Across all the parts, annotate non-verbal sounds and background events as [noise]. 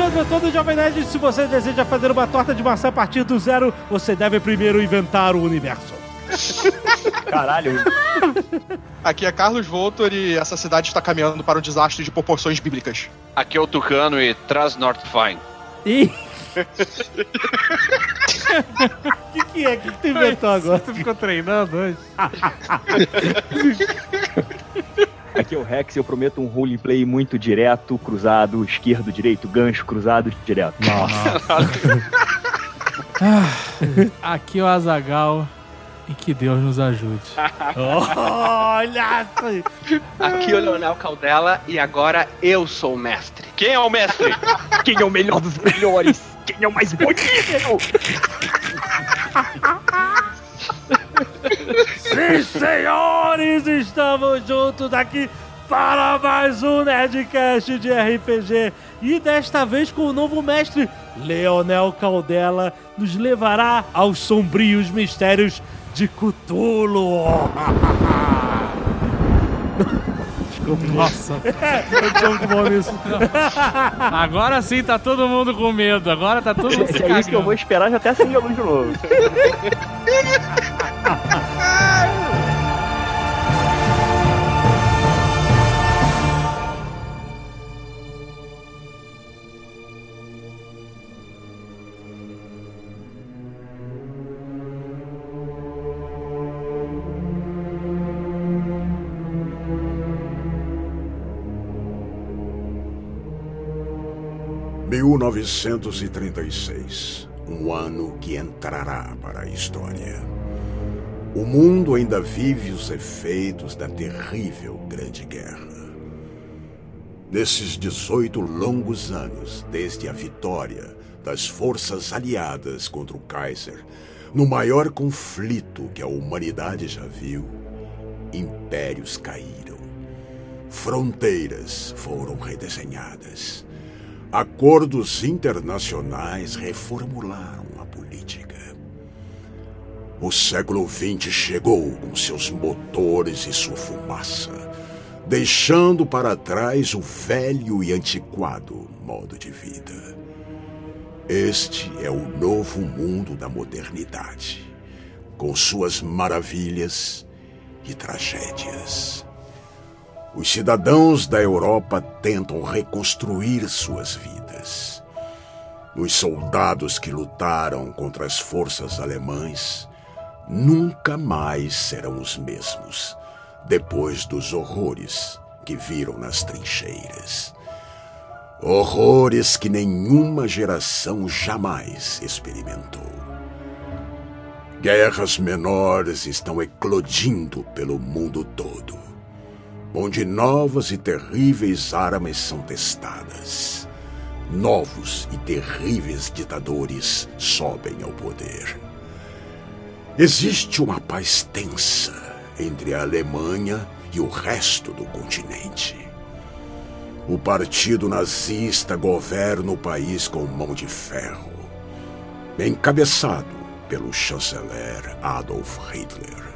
Alexandre Antônio do Jovem Nerd. Se você deseja fazer uma torta de maçã a partir do zero, você deve primeiro inventar o universo. [laughs] Caralho. Aqui é Carlos Voltor e essa cidade está caminhando para um desastre de proporções bíblicas. Aqui é o Tucano e traz Northfine. Ih! O [laughs] que, que é? O que, que tu inventou agora? Tu ficou treinando hoje? [laughs] Aqui é o Rex e eu prometo um roleplay muito direto, cruzado, esquerdo, direito, gancho, cruzado, direto. [laughs] Aqui é o Azagal e que Deus nos ajude. Olha! Aqui é o Leonel Caldela e agora eu sou o mestre. Quem é o mestre? Quem é o melhor dos melhores? Quem é o mais bonito? [laughs] Sim, senhores! Estamos juntos aqui para mais um Nerdcast de RPG. E desta vez com o novo mestre, Leonel Caldela, nos levará aos sombrios mistérios de Cthulhu. [laughs] Desculpa, Nossa, eu tô muito bom nisso. agora sim tá todo mundo com medo. Agora tá todo mundo se Se é isso que eu vou esperar, já até acender a luz de novo. [laughs] Mil novecentos e trinta e seis, um ano que entrará para a história. O mundo ainda vive os efeitos da terrível Grande Guerra. Nesses 18 longos anos, desde a vitória das forças aliadas contra o Kaiser, no maior conflito que a humanidade já viu, impérios caíram, fronteiras foram redesenhadas. Acordos internacionais reformularam a política. O século XX chegou com seus motores e sua fumaça, deixando para trás o velho e antiquado modo de vida. Este é o novo mundo da modernidade, com suas maravilhas e tragédias. Os cidadãos da Europa tentam reconstruir suas vidas. Os soldados que lutaram contra as forças alemãs nunca mais serão os mesmos depois dos horrores que viram nas trincheiras. Horrores que nenhuma geração jamais experimentou. Guerras menores estão eclodindo pelo mundo todo onde novas e terríveis armas são testadas. Novos e terríveis ditadores sobem ao poder. Existe uma paz tensa entre a Alemanha e o resto do continente. O partido nazista governa o país com mão de ferro, encabeçado pelo chanceler Adolf Hitler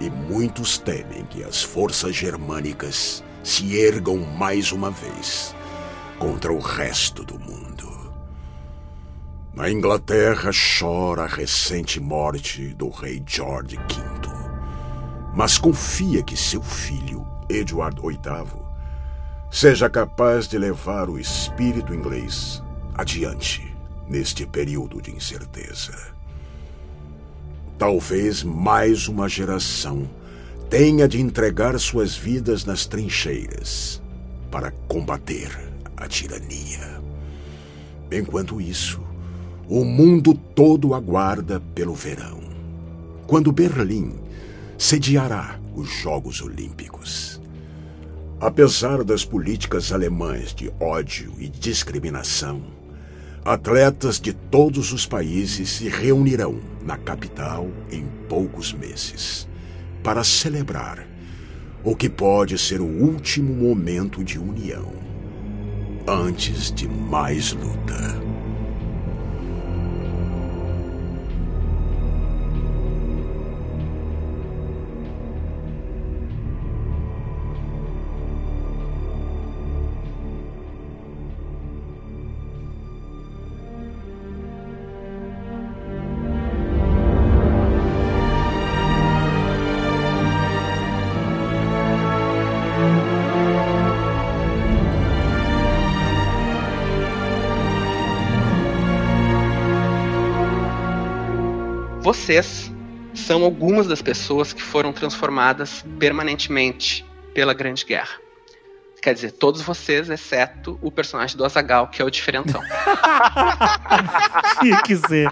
e muitos temem que as forças germânicas se ergam mais uma vez contra o resto do mundo. Na Inglaterra chora a recente morte do rei George V, mas confia que seu filho, Edward VIII, seja capaz de levar o espírito inglês adiante neste período de incerteza. Talvez mais uma geração tenha de entregar suas vidas nas trincheiras para combater a tirania. Enquanto isso, o mundo todo aguarda pelo verão, quando Berlim sediará os Jogos Olímpicos. Apesar das políticas alemãs de ódio e discriminação, Atletas de todos os países se reunirão na capital em poucos meses para celebrar o que pode ser o último momento de união antes de mais luta. Vocês são algumas das pessoas que foram transformadas permanentemente pela Grande Guerra. Quer dizer, todos vocês, exceto o personagem do Azagal, que é o diferentão. Tinha [laughs] que ser.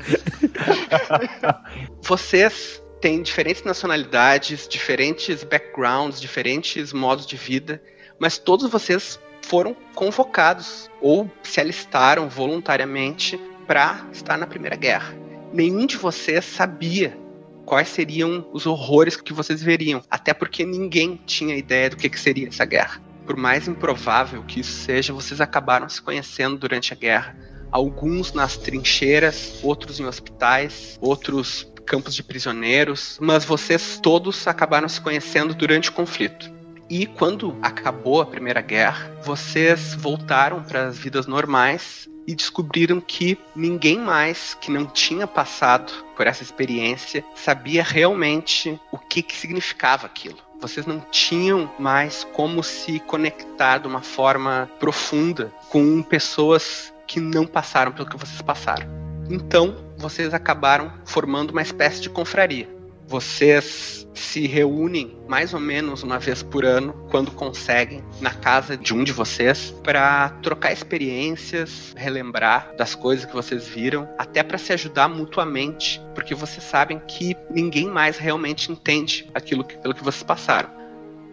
[laughs] Vocês têm diferentes nacionalidades, diferentes backgrounds, diferentes modos de vida, mas todos vocês foram convocados ou se alistaram voluntariamente para estar na Primeira Guerra. Nenhum de vocês sabia quais seriam os horrores que vocês veriam, até porque ninguém tinha ideia do que, que seria essa guerra. Por mais improvável que isso seja, vocês acabaram se conhecendo durante a guerra. Alguns nas trincheiras, outros em hospitais, outros campos de prisioneiros, mas vocês todos acabaram se conhecendo durante o conflito. E quando acabou a Primeira Guerra, vocês voltaram para as vidas normais e descobriram que ninguém mais que não tinha passado por essa experiência sabia realmente o que, que significava aquilo. Vocês não tinham mais como se conectar de uma forma profunda com pessoas que não passaram pelo que vocês passaram. Então, vocês acabaram formando uma espécie de confraria. Vocês se reúnem mais ou menos uma vez por ano, quando conseguem, na casa de um de vocês, para trocar experiências, relembrar das coisas que vocês viram, até para se ajudar mutuamente, porque vocês sabem que ninguém mais realmente entende aquilo que, pelo que vocês passaram.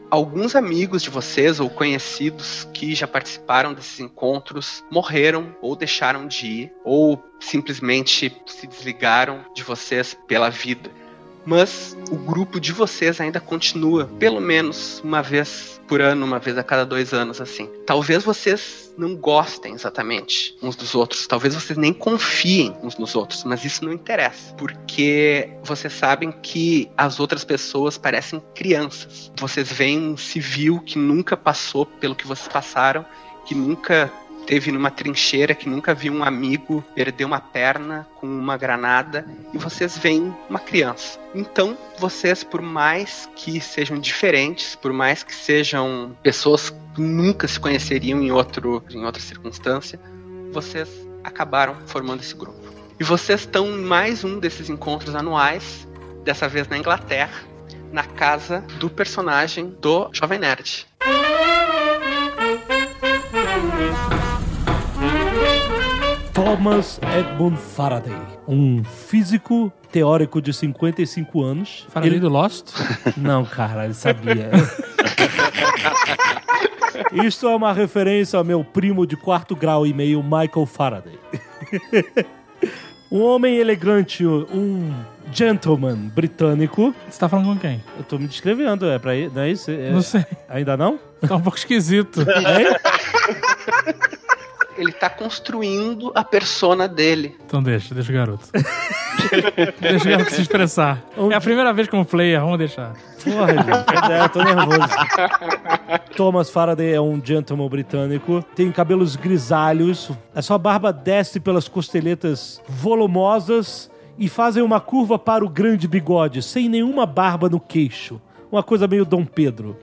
Alguns amigos de vocês ou conhecidos que já participaram desses encontros morreram ou deixaram de ir, ou simplesmente se desligaram de vocês pela vida mas o grupo de vocês ainda continua, pelo menos uma vez por ano, uma vez a cada dois anos, assim. Talvez vocês não gostem exatamente uns dos outros, talvez vocês nem confiem uns nos outros, mas isso não interessa, porque vocês sabem que as outras pessoas parecem crianças. Vocês veem um civil que nunca passou pelo que vocês passaram, que nunca teve numa trincheira que nunca viu um amigo perder uma perna com uma granada e vocês veem uma criança. Então, vocês, por mais que sejam diferentes, por mais que sejam pessoas que nunca se conheceriam em, outro, em outra circunstância, vocês acabaram formando esse grupo. E vocês estão em mais um desses encontros anuais, dessa vez na Inglaterra, na casa do personagem do Jovem Nerd. Thomas Edmund Faraday, um físico teórico de 55 anos. Faraday Ele- do Lost? [laughs] Não, cara, ele sabia. [laughs] Isto é uma referência ao meu primo de quarto grau e meio, Michael Faraday. [laughs] Um homem elegante, um gentleman britânico. Você tá falando com quem? Eu tô me descrevendo, é pra não é isso? É- Não sei. Ainda não? Tá um pouco esquisito. [laughs] Hein? [laughs] Ele tá construindo a persona dele. Então deixa, deixa o garoto. [laughs] deixa o garoto se expressar. É a primeira vez como player, vamos deixar. Porra, gente. [laughs] É, eu tô nervoso. Thomas Faraday é um gentleman britânico. Tem cabelos grisalhos. A sua barba desce pelas costeletas volumosas e fazem uma curva para o grande bigode, sem nenhuma barba no queixo. Uma coisa meio Dom Pedro.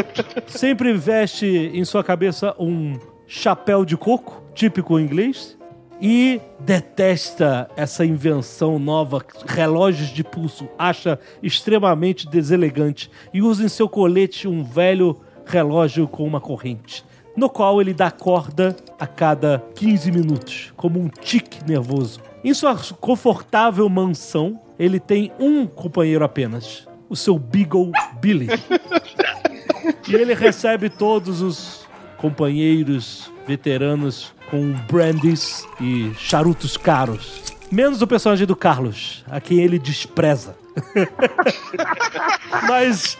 [laughs] Sempre veste em sua cabeça um chapéu de coco, típico inglês. E detesta essa invenção nova, relógios de pulso. Acha extremamente deselegante. E usa em seu colete um velho relógio com uma corrente. No qual ele dá corda a cada 15 minutos, como um tique nervoso. Em sua confortável mansão, ele tem um companheiro apenas: o seu Beagle Billy. [laughs] e ele recebe todos os companheiros veteranos com brandies e charutos caros. Menos o personagem do Carlos, a quem ele despreza. [laughs] Mas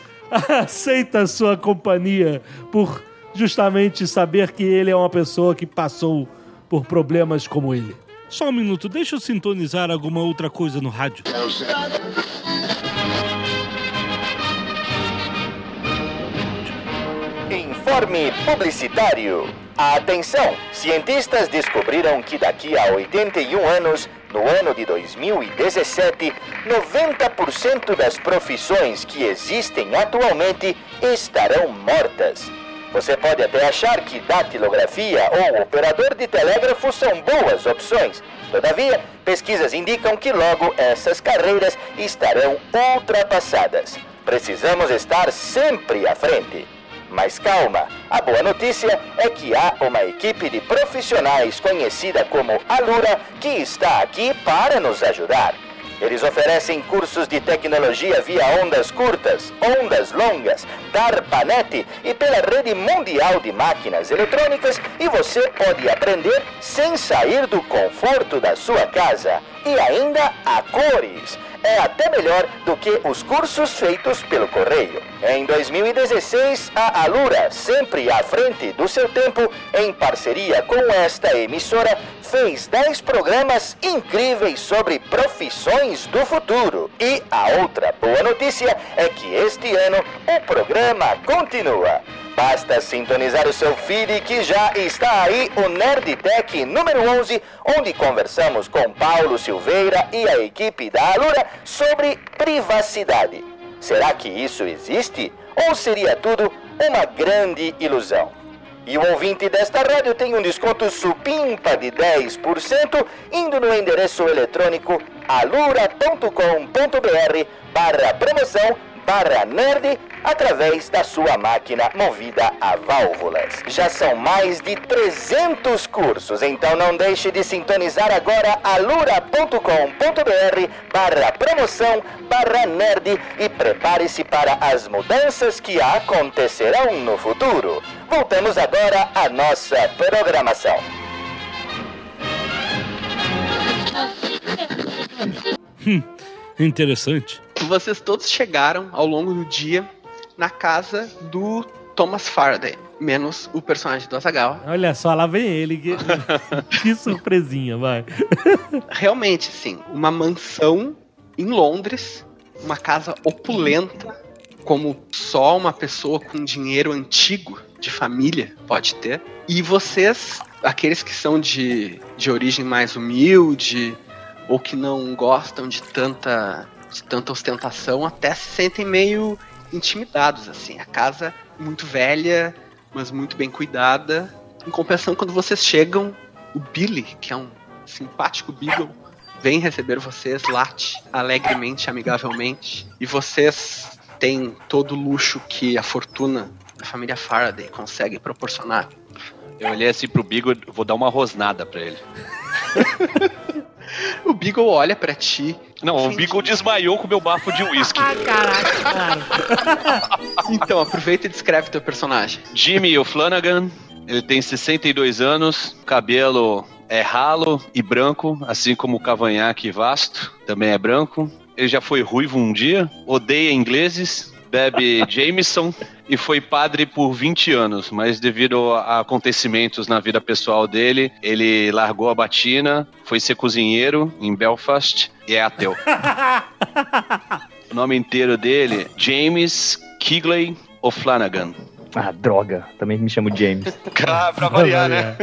aceita a sua companhia por justamente saber que ele é uma pessoa que passou por problemas como ele. Só um minuto, deixa eu sintonizar alguma outra coisa no rádio. Publicitário. Atenção! Cientistas descobriram que daqui a 81 anos, no ano de 2017, 90% das profissões que existem atualmente estarão mortas. Você pode até achar que datilografia ou operador de telégrafo são boas opções. Todavia, pesquisas indicam que logo essas carreiras estarão ultrapassadas. Precisamos estar sempre à frente. Mas calma, a boa notícia é que há uma equipe de profissionais conhecida como Alura que está aqui para nos ajudar. Eles oferecem cursos de tecnologia via ondas curtas, ondas longas, DARPANET e pela rede mundial de máquinas eletrônicas e você pode aprender sem sair do conforto da sua casa. E ainda a cores. É até melhor do que os cursos feitos pelo correio. Em 2016, a Alura, sempre à frente do seu tempo, em parceria com esta emissora, fez 10 programas incríveis sobre profissões do futuro. E a outra boa notícia é que este ano o programa continua. Basta sintonizar o seu feed que já está aí o Nerdtech número 11, onde conversamos com Paulo Silveira e a equipe da Alura sobre privacidade. Será que isso existe? Ou seria tudo uma grande ilusão? E o ouvinte desta rádio tem um desconto supimpa de 10% indo no endereço eletrônico alura.com.br barra promoção barra nerd através da sua máquina movida a válvulas. Já são mais de 300 cursos, então não deixe de sintonizar agora alura.com.br barra promoção barra nerd e prepare-se para as mudanças que acontecerão no futuro. Voltamos agora à nossa programação. Interessante. Vocês todos chegaram ao longo do dia na casa do Thomas Faraday, menos o personagem do Azaghal. Olha só, lá vem ele. Que, [laughs] que surpresinha, vai. Realmente, sim, uma mansão em Londres, uma casa opulenta, como só uma pessoa com dinheiro antigo de família pode ter. E vocês, aqueles que são de, de origem mais humilde ou que não gostam de tanta, de tanta ostentação, até se sentem meio intimidados assim. A casa muito velha, mas muito bem cuidada. Em compensação, quando vocês chegam, o Billy, que é um simpático Beagle, vem receber vocês, late alegremente, amigavelmente, e vocês têm todo o luxo que a fortuna da família Faraday consegue proporcionar. Eu olhei assim pro Beagle, vou dar uma rosnada pra ele. [laughs] O Beagle olha pra ti. Não, o Beagle desmaiou com o meu bafo de uísque. [laughs] Caraca, cara. Então, aproveita e descreve teu personagem. Jimmy O'Flanagan, ele tem 62 anos, cabelo é ralo e branco, assim como o cavanhaque vasto, também é branco. Ele já foi ruivo um dia, odeia ingleses, bebe Jameson e foi padre por 20 anos, mas devido a acontecimentos na vida pessoal dele, ele largou a batina, foi ser cozinheiro em Belfast e é ateu. [laughs] o nome inteiro dele, James Kigley O'Flanagan. Ah, droga. Também me chamo James. [laughs] Ah, pra variar, né?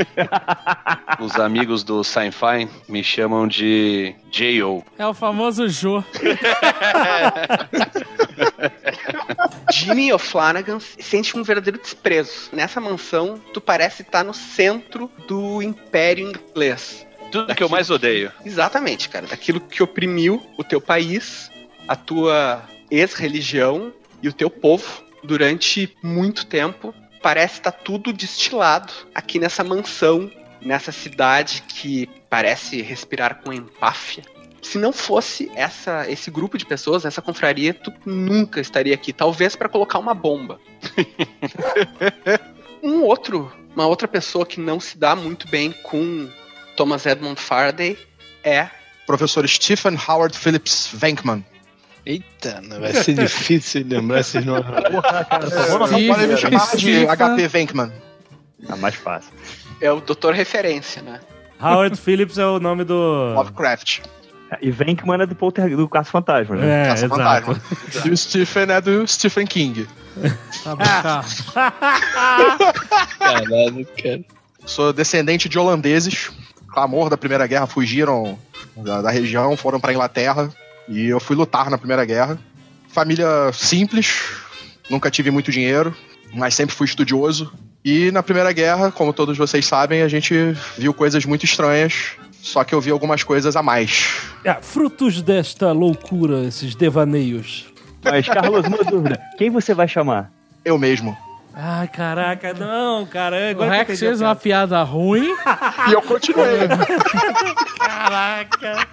[laughs] Os amigos do Sci-Fi me chamam de J.O. É o famoso Jô. Jimmy O'Flanagan sente um verdadeiro desprezo. Nessa mansão, tu parece estar no centro do Império Inglês. Tudo que eu mais odeio. Exatamente, cara. Daquilo que oprimiu o teu país, a tua ex-religião e o teu povo durante muito tempo. Parece estar tudo destilado aqui nessa mansão, nessa cidade que parece respirar com empáfia. Se não fosse essa, esse grupo de pessoas, essa confraria, tu nunca estaria aqui. Talvez para colocar uma bomba. [laughs] Um outro, uma outra pessoa que não se dá muito bem com Thomas Edmund Faraday é Professor Stephen Howard Phillips Venkman. Eita, não vai ser [laughs] difícil lembrar esses nomes. Só podem me chamar de HP Venkman. Tá mais fácil. é o doutor referência, né? Howard Phillips é o nome do. Lovecraft. E Venkman é do, Polter, do Caça Fantasma, né? É, Caça exato. Fantasma. E o Stephen é do Stephen King. Tá bom, tá. [laughs] Caralho, cara. Sou descendente de holandeses. Clamor da Primeira Guerra, fugiram da, da região, foram pra Inglaterra. E eu fui lutar na Primeira Guerra. Família simples, nunca tive muito dinheiro, mas sempre fui estudioso. E na Primeira Guerra, como todos vocês sabem, a gente viu coisas muito estranhas. Só que eu vi algumas coisas a mais. É, frutos desta loucura, esses devaneios. Mas, Carlos, uma dúvida. Quem você vai chamar? Eu mesmo. Ai, caraca, não, cara. O Agora que eu Rex fez a uma piada ruim. E eu continuei. [laughs] Caraca.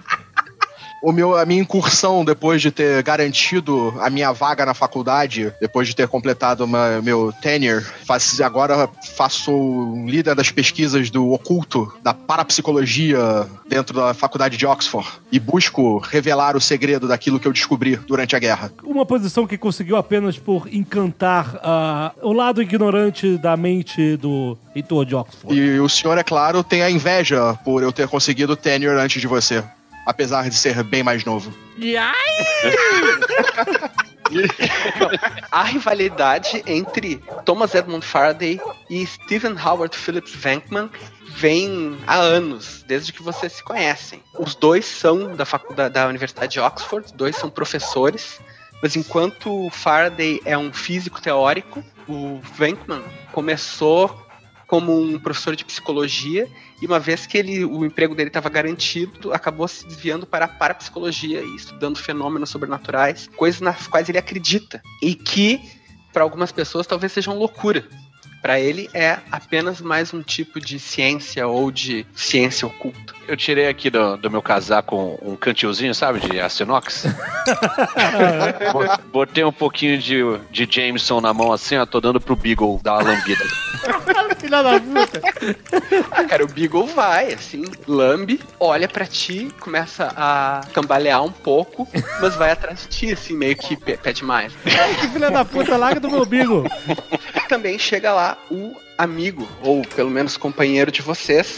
O meu, a minha incursão depois de ter garantido a minha vaga na faculdade, depois de ter completado uma- meu tenure, faz- agora faço um líder das pesquisas do oculto, da parapsicologia dentro da faculdade de Oxford e busco revelar o segredo daquilo que eu descobri durante a guerra. Uma posição que conseguiu apenas por encantar ah, o lado ignorante da mente do Heitor de Oxford. E o senhor, é claro, tem a inveja por eu ter conseguido tenure antes de você. Apesar de ser bem mais novo. E! [laughs] A rivalidade entre Thomas Edmund Faraday e Stephen Howard Phillips Venkman vem há anos, desde que vocês se conhecem. Os dois são da faculdade da Universidade de Oxford, os dois são professores, mas enquanto o Faraday é um físico teórico, o Venkman começou como um professor de psicologia e uma vez que ele, o emprego dele estava garantido, acabou se desviando para a parapsicologia e estudando fenômenos sobrenaturais, coisas nas quais ele acredita e que para algumas pessoas talvez sejam loucura. Para ele é apenas mais um tipo de ciência ou de ciência oculta. Eu tirei aqui do, do meu casaco um, um cantilzinho, sabe, de açinox. Bo- [laughs] Botei um pouquinho de, de Jameson na mão assim, ó, tô dando pro Beagle dar uma lambida. [laughs] Filha da puta. Ah, cara, o Beagle vai, assim, lambe, olha pra ti, começa a cambalear um pouco, mas vai atrás de ti, assim, meio que pe- pede mais. Que filha da puta, larga do meu bigo. Também chega lá o amigo, ou pelo menos companheiro de vocês,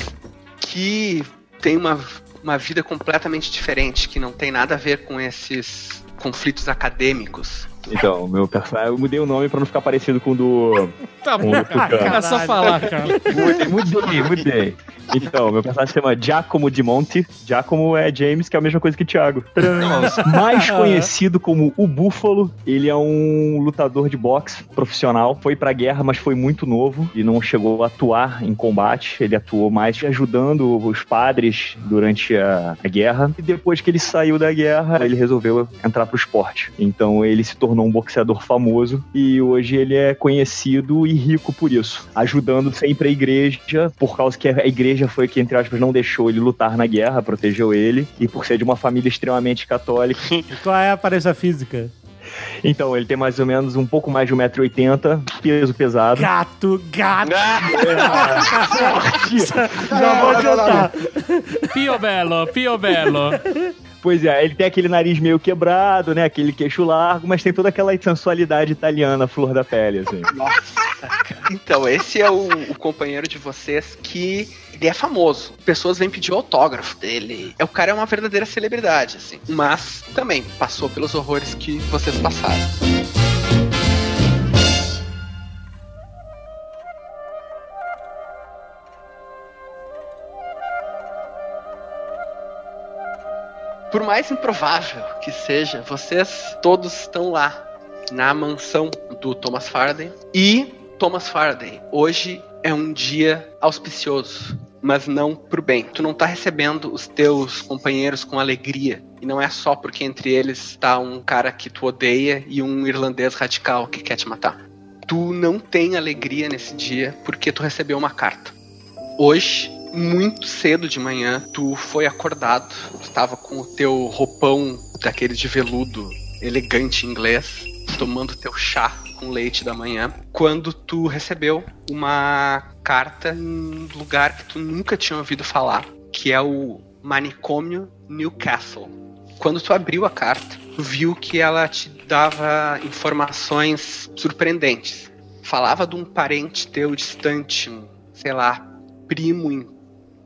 que tem uma, uma vida completamente diferente, que não tem nada a ver com esses conflitos acadêmicos. Então, meu personagem, eu mudei o nome pra não ficar parecido com o do. Tá bom, cara. Tucano. Era só falar, cara. Mudei, mudei, mudei. Então, meu personagem se chama Giacomo de Monte. Giacomo é James, que é a mesma coisa que Thiago. Mais conhecido como o Búfalo. Ele é um lutador de boxe profissional. Foi pra guerra, mas foi muito novo e não chegou a atuar em combate. Ele atuou mais ajudando os padres durante a, a guerra. E depois que ele saiu da guerra, ele resolveu entrar pro esporte. Então ele se tornou um boxeador famoso e hoje ele é conhecido e rico por isso, ajudando sempre a igreja, por causa que a igreja foi que, entre aspas, não deixou ele lutar na guerra, protegeu ele, e por ser de uma família extremamente católica. [laughs] Qual é a aparência física? Então, ele tem mais ou menos um pouco mais de 1,80m, peso pesado. Gato, gato. [laughs] Já vou adiantar. Pio Belo, Pio Belo. [laughs] Pois é, ele tem aquele nariz meio quebrado, né? Aquele queixo largo, mas tem toda aquela sensualidade italiana, flor da pele, assim. [laughs] Então, esse é o, o companheiro de vocês que ele é famoso. Pessoas vêm pedir autógrafo dele. É, o cara é uma verdadeira celebridade, assim. Mas também passou pelos horrores que vocês passaram. Por mais improvável que seja, vocês todos estão lá na mansão do Thomas Faraday. E Thomas Faraday, hoje é um dia auspicioso, mas não pro bem. Tu não tá recebendo os teus companheiros com alegria. E não é só porque entre eles tá um cara que tu odeia e um irlandês radical que quer te matar. Tu não tem alegria nesse dia porque tu recebeu uma carta. Hoje, muito cedo de manhã, tu foi acordado, tu com o teu roupão daquele de veludo elegante inglês, tomando teu chá com leite da manhã, quando tu recebeu uma carta em um lugar que tu nunca tinha ouvido falar, que é o manicômio Newcastle. Quando tu abriu a carta, viu que ela te dava informações surpreendentes. Falava de um parente teu distante, sei lá, primo em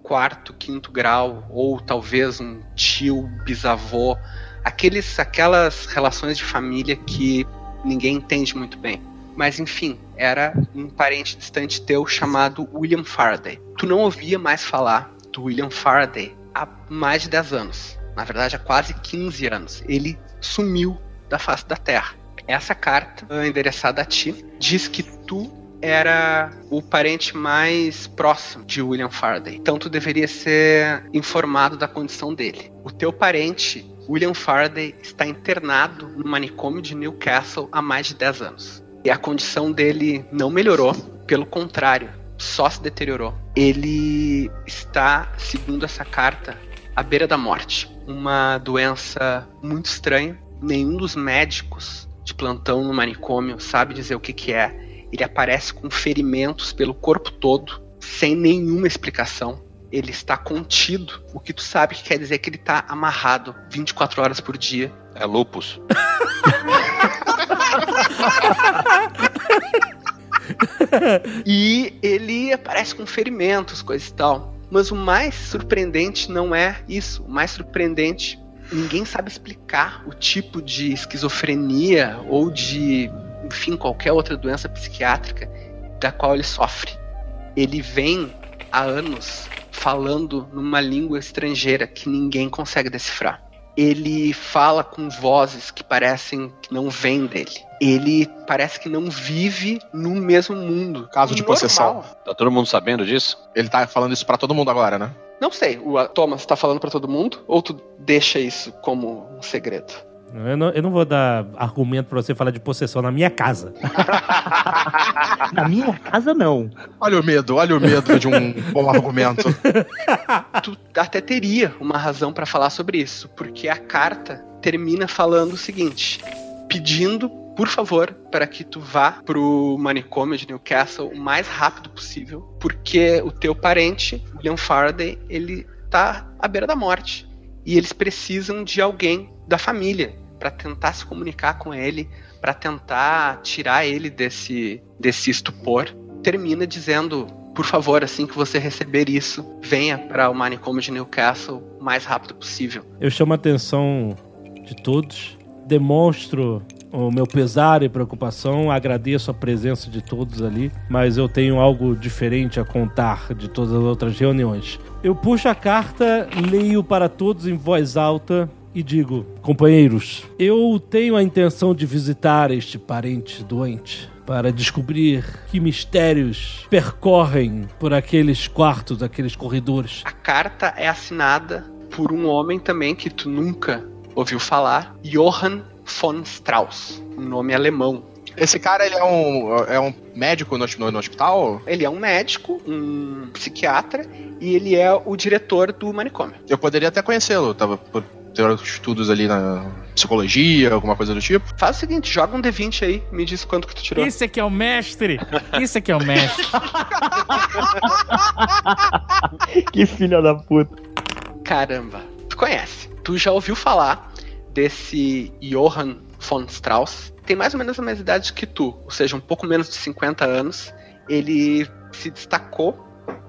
quarto, quinto grau, ou talvez um tio, bisavô, aqueles, aquelas relações de família que ninguém entende muito bem. Mas enfim, era um parente distante teu chamado William Faraday. Tu não ouvia mais falar do William Faraday há mais de 10 anos. Na verdade, há quase 15 anos. Ele sumiu da face da Terra. Essa carta, endereçada a ti, diz que tu era o parente mais próximo de William Faraday. Então tu deveria ser informado da condição dele. O teu parente, William Faraday, está internado no manicômio de Newcastle há mais de 10 anos. E a condição dele não melhorou, pelo contrário, só se deteriorou. Ele está, segundo essa carta, à beira da morte. Uma doença muito estranha. Nenhum dos médicos de plantão no manicômio sabe dizer o que, que é ele aparece com ferimentos pelo corpo todo, sem nenhuma explicação. Ele está contido, o que tu sabe que quer dizer que ele está amarrado 24 horas por dia. É lupus. [laughs] e ele aparece com ferimentos, coisa e tal. Mas o mais surpreendente não é isso. O mais surpreendente, ninguém sabe explicar o tipo de esquizofrenia ou de enfim, qualquer outra doença psiquiátrica da qual ele sofre. Ele vem há anos falando numa língua estrangeira que ninguém consegue decifrar. Ele fala com vozes que parecem que não vêm dele. Ele parece que não vive no mesmo mundo. Caso de Normal. possessão. Tá todo mundo sabendo disso? Ele tá falando isso pra todo mundo agora, né? Não sei, o Thomas tá falando pra todo mundo ou tu deixa isso como um segredo? Eu não, eu não vou dar argumento pra você falar de possessão na minha casa. [laughs] Na minha casa, não. Olha o medo, olha o medo de um [laughs] bom argumento. tu até teria uma razão pra falar sobre isso, porque a carta termina falando o seguinte: pedindo, por favor, para que tu vá pro manicômio de Newcastle o mais rápido possível, porque o teu parente, William Faraday, ele tá à beira da morte e eles precisam de alguém da família para tentar se comunicar com ele, para tentar tirar ele desse desse estupor. Termina dizendo por favor, assim que você receber isso, venha para o manicômio de Newcastle o mais rápido possível. Eu chamo a atenção de todos, demonstro o meu pesar e preocupação, agradeço a presença de todos ali, mas eu tenho algo diferente a contar de todas as outras reuniões. Eu puxo a carta, leio para todos em voz alta e digo: Companheiros, eu tenho a intenção de visitar este parente doente para descobrir que mistérios percorrem por aqueles quartos, aqueles corredores. A carta é assinada por um homem também que tu nunca ouviu falar, Johann von Strauss, um nome alemão. Esse cara, ele é um, é um médico no, no, no hospital? Ele é um médico, um psiquiatra, e ele é o diretor do manicômio. Eu poderia até conhecê-lo, tava por ter estudos ali na psicologia, alguma coisa do tipo. Faz o seguinte, joga um D20 aí, me diz quanto que tu tirou. Esse aqui é o mestre. Isso aqui é o mestre. [laughs] que filha da puta. Caramba, tu conhece. Tu já ouviu falar desse Johann von Strauss? Tem mais ou menos a mesma idade que tu, ou seja, um pouco menos de 50 anos. Ele se destacou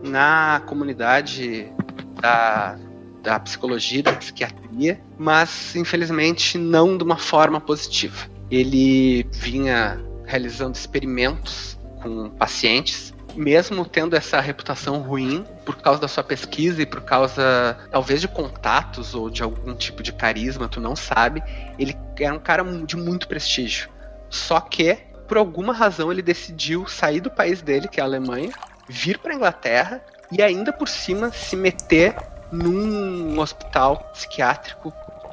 na comunidade da, da psicologia, da psiquiatria, mas infelizmente não de uma forma positiva. Ele vinha realizando experimentos com pacientes, mesmo tendo essa reputação ruim por causa da sua pesquisa e por causa talvez de contatos ou de algum tipo de carisma, tu não sabe, ele era um cara de muito prestígio. Só que por alguma razão ele decidiu sair do país dele, que é a Alemanha, vir para Inglaterra e ainda por cima se meter num hospital psiquiátrico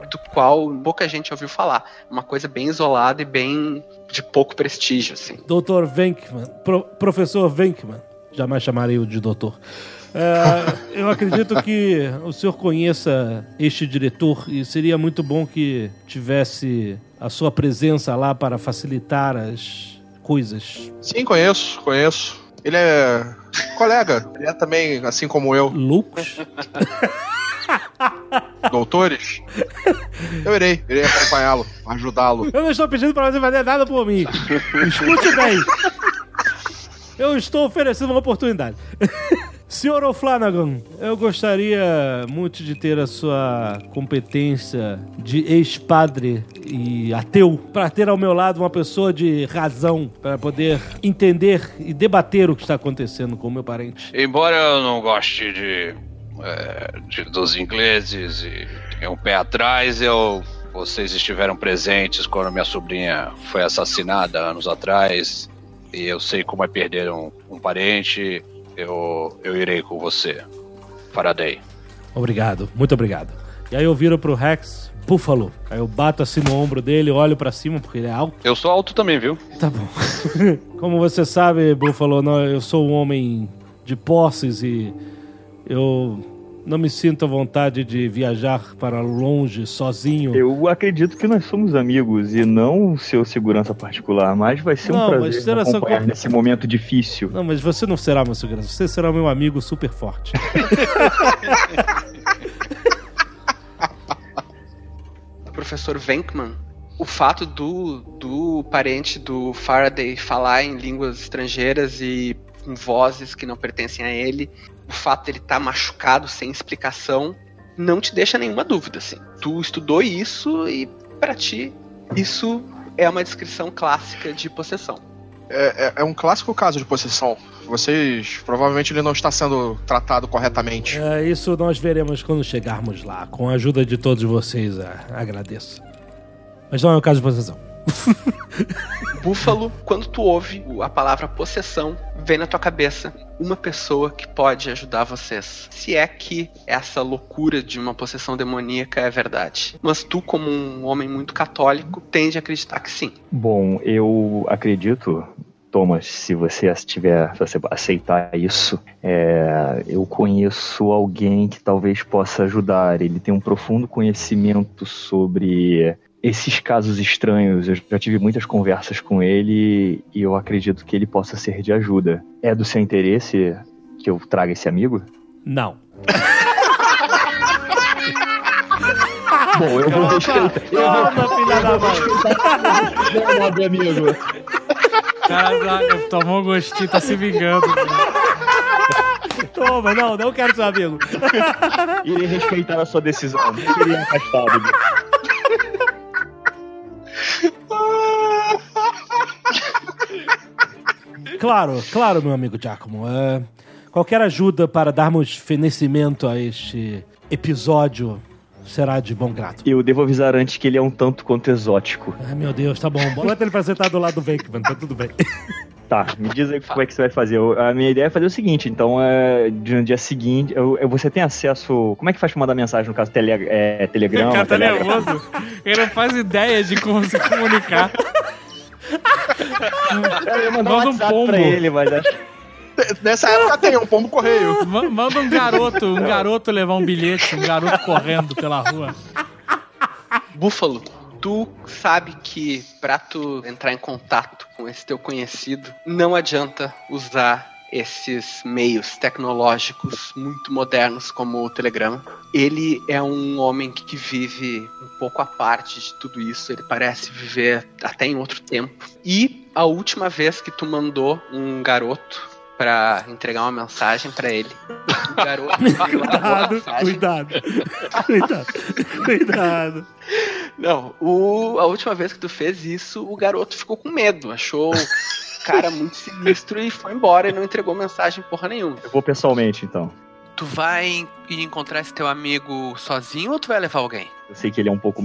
do qual pouca gente ouviu falar. Uma coisa bem isolada e bem de pouco prestígio, assim. Dr. Venkman, pro- professor Venkman, jamais chamarei o de doutor. É, eu acredito que o senhor conheça este diretor e seria muito bom que tivesse a sua presença lá para facilitar as coisas. Sim, conheço, conheço. Ele é colega. Ele é também, assim como eu. Loucos? [laughs] [laughs] Doutores? Eu irei, irei acompanhá-lo, ajudá-lo. Eu não estou pedindo pra você fazer nada por mim. Escute bem. Eu estou oferecendo uma oportunidade. [laughs] Senhor O'Flanagan, eu gostaria muito de ter a sua competência de ex-padre e ateu para ter ao meu lado uma pessoa de razão para poder entender e debater o que está acontecendo com o meu parente. Embora eu não goste de, é, de- dos ingleses e tenha um pé atrás, eu vocês estiveram presentes quando minha sobrinha foi assassinada anos atrás e eu sei como é perder um, um parente. Eu, eu irei com você, Faraday. Obrigado, muito obrigado. E aí eu viro pro Rex, Buffalo. Aí eu bato assim no ombro dele, olho pra cima porque ele é alto. Eu sou alto também, viu? Tá bom. [laughs] Como você sabe, Buffalo, não- eu sou um homem de posses e eu não me sinto à vontade de viajar para longe sozinho. Eu acredito que nós somos amigos e não o seu segurança particular, mas vai ser um Não, mas prazer será me acompanhar só- nesse momento difícil. Não, mas você não será meu segurança, você será meu amigo super forte. [laughs] Professor Venkman, o fato do, do parente do Faraday falar em línguas estrangeiras e com vozes que não pertencem a ele, o fato dele estar machucado sem explicação, não te deixa nenhuma dúvida, assim. Tu estudou isso e, pra ti, isso é uma descrição clássica de possessão. É, é- é um clássico caso de possessão. Vocês. Provavelmente ele não está sendo tratado corretamente. É, isso nós veremos quando chegarmos lá. Com a ajuda de todos vocês, é, agradeço. Mas não é o caso de possessão. [laughs] Búfalo, quando tu ouve a palavra possessão, vem na tua cabeça uma pessoa que pode ajudar vocês. Se é que essa loucura de uma possessão demoníaca é verdade. Mas tu, como um homem muito católico, tende a acreditar que sim. Bom, eu acredito, Thomas, se você tiver, se você aceitar isso, é, eu conheço alguém que talvez possa ajudar. Ele tem um profundo conhecimento sobre esses casos estranhos. Eu já tive muitas conversas com ele e eu acredito que ele possa ser de ajuda. É do seu interesse que eu traga esse amigo? Não. [laughs] Bom, eu vou respeitar. Toma, filha da mãe. Nobre amigo. Caraca, tomou um gostinho, tá se vingando. Toma, não, não quero seu amigo. Irei respeitar a sua decisão. Não seria afastado. [laughs] Claro, claro, meu amigo Giacomo. É, qualquer ajuda para darmos fenecimento a este episódio será de bom grado. Eu devo avisar antes que ele é um tanto quanto exótico. Ai, meu Deus, tá bom. Bota ele pra sentar do lado do Venkman, tá tudo bem. [laughs] Tá, me diz aí como é que você vai fazer. Eu- a minha ideia é fazer o seguinte, então, é, de no dia seguinte, eu- eu- você tem acesso... Como é que faz pra mandar mensagem, no caso, tele, é, Telegram? O cara tá Telegram? nervoso. Ele não faz ideia de como se comunicar. Eu ia mandar um Manda um WhatsApp pombo. pra ele, mas acho Nessa época tem um pombo correio. Ma- Manda um garoto, um garoto levar um bilhete, um garoto correndo pela rua. Búfalo, tu sabe que pra tu entrar em contato com esse teu conhecido, não adianta usar esses meios tecnológicos muito modernos como o Telegrama. Ele é um homem que vive um pouco à parte de tudo isso, ele parece viver até em outro tempo. E a última vez que tu mandou um garoto pra entregar uma mensagem pra ele, [laughs] o garoto [laughs] Cuidado, cuidado. Cuidado, cuidado. Não, o- a última vez que tu fez isso, o garoto ficou com medo, achou o cara muito sinistro e foi embora e não entregou mensagem porra nenhuma. eu vou pessoalmente, então. Tu vai ir encontrar esse teu amigo sozinho ou tu vai levar alguém? Eu sei que ele é um pouco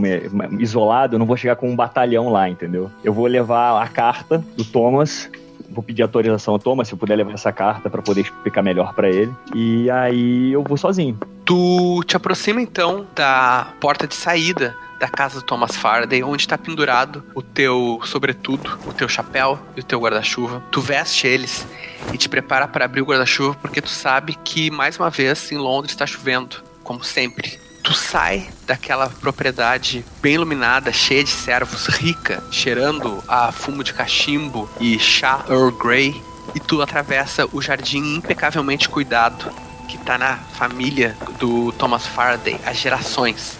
isolado, eu não vou chegar com um batalhão lá, entendeu? Eu vou levar a carta do Thomas, vou pedir autorização ao Thomas, se eu puder levar essa carta pra poder explicar melhor pra ele. E aí eu vou sozinho. Tu te aproxima então da porta de saída da casa do Thomas Faraday, onde está pendurado o teu sobretudo, o teu chapéu e o teu guarda-chuva. Tu veste eles e te prepara para abrir o guarda-chuva porque tu sabe que mais uma vez em Londres está chovendo, como sempre. Tu sai daquela propriedade bem iluminada, cheia de servos, rica, cheirando a fumo de cachimbo e chá Earl Grey, e tu atravessa o jardim impecavelmente cuidado que tá na família do Thomas Faraday há gerações.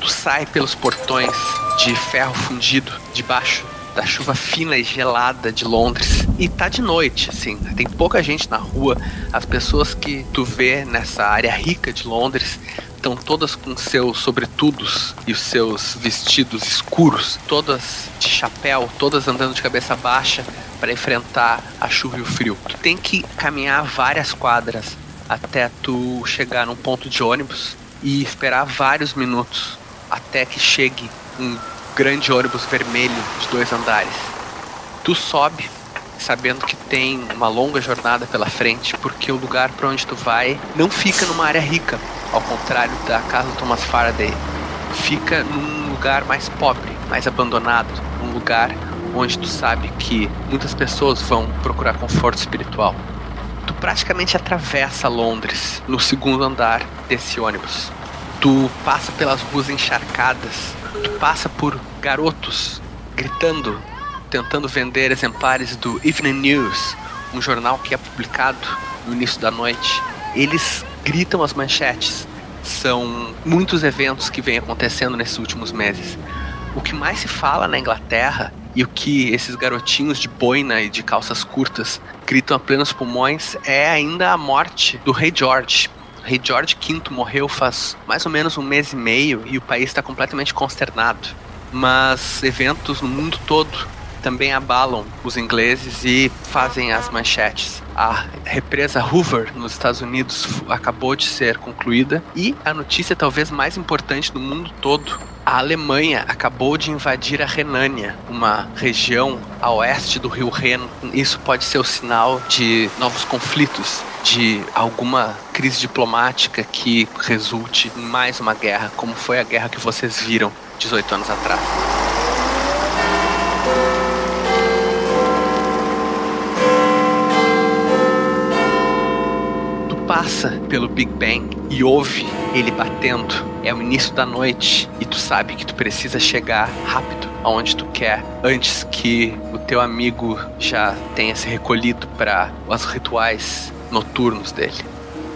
Tu sai pelos portões de ferro fundido debaixo da chuva fina e gelada de Londres. E tá de noite, assim, tem pouca gente na rua. As pessoas que tu vê nessa área rica de Londres estão todas com seus sobretudos e os seus vestidos escuros, todas de chapéu, todas andando de cabeça baixa para enfrentar a chuva e o frio. Tu tem que caminhar várias quadras até tu chegar num ponto de ônibus e esperar vários minutos até que chegue um grande ônibus vermelho de dois andares. Tu sobe sabendo que tem uma longa jornada pela frente, porque o lugar para onde tu vai não fica numa área rica, ao contrário da casa do Thomas Faraday. Fica num lugar mais pobre, mais abandonado, um lugar onde tu sabe que muitas pessoas vão procurar conforto espiritual. Tu praticamente atravessa Londres no segundo andar desse ônibus. Tu passa pelas ruas encharcadas, tu passa por garotos gritando, tentando vender exemplares do Evening News, um jornal que é publicado no início da noite. Eles gritam as manchetes. São muitos eventos que vêm acontecendo nesses últimos meses. O que mais se fala na Inglaterra e o que esses garotinhos de boina e de calças curtas gritam a plenos pulmões é ainda a morte do rei George, rei George V morreu faz mais ou menos um mês e meio e o país está completamente consternado. Mas eventos no mundo todo também abalam os ingleses e fazem as manchetes. A represa Hoover nos Estados Unidos acabou de ser concluída e a notícia talvez mais importante do mundo todo a Alemanha acabou de invadir a Renânia, uma região a oeste do rio Reno. Isso pode ser o sinal de novos conflitos, de alguma crise diplomática que resulte em mais uma guerra, como foi a guerra que vocês viram 18 anos atrás. Passa pelo Big Bang e ouve ele batendo, é o início da noite e tu sabe que tu precisa chegar rápido aonde tu quer antes que o teu amigo já tenha se recolhido para os rituais noturnos dele.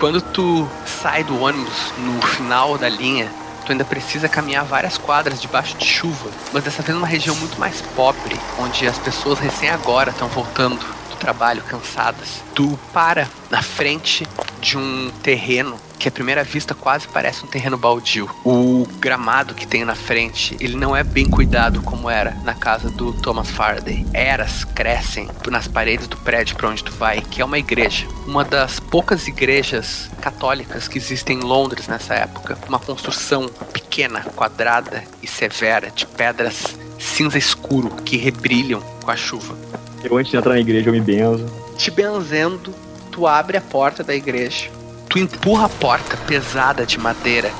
Quando tu sai do ônibus no final da linha, tu ainda precisa caminhar várias quadras debaixo de chuva, mas dessa vez numa região muito mais pobre, onde as pessoas recém agora estão voltando trabalho, cansadas. Tu para na frente de um terreno que à primeira vista quase parece um terreno baldio. O gramado que tem na frente, ele não é bem cuidado como era na casa do Thomas Faraday. Eras crescem nas paredes do prédio para onde tu vai, que é uma igreja. Uma das poucas igrejas católicas que existem em Londres nessa época. Uma construção pequena, quadrada e severa, de pedras cinza escuro que rebrilham com a chuva. Eu antes de entrar na igreja eu me benzo. Te benzendo, tu abre a porta da igreja. Tu empurra a porta pesada de madeira.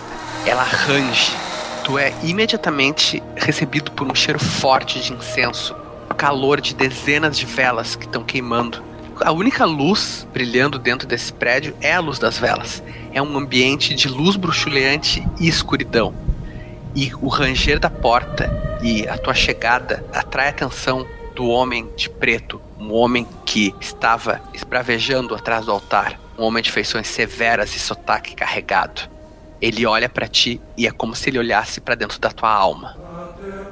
Ela range. Tu é imediatamente recebido por um cheiro forte de incenso. Calor de dezenas de velas que estão queimando. A única luz brilhando dentro desse prédio é a luz das velas. É um ambiente de luz bruxuleante e escuridão. E o ranger da porta e a tua chegada atrai atenção do homem de preto, um homem que estava esbravejando atrás do altar, um homem de feições severas e sotaque carregado. Ele olha para ti e é como se ele olhasse para dentro da tua alma.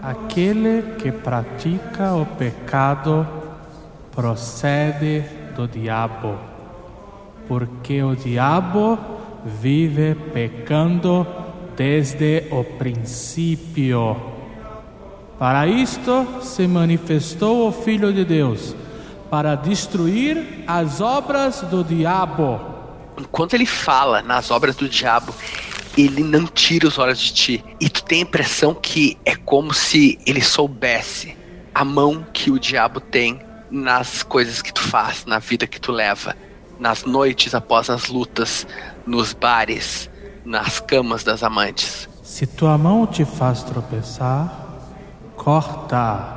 Aquele que pratica o pecado procede do diabo, porque o diabo vive pecando desde o princípio. Para isto se manifestou o Filho de Deus, para destruir as obras do diabo. Enquanto ele fala nas obras do diabo, ele não tira os olhos de ti. E tu tem a impressão que é como se ele soubesse a mão que o diabo tem nas coisas que tu faz, na vida que tu leva, nas noites após as lutas, nos bares, nas camas das amantes. Se tua mão te faz tropeçar, corta,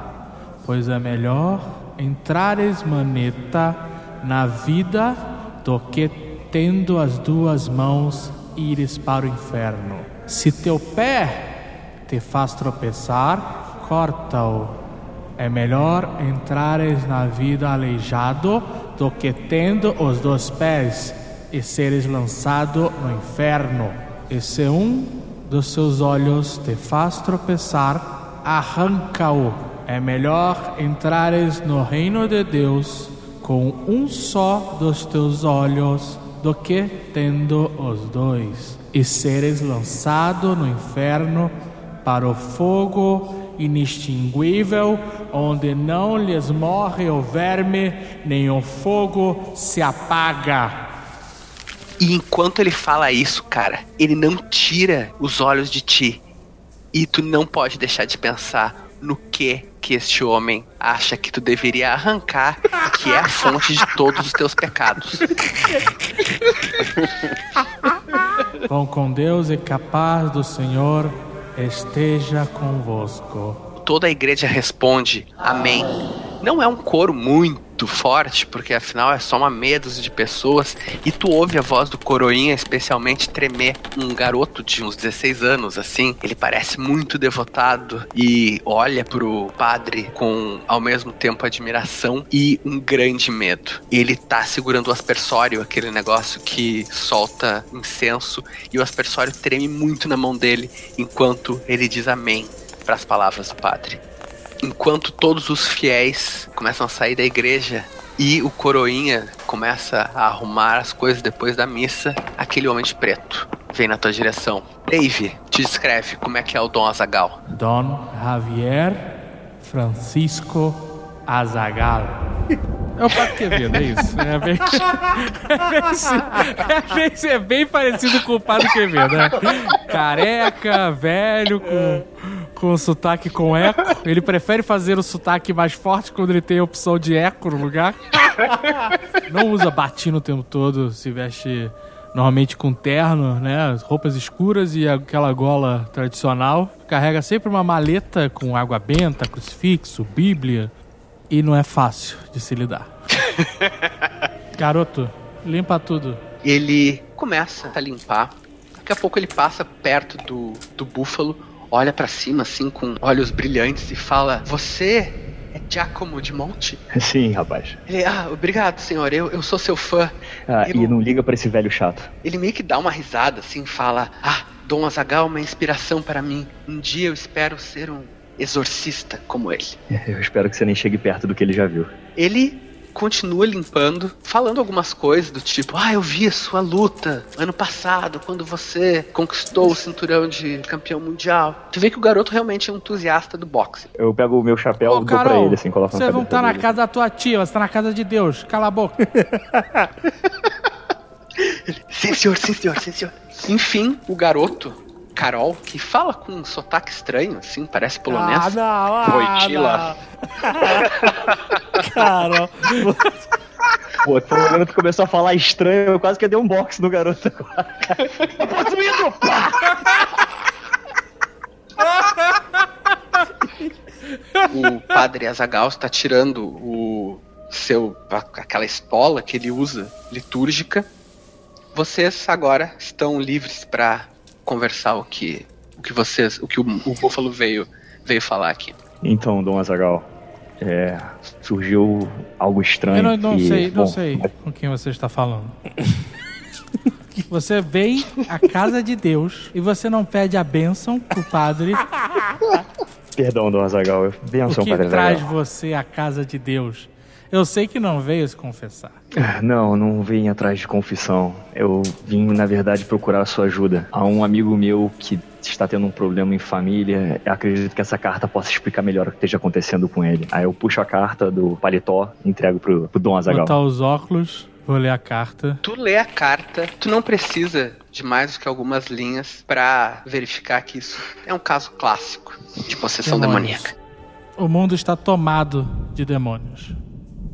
pois é melhor entrares maneta na vida do que tendo as duas mãos ires para o inferno. Se teu pé te faz tropeçar, corta-o. É melhor entrares na vida aleijado do que tendo os dois pés e seres lançado no inferno. E se um dos seus olhos te faz tropeçar, arranca-o. É melhor entrares no reino de Deus com um só dos teus olhos do que tendo os dois, e seres lançado no inferno para o fogo inextinguível, onde não lhes morre o verme, nem o fogo se apaga. E enquanto ele fala isso, cara, ele não tira os olhos de ti. E tu não pode deixar de pensar no que que este homem acha que tu deveria arrancar, que é a fonte de todos os teus pecados. Vão com Deus e capaz do Senhor esteja convosco. Toda a igreja responde amém. Não é um coro muito forte, porque afinal é só uma meia de pessoas, e tu ouve a voz do coroinha especialmente tremer. Um garoto de uns 16 anos, assim, ele parece muito devotado e olha pro padre com ao mesmo tempo admiração e um grande medo. Ele tá segurando o aspersório, aquele negócio que solta incenso, e o aspersório treme muito na mão dele enquanto ele diz amém para as palavras do padre enquanto todos os fiéis começam a sair da igreja e o coroinha começa a arrumar as coisas depois da missa, aquele homem de preto vem na tua direção. Dave, te descreve como é que é o Dom Azagal. Dom Javier Francisco Azagal. É o Pato Quevedo, é isso. É bem, [laughs] é bem, é bem, é bem parecido com o Padre Quevedo, né? Careca, velho, com, com sotaque com eco. Ele prefere fazer o sotaque mais forte quando ele tem a opção de eco no lugar. Não usa batina o tempo todo, se veste normalmente com terno, né? Roupas escuras e aquela gola tradicional. Carrega sempre uma maleta com água benta, crucifixo, bíblia. E não é fácil de se lidar. [laughs] Garoto, limpa tudo. Ele começa a limpar. Daqui a pouco ele passa perto do, do búfalo, olha para cima assim com olhos brilhantes e fala: Você é Giacomo de Monte? Sim, rapaz. Ele, ah, obrigado, senhor. Eu, eu sou seu fã. Ah, Eu- E não liga pra esse velho chato. Ele meio que dá uma risada assim, fala: Ah, Dom Azagal é uma inspiração para mim. Um dia eu espero ser um exorcista como ele. [laughs] Eu espero que você nem chegue perto do que ele já viu. Ele continua limpando, falando algumas coisas do tipo: Ah, eu vi a sua luta ano passado, quando você conquistou o cinturão de campeão mundial. Tu vê que o garoto realmente é um entusiasta do boxe. Eu pego o meu chapéu e dou pra ele, assim, coloco você não tá na dele. casa da tua tia, você tá na casa de Deus. Cala a boca. [laughs] Sim, senhor, sim, senhor, sim, senhor. Enfim, o garoto, Carol, que fala com um sotaque estranho, assim, parece polonês. Ah, não, ah, Voitila. não. [laughs] Cara, Pô, tô olhando que começou a falar estranho, eu quase que dei um box no garoto agora. Possuído! Pá! o padre Azagal está tirando o seu aquela estola que ele usa litúrgica. Vocês agora estão livres para conversar o que o que vocês, o que o, o búfalo veio veio falar aqui. Então, Dom Azagal, é, surgiu algo estranho. Eu não, não que, sei, não bom, sei com quem você está falando. [laughs] Você vem à casa de Deus e você não pede a bênção pro padre. Perdão, Dom Azagal, O benção, que Padre traz Azagal. você à casa de Deus? Eu sei que não veio se confessar. Não, não vim atrás de confissão. Eu vim, na verdade, procurar a sua ajuda. Há um amigo meu que está tendo um problema em família. Eu acredito que essa carta possa explicar melhor o que esteja acontecendo com ele. Aí eu puxo a carta do paletó e entrego pro, pro Dom Azagal. Botar os óculos, vou ler a carta. Tu lê a carta, tu não precisa de mais do que algumas linhas para verificar que isso é um caso clássico de possessão Demônios. demoníaca. O mundo está tomado de demônios.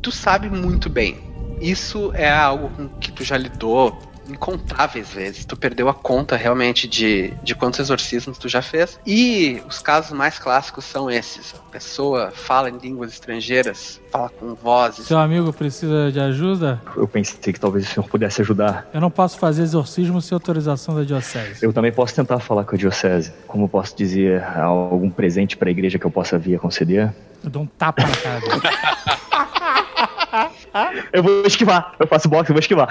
Tu sabe muito bem. Isso é algo com que tu já lidou incontáveis vezes. Tu perdeu a conta realmente de, de quantos exorcismos tu já fez. E os casos mais clássicos são esses. A pessoa fala em línguas estrangeiras, fala com vozes. Seu amigo precisa de ajuda? Eu pensei que talvez o senhor pudesse ajudar. Eu não posso fazer exorcismo sem autorização da diocese. Eu também posso tentar falar com a diocese. Como eu posso dizer, algum presente pra igreja que eu possa vir a conceder? Eu dou um tapa na cara dele. [laughs] Eu vou esquivar. Eu faço boxe, eu vou esquivar.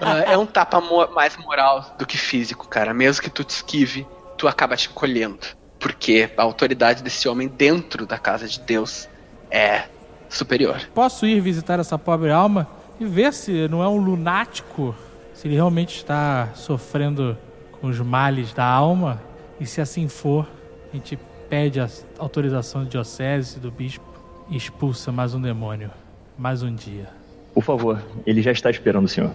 Ah, é um tapa mo- mais moral do que físico, cara. Mesmo que tu te esquive, tu acaba te colhendo. Porque a autoridade desse homem dentro da casa de Deus é superior. Posso ir visitar essa pobre alma e ver se não é um lunático, se ele realmente está sofrendo com os males da alma? E se assim for, a gente pede a autorização da diocese, do bispo expulsa mais um demônio. Mais um dia. Por favor, ele já está esperando o senhor.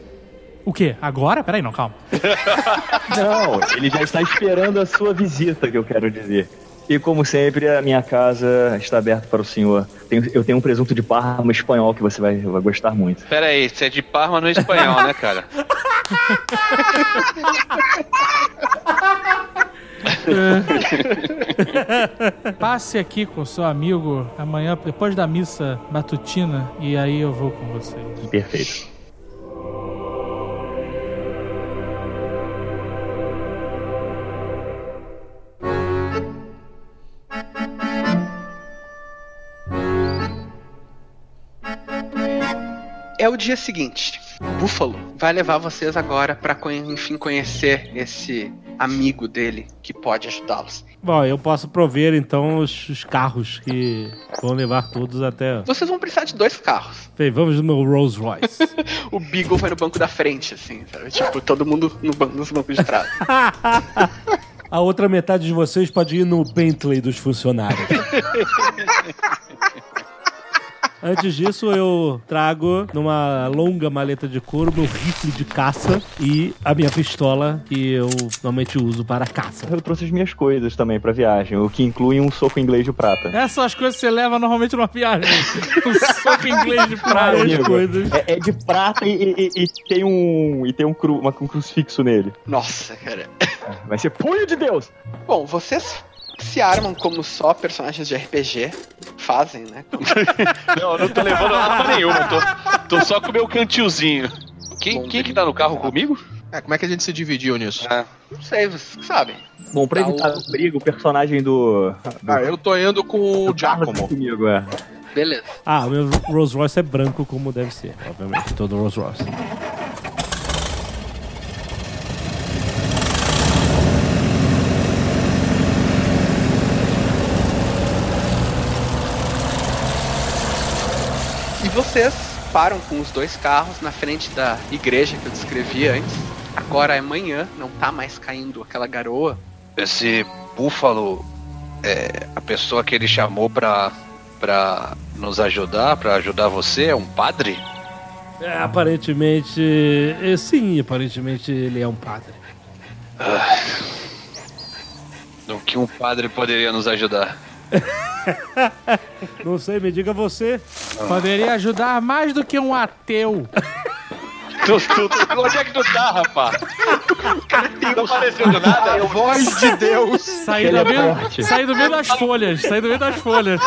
O quê? Agora? Peraí, não, calma. [laughs] Não, ele já está esperando a sua visita, que eu quero dizer. E como sempre, a minha casa está aberta para o senhor. Tenho- eu tenho um presunto de Parma espanhol que você vai, vai gostar muito. Pera aí, você é de Parma no espanhol, né, cara? [laughs] Passe aqui com seu amigo amanhã, depois da missa matutina, e aí eu vou com vocês. Perfeito. É o dia seguinte. Búfalo vai levar vocês agora pra conhe- enfim conhecer esse amigo dele que pode ajudá-los. Bom, eu posso prover então os, os carros que vão levar todos até. Vocês vão precisar de dois carros. Bem, vamos no meu Rolls Royce. [laughs] O Beagle vai no banco da frente, assim, sabe? Tipo, todo mundo no ban- nos bancos de trás. [laughs] A outra metade de vocês pode ir no Bentley dos funcionários. [laughs] Antes disso, eu trago numa longa maleta de couro meu rifle de caça e a minha pistola que eu normalmente uso para caça. Eu trouxe as minhas coisas também pra viagem, o que inclui um soco inglês de prata. Essas são as coisas que você leva normalmente numa viagem. [laughs] Um soco inglês de amigo. coisas. É, é de prata e, e- e tem um e tem um, cru, uma- um crucifixo nele. Nossa, cara. Vai ser punho de Deus. Bom, vocês se armam como só personagens de RPG fazem, né? [laughs] Não, eu não tô levando arma nenhuma, tô, tô só com o meu cantilzinho. Quem, quem que tá no carro comigo? É, como é que a gente se dividiu nisso? Ah, Não sei, vocês sabem. Bom, pra Tá, evitar o- o briga, o personagem do. do Ah, eu tô indo com o Giacomo. comigo, é. Beleza. Ah, o meu Rolls Royce é branco como deve ser, obviamente, todo Rolls Royce. Vocês param com os dois carros na frente da igreja que eu descrevi antes. Agora é manhã, não tá mais caindo aquela garoa. esse búfalo é a pessoa que ele chamou pra, pra nos ajudar, pra ajudar você, é um padre? É, aparentemente. é, sim, aparentemente ele é um padre. No que um padre poderia nos ajudar? [laughs] Não sei, me diga você. Poderia ajudar mais do que um ateu. [laughs] Tu, tu, tu- onde é que tu tá, rapaz? Não tá aparecendo nada? Voz de Deus! Sair do, meio, sair do meio das folhas. Sair do meio das folhas.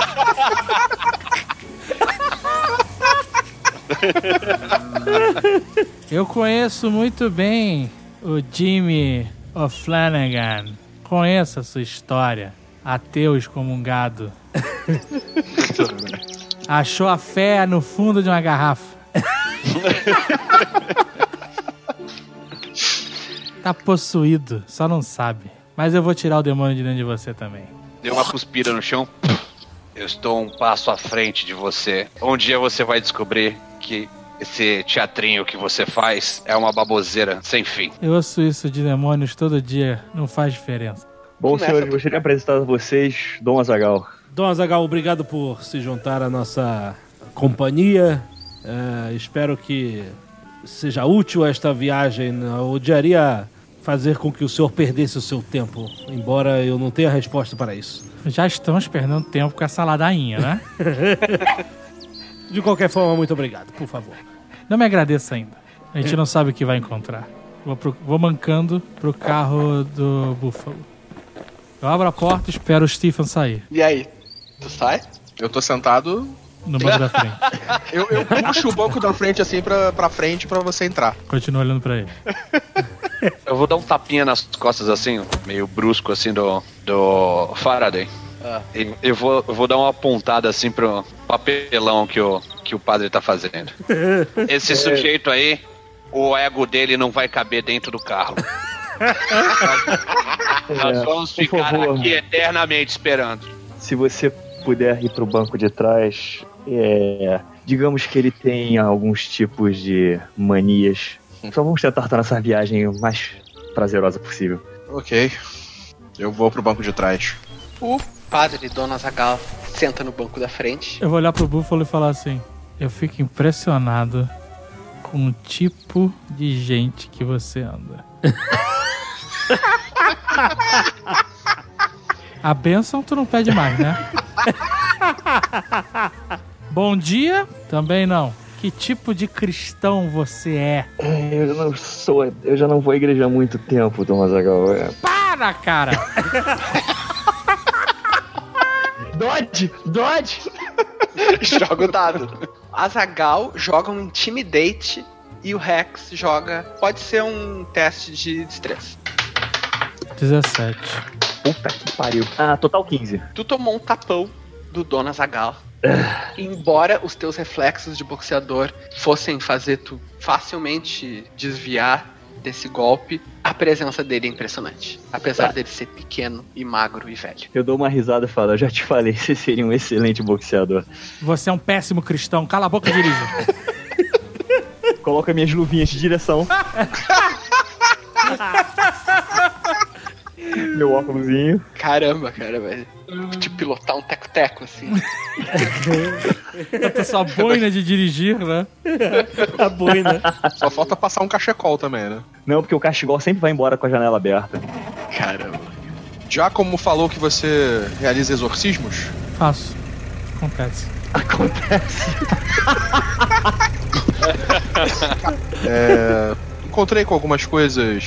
Eu conheço muito bem o Jimmy O'Flanagan. Conheço a sua história. Ateu excomungado. [laughs] Achou a fé no fundo de uma garrafa. [laughs] Tá possuído, só não sabe. Mas eu vou tirar o demônio de dentro de você também. Deu uma cuspida no chão. Eu estou um passo à frente de você. Um dia você vai descobrir que esse teatrinho que você faz é uma baboseira sem fim. Eu ouço isso de demônios todo dia, não faz diferença. Bom, Começa, senhores, gostaria de apresentar a vocês Dom Azagal. Dom Azagal, obrigado por se juntar à nossa companhia. É, espero que seja útil esta viagem. Eu odiaria fazer com que o senhor perdesse o seu tempo, embora eu não tenha resposta para isso. Já estamos perdendo tempo com essa ladainha, né? [laughs] De qualquer forma, muito obrigado, por favor. Não me agradeça ainda. A gente não sabe o que vai encontrar. Vou, pro- vou mancando pro carro do Búfalo. Eu abro a porta e espero o Stephen sair E aí? Tu sai? Eu tô sentado. no banco da frente. [laughs] Eu, eu puxo o banco da frente assim pra, pra frente pra você entrar. Continuo olhando pra ele. [laughs] Eu vou dar um tapinha nas costas assim, meio brusco assim do, do Faraday. Ah. E Eu vou, eu vou dar uma pontada assim pro papelão que o, que o padre tá fazendo. [laughs] Esse sujeito aí, o ego dele não vai caber dentro do carro. [laughs] Nós vamos ficar favor. aqui eternamente esperando. Se você puder ir pro banco de trás, é, digamos que ele tem alguns tipos de manias. Só vamos tentar tornar essa viagem o mais prazerosa possível. Ok. Eu vou pro banco de trás. O padre Dona Zagal senta no banco da frente. Eu vou olhar pro Búfalo e falar assim: Eu fico impressionado com o tipo de gente que você anda. [laughs] A bênção tu não pede mais, né? Bom dia? Também não. Que tipo de cristão você é? Eu não sou. Eu já não vou à igreja há muito tempo, Dom Azagal. É. Para, cara! Dodge! Dodge! joga o dado. Azagal joga um Intimidate e o Rex joga. Pode ser um teste de destreza. 17. Puta que pariu. Ah, total 15. Tu tomou um tapão do Dona Zagal. Embora os teus reflexos de boxeador fossem fazer tu facilmente desviar desse golpe, a presença dele é impressionante. Apesar dele ser pequeno e magro e velho. Eu dou uma risada e falo, eu já te falei, [laughs] você seria um excelente boxeador. Você é um péssimo cristão. Cala a boca e dirige. Coloca minhas luvinhas de direção. [laughs] Meu óculosinho. Caramba, cara, velho. De pilotar um teco-teco, assim. Bota sua boina de dirigir, né? [laughs] A boina. Só falta passar um cachecol também, né? Não, porque o cachegol sempre vai embora com a janela aberta. Caramba. Já como falou que você realiza exorcismos, Faço. Acontece. [laughs] é, encontrei com algumas coisas,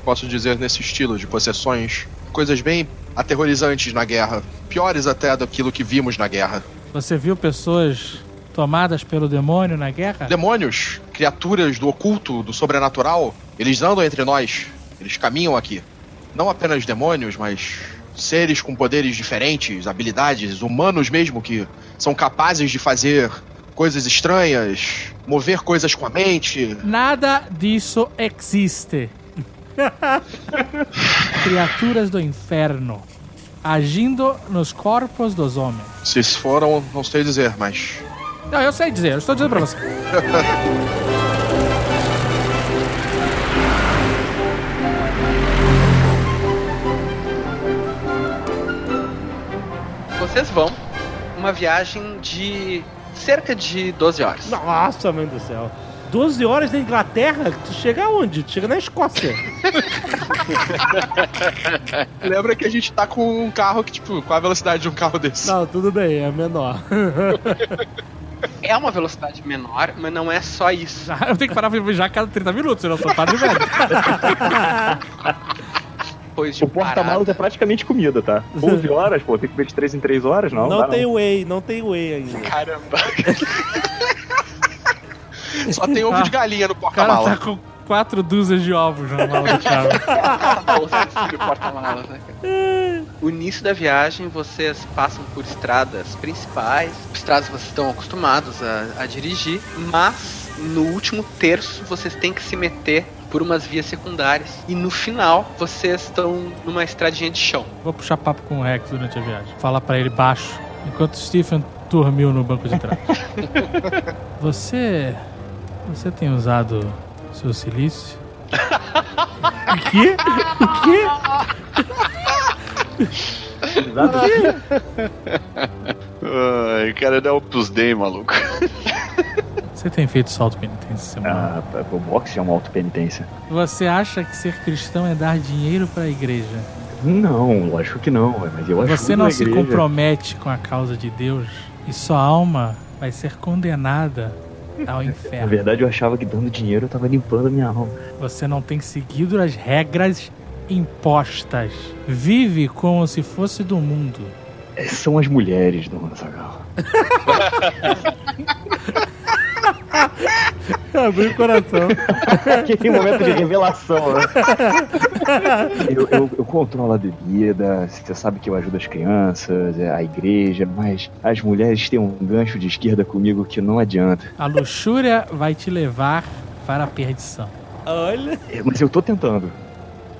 posso dizer, nesse estilo de possessões. Coisas bem aterrorizantes na guerra. Piores até daquilo que vimos na guerra. Você viu pessoas tomadas pelo demônio na guerra? Demônios, criaturas do oculto, do sobrenatural, eles andam entre nós. Eles caminham aqui. Não apenas demônios, mas seres com poderes diferentes, habilidades, humanos mesmo que são capazes de fazer coisas estranhas, mover coisas com a mente. Nada disso existe. [laughs] Criaturas do inferno agindo nos corpos dos homens. Se foram, não sei dizer, mas Não, eu sei dizer, eu estou dizendo pra você. [laughs] Vocês vão uma viagem de cerca de 12 horas. Nossa, mãe do céu. 12 horas na Inglaterra? Tu chega aonde? Tu chega na Escócia. [laughs] lembra que a gente tá com um carro que, tipo, qual a velocidade de um carro desse? Não, tudo bem, é menor. [laughs] É uma velocidade menor, mas não é só isso. Eu tenho que parar pra já a cada 30 minutos, senão eu sou padre velho. [laughs] O porta-malas é praticamente comida, tá? 11 horas, pô, tem que comer de 3 em 3 horas, não? Não, dá, tem whey, não tem whey ainda. Caramba. Só tem ovo de galinha no O cara tá porta-mala. com quatro dúzias de ovos na mala do [laughs] o porta-malas, né, cara? O início da viagem, vocês passam por estradas principais, estradas que vocês estão acostumados a, a dirigir, mas no último terço vocês têm que se meter por umas vias secundárias e no final vocês estão numa estradinha de chão. Vou puxar papo com o Rex durante a viagem. Falar pra ele baixo, enquanto o Stephen dormiu no banco de trás. [laughs] Você. Você tem usado seu silício? O quê? O quê? Ai, cara, dá Opus Dei, maluco. Você tem feito salto penitência essa semana? Ah, o boxe é uma auto-penitência. Você acha que ser cristão é dar dinheiro pra igreja? Não, lógico que não, mas eu acho Você não se compromete com a causa de Deus e sua alma vai ser condenada ao [laughs] Na inferno. verdade, eu achava que dando dinheiro eu tava limpando a minha alma. Você não tem seguido as regras impostas. Vive como se fosse do mundo. É, São as mulheres, Dona Zagal. [laughs] [laughs] Abriu o coração. [laughs] Aquele momento de revelação, né? [laughs] Eu, eu- eu controlo a bebida, você sabe que eu ajudo as crianças, é, a igreja, mas as mulheres têm um gancho de esquerda comigo que não adianta. A luxúria vai te levar para a perdição. Olha. É, Mas eu tô tentando.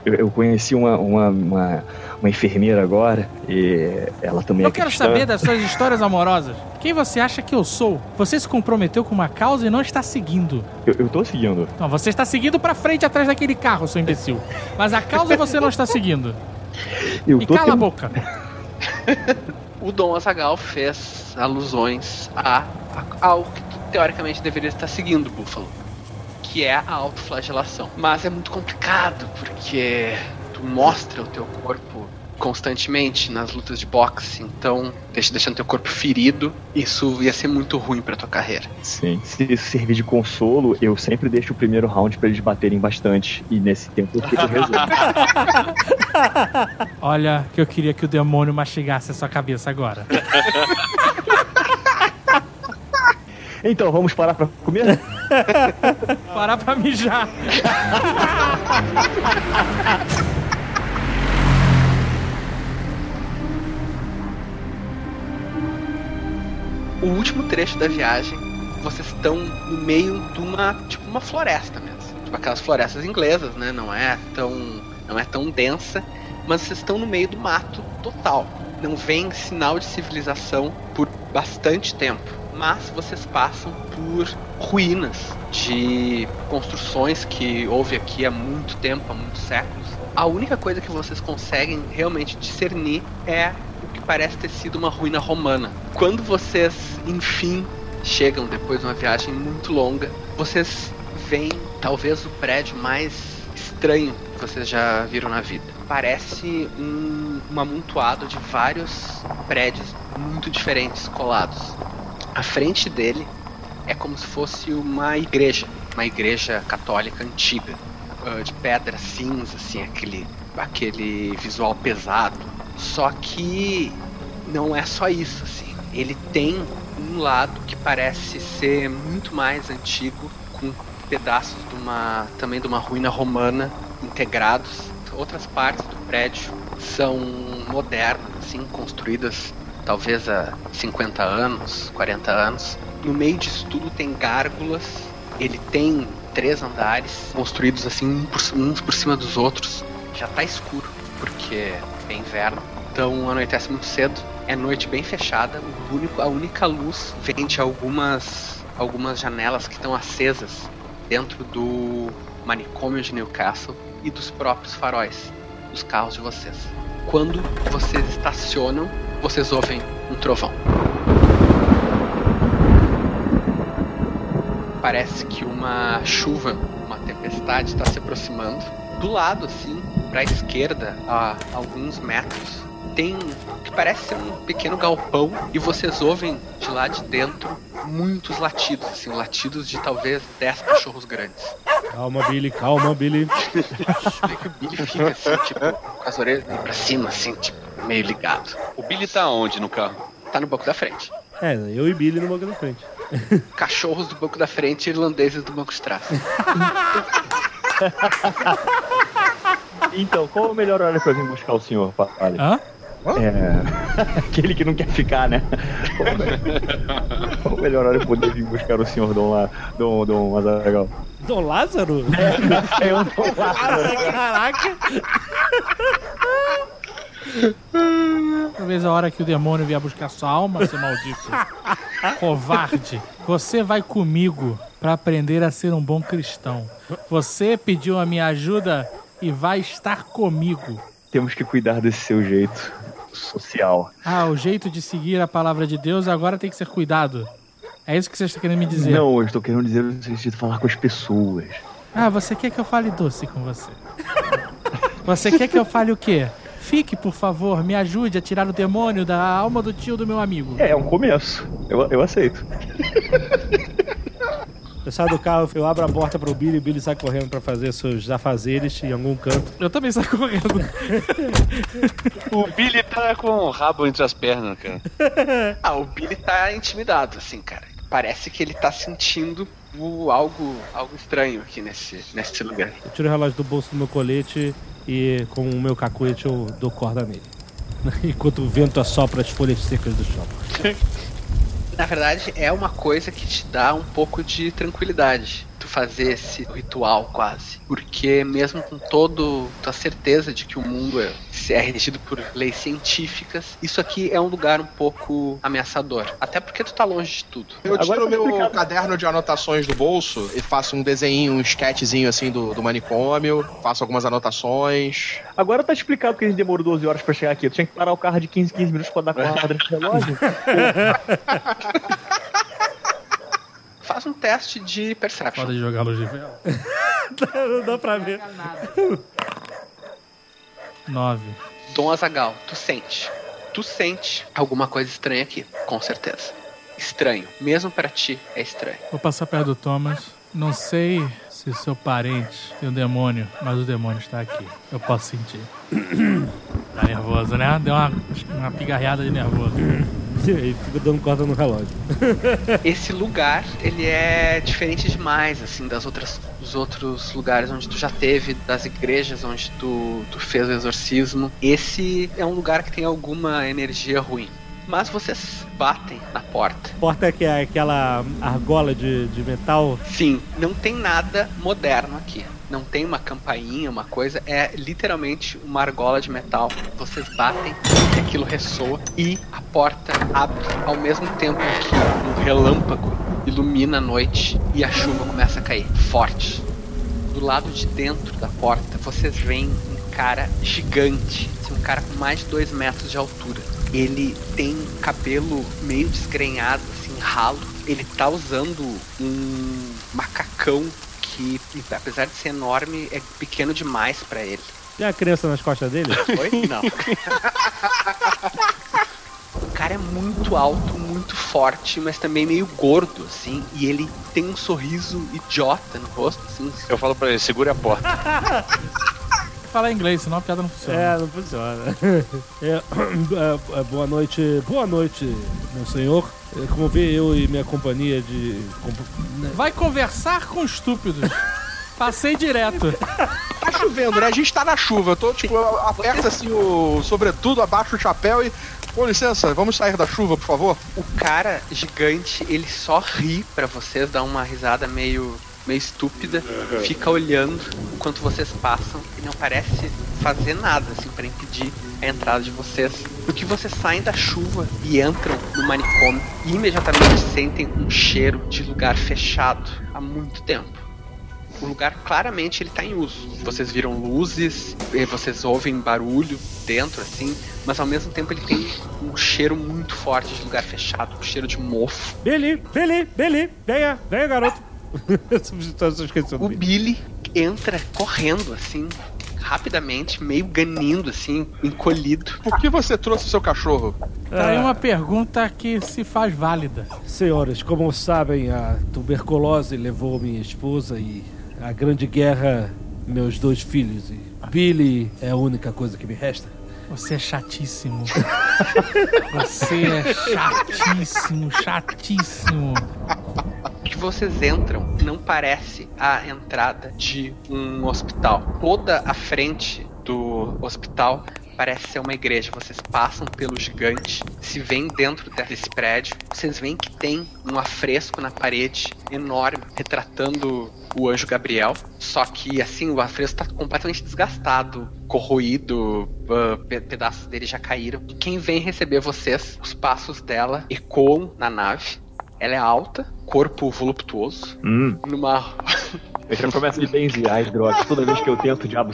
Eu, eu conheci uma, uma, uma, uma enfermeira agora e ela também Eu é quero cristã. saber das suas histórias amorosas. Quem você acha que eu sou? Você se comprometeu com uma causa e não está seguindo. Eu, eu tô seguindo. Não, você está seguindo pra frente atrás daquele carro, seu imbecil. Mas a causa você não está seguindo. Eu E tô cala a tent- boca. [laughs] O Dom Azagal fez alusões a, a ao que tu, teoricamente deveria estar seguindo, Búfalo, que é a autoflagelação. Mas é muito complicado porque tu mostra o teu corpo constantemente nas lutas de boxe, então deixa deixando teu corpo ferido, isso ia ser muito ruim pra tua carreira. Sim. Se isso servir de consolo, eu sempre deixo o primeiro round pra eles baterem bastante. E nesse tempo eu fico resolvido. [laughs] Olha, que eu queria que o demônio mastigasse a sua cabeça agora. [laughs] Então, vamos parar pra comer? [laughs] Parar pra mijar. [laughs] O último trecho da viagem, vocês estão no meio de uma, tipo, uma floresta mesmo. Tipo aquelas florestas inglesas, né? Não é tão, não é tão densa, mas vocês estão no meio do mato total. Não vem sinal de civilização por bastante tempo. Mas vocês passam por ruínas de construções que houve aqui há muito tempo, há muitos séculos. A única coisa que vocês conseguem realmente discernir é o que parece ter sido uma ruína romana. Quando vocês, enfim, chegam depois de uma viagem muito longa, vocês veem talvez o prédio mais estranho que vocês já viram na vida. Parece um, um amontoado de vários prédios muito diferentes colados. À frente dele é como se fosse uma igreja, uma igreja católica antiga, ah, de pedra cinza, assim, aquele, aquele visual pesado. Só que não é só isso, assim. Ele tem um lado que parece ser muito mais antigo, com pedaços de uma também de uma ruína romana integrados. Outras partes do prédio são modernas, assim, construídas talvez há 50 anos, 40 anos. No meio disso tudo tem gárgulas. Ele tem três andares construídos assim uns por cima dos outros. Já tá escuro porque é inverno. Então anoitece muito cedo. É noite bem fechada. O único, a única luz vem de algumas algumas janelas que estão acesas dentro do manicômio de Newcastle e dos próprios faróis dos carros de vocês. Quando vocês estacionam, vocês ouvem um trovão. Parece que uma chuva, uma tempestade está se aproximando. Do lado, assim, para a esquerda, a alguns metros, tem o que parece ser um pequeno galpão e vocês ouvem de lá de dentro muitos latidos, assim, latidos de talvez 10 cachorros grandes. Calma, Billy, calma, Billy. Vê [laughs] que o Billy fica assim, tipo, com as orelhas meio pra cima, assim, tipo, meio ligado. O Billy tá onde no carro? Tá no banco da frente. É, eu e Billy no banco da frente. [laughs] Cachorros do banco da frente e irlandeses do banco de trás. [laughs] Então, qual é o melhor horário pra vir buscar o senhor, Palha? Hã? É. [laughs] Aquele que não quer ficar, né? Qual [laughs] o melhor horário pra poder vir buscar o senhor Dom, lá, Dom, Dom Azagal? Dom Lázaro? [laughs] É um Dom Lázaro. Caraca! Talvez a hora que o demônio vier buscar sua alma, seu maldito. Covarde. Você vai comigo para aprender a ser um bom cristão. Você pediu a minha ajuda e vai estar comigo. Temos que cuidar desse seu jeito social. Ah, o jeito de seguir a palavra de Deus agora tem que ser cuidado. É isso que você está querendo me dizer? Não, eu estou querendo dizer o sentido de falar com as pessoas. Ah, você quer que eu fale doce com você? Você quer que eu fale o quê? Fique, por favor, me ajude a tirar o demônio da alma do tio do meu amigo. É, é um começo. Eu, eu aceito. [laughs] Eu saio do carro, eu abro a porta pro Billy, o Billy sai correndo pra fazer seus afazeres em algum canto. Eu também saio correndo. [laughs] O Billy tá com o rabo entre as pernas, cara. [laughs] Ah, o Billy tá intimidado, assim, cara. Parece que ele tá sentindo o- algo, algo estranho aqui nesse, nesse lugar. Eu tiro o relógio do bolso do meu colete e com o meu cacuete eu dou corda nele. [laughs] Enquanto o vento assopra as folhas secas do chão. Na verdade, é uma coisa que te dá um pouco de tranquilidade. Tu fazer esse ritual quase. Porque mesmo com todo a certeza de que o mundo é, se é regido por leis científicas, isso aqui é um lugar um pouco ameaçador. Até porque tu tá longe de tudo. Eu Agora tiro tá meu explicado. caderno de anotações do bolso e faço um desenho, um sketchzinho assim do, do manicômio, faço algumas anotações. Agora tá explicado que a gente demorou 12 horas pra chegar aqui. Eu tinha que parar o carro de 15, 15 minutos pra dar quadra de relógio. [laughs] Faz um teste de perception. Pode jogar luz de vela. Não dá pra ver. Nove. Dom Azagal, tu sente. Tu sente alguma coisa estranha aqui, com certeza. Estranho. Mesmo pra ti é estranho. Vou passar perto do Thomas. Não sei se seu parente tem um demônio, mas o demônio está aqui. Eu posso sentir. [clears throat] Tá nervoso, né? Deu uma, uma pigarreada de nervoso. Aí fico dando corda no relógio. [laughs] Esse lugar, ele é diferente demais, assim, das outras, dos outros lugares onde tu já teve, das igrejas onde tu, tu fez o exorcismo. Esse é um lugar que tem alguma energia ruim. Mas vocês batem na porta. Porta é que é aquela argola de, de metal. Sim, não tem nada moderno aqui. Não tem uma campainha, uma coisa. É literalmente uma argola de metal. Vocês batem aquilo ressoa. E a porta abre ao mesmo tempo que um relâmpago ilumina a noite e a chuva começa a cair forte. Do lado de dentro da porta, vocês veem um cara gigante. assim, Um cara com mais de dois metros de altura. Ele tem cabelo meio desgrenhado, assim, ralo. Ele tá usando um macacão que, apesar de ser enorme, é pequeno demais pra ele. Tem a criança nas costas dele? [laughs] Oi? Não. O cara é muito alto, muito forte, mas também meio gordo, assim. E ele tem um sorriso idiota no rosto, assim. Eu falo pra ele, segure a porta. [laughs] Falar inglês, senão a piada não funciona. É, não funciona. [laughs] É, é, é, boa noite, boa noite, meu senhor. É, Como vê, eu e minha companhia de. Vai conversar com estúpidos. Passei direto. Tá chovendo, né? A gente tá na chuva. Eu tô, tipo, aperta assim o sobretudo, abaixo o chapéu e. Com licença, vamos sair da chuva, por favor? O cara gigante, ele só ri pra vocês, dá uma risada meio, meio estúpida, fica olhando enquanto vocês passam e não parece fazer nada, assim, pra impedir a entrada de vocês. Porque vocês saem da chuva e entram no manicômio e imediatamente sentem um cheiro de lugar fechado há muito tempo. O lugar claramente ele tá em uso. Vocês viram luzes, eh, vocês ouvem barulho dentro, assim, mas ao mesmo tempo ele tem um cheiro muito forte de lugar fechado, um cheiro de mofo. Billy, Billy, Billy, venha, venha, garoto. [laughs] O. Billy entra correndo, assim, rapidamente, meio ganindo, assim, encolhido. Por que você trouxe o seu cachorro? Tá aí Ah, uma pergunta que se faz válida. Senhoras, como sabem, a tuberculose levou minha esposa e a grande guerra, meus dois filhos. E Billy é a única coisa que me resta. Você é chatíssimo. [laughs] Você é chatíssimo, chatíssimo. que vocês entram não parece a entrada de um hospital. Toda a frente do hospital parece ser uma igreja. Vocês passam pelo gigante, se veem dentro desse prédio. Vocês veem que tem um afresco na parede enorme retratando o anjo Gabriel. Só que assim, o afresco está completamente desgastado, corroído, pe- pedaços dele já caíram. E quem vem receber vocês, os passos dela ecoam na nave. Ela é alta, corpo voluptuoso, Hum, numa, [laughs] eu já começo de benzer. Ai, droga, toda vez que eu tento, o diabo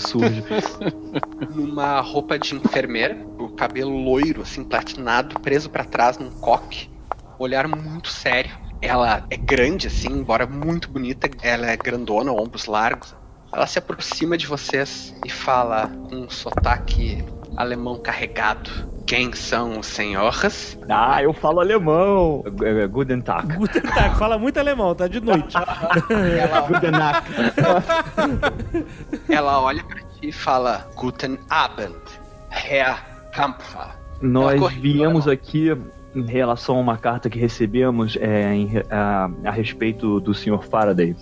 numa roupa de enfermeira, o cabelo loiro, assim, platinado, preso pra trás num coque, olhar muito sério. Ela é grande, assim, embora muito bonita, ela é grandona, ombros largos. Ela se aproxima de vocês e fala com um sotaque alemão carregado. Quem são os senhores? Ah, eu falo alemão. É, é, Guten Tag. Guten Tag, fala muito alemão, tá de noite. [laughs] Ela, Guten Nacht. [laughs] ela olha pra ti e fala: Guten Abend, Herr Kampfer. Nós viemos aqui em relação a uma carta que recebemos é, em a, a respeito do Sr. Faraday.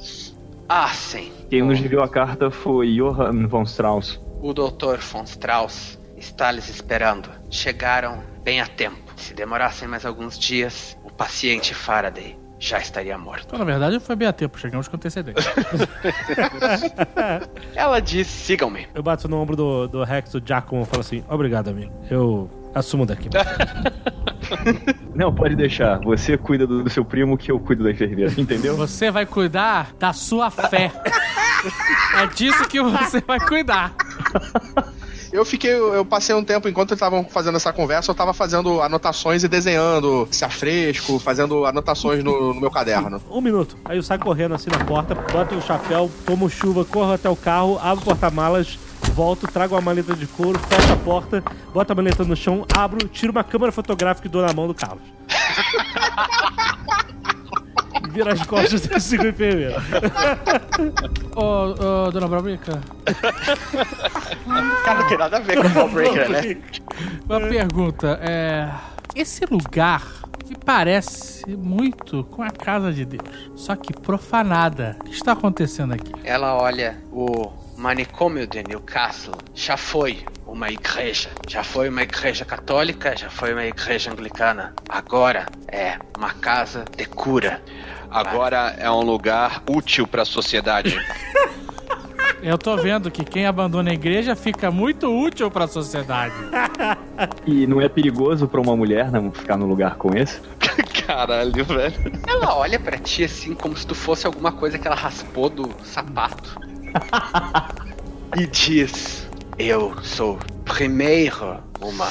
Ah, sim. Quem nos enviou a carta foi Johann von Strauss. O Dr. von Strauss está lhes esperando. Chegaram bem a tempo. Se demorassem mais alguns dias, o paciente Faraday já estaria morto. Então, na verdade, foi bem a tempo, chegamos com antecedência. [laughs] Ela diz: sigam-me. Eu bato no ombro do, do Rex, do Giacomo, e falo assim: obrigado, amigo. Eu assumo daqui. [laughs] Não, pode deixar. Você cuida do, do seu primo que eu cuido da enfermeira, entendeu? Você vai cuidar da sua fé. [laughs] É disso que você vai cuidar. Eu fiquei, eu passei um tempo, enquanto eles estavam fazendo essa conversa, eu tava fazendo anotações e desenhando esse afresco, fazendo anotações no, no meu caderno. Um minuto. Aí eu saio correndo assim na porta, boto o chapéu, tomo chuva, corro até o carro, abro o porta-malas, volto, trago uma maleta de couro, fecho a porta, boto a maleta no chão, abro, tiro uma câmera fotográfica e dou na mão do Carlos. [laughs] Vira as costas e sigo o enfermeiro. Ô, ô, dona Brabrica, Cara, não tem nada a ver com o Ballbreaker, né? uma pergunta. É. Esse lugar me parece muito com a casa de Deus. Só que profanada. O que está acontecendo aqui? Ela olha o manicômio de Newcastle. Já foi uma igreja. Já foi uma igreja católica, já foi uma igreja anglicana. Agora é uma casa de cura. Agora é um lugar útil pra sociedade. [laughs] Eu tô vendo que quem abandona a igreja fica muito útil para a sociedade. [laughs] E não é perigoso pra uma mulher não ficar num lugar com esse? [laughs] Caralho, velho. Ela olha pra ti assim como se tu fosse alguma coisa que ela raspou do sapato. e diz: Eu sou primeiro uma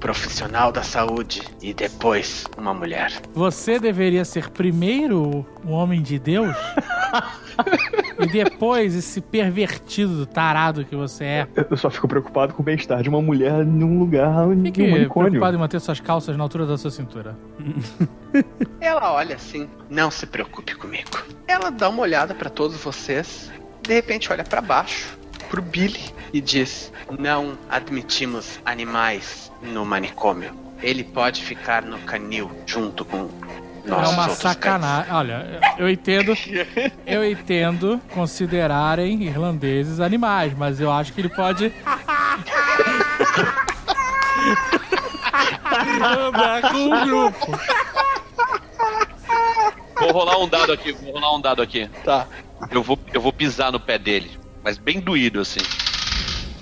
profissional da saúde e depois uma mulher. Você deveria ser primeiro um homem de Deus e depois esse pervertido tarado que você é. Eu só fico preocupado com o bem-estar de uma mulher num lugar, num Fique manicômio. preocupado em manter suas calças na altura da sua cintura. [laughs] Ela olha assim: Não se preocupe comigo. Ela dá uma olhada pra todos vocês, de repente olha pra baixo, pro Billy e diz: Não admitimos animais no manicômio. Ele pode ficar no canil junto com nós. é uma sacanagem. Olha, eu entendo. Eu entendo considerarem irlandeses animais, mas eu acho que ele pode. andar com o grupo. Vou rolar um dado aqui, vou rolar um dado aqui. Tá. Eu vou, eu vou pisar no pé dele, mas bem doído assim.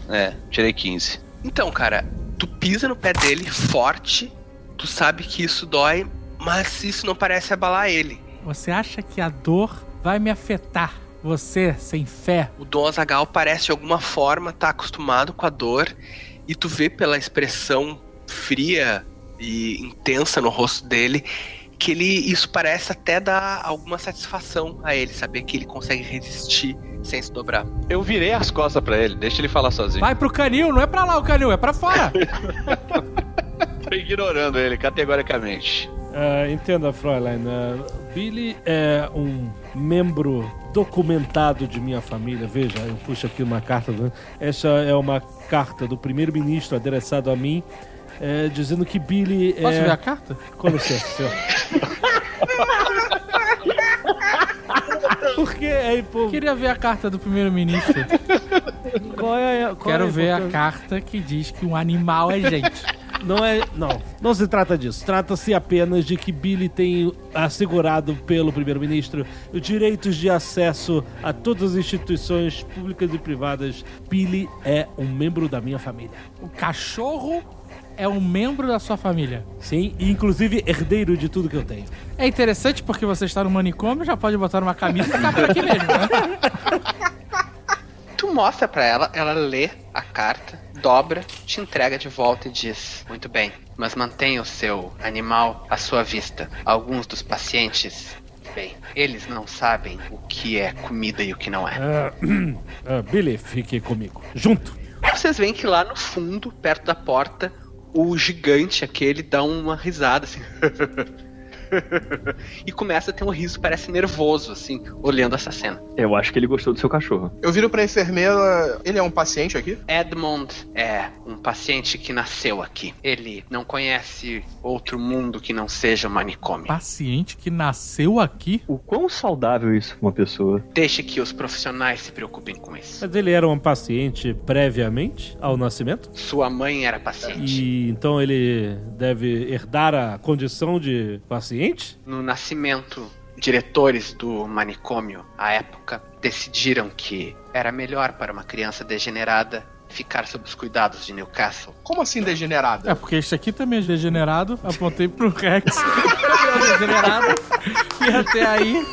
É, tirei 15. Então, cara, tu pisa no pé dele forte, tu sabe que isso dói, mas isso não parece abalar ele. Você acha que a dor vai me afetar? Você, sem fé? O Dom Azagal parece de alguma forma estar acostumado com a dor e tu vê pela expressão fria e intensa no rosto dele que ele isso parece até dar alguma satisfação a ele, saber que ele consegue resistir sem se dobrar. Eu virei as costas pra ele, deixa ele falar sozinho. Vai pro canil, não é pra lá o canil, é pra fora. [laughs] Tô ignorando ele categoricamente. Ah, entenda, Fräulein. ah, Billy é um membro documentado de minha família. Veja, eu puxo aqui uma carta. Essa é uma carta do primeiro-ministro endereçado a mim, eh, dizendo que Billy Posso é... ver a carta? Com licença, senhor. Por que é pô, Queria ver a carta do primeiro-ministro. qual é, qual Quero é ver a carta que diz que um animal é gente. Não é. Não. Não se trata disso. Trata-se apenas de que Billy tem assegurado pelo primeiro-ministro os direitos de acesso a todas as instituições públicas e privadas. Billy é um membro da minha família. O cachorro é um membro da sua família. Sim, e inclusive herdeiro de tudo que eu tenho. É interessante porque você está no manicômio, já pode botar uma camisa e ficar por aqui mesmo, né? Tu mostra pra ela, ela lê a carta, dobra, te entrega de volta e diz: Muito bem, mas mantenha o seu animal à sua vista. Alguns dos pacientes, bem, eles não sabem o que é comida e o que não é. Ah, [clears throat] ah, Billy, fique comigo. Junto. Vocês veem que lá no fundo, perto da porta, O gigante aquele dá uma risada assim. [laughs] [laughs] e começa a ter um riso, parece nervoso, assim, olhando essa cena. Eu acho que ele gostou do seu cachorro. Eu viro pra enfermeira. Ele é um paciente aqui? Edmond é um paciente que nasceu aqui. Ele não conhece outro mundo que não seja o manicômio. Paciente que nasceu aqui? O quão saudável isso pra uma pessoa? Deixe que os profissionais se preocupem com isso. Mas ele era um paciente previamente ao nascimento? Sua mãe era paciente. E então ele deve herdar a condição de paciente? No nascimento, diretores do manicômio, à época, decidiram que era melhor para uma criança degenerada ficar sob os cuidados de Newcastle. Como assim degenerada? É, porque este aqui também é degenerado. Apontei pro Rex. é [laughs] degenerado. E até aí.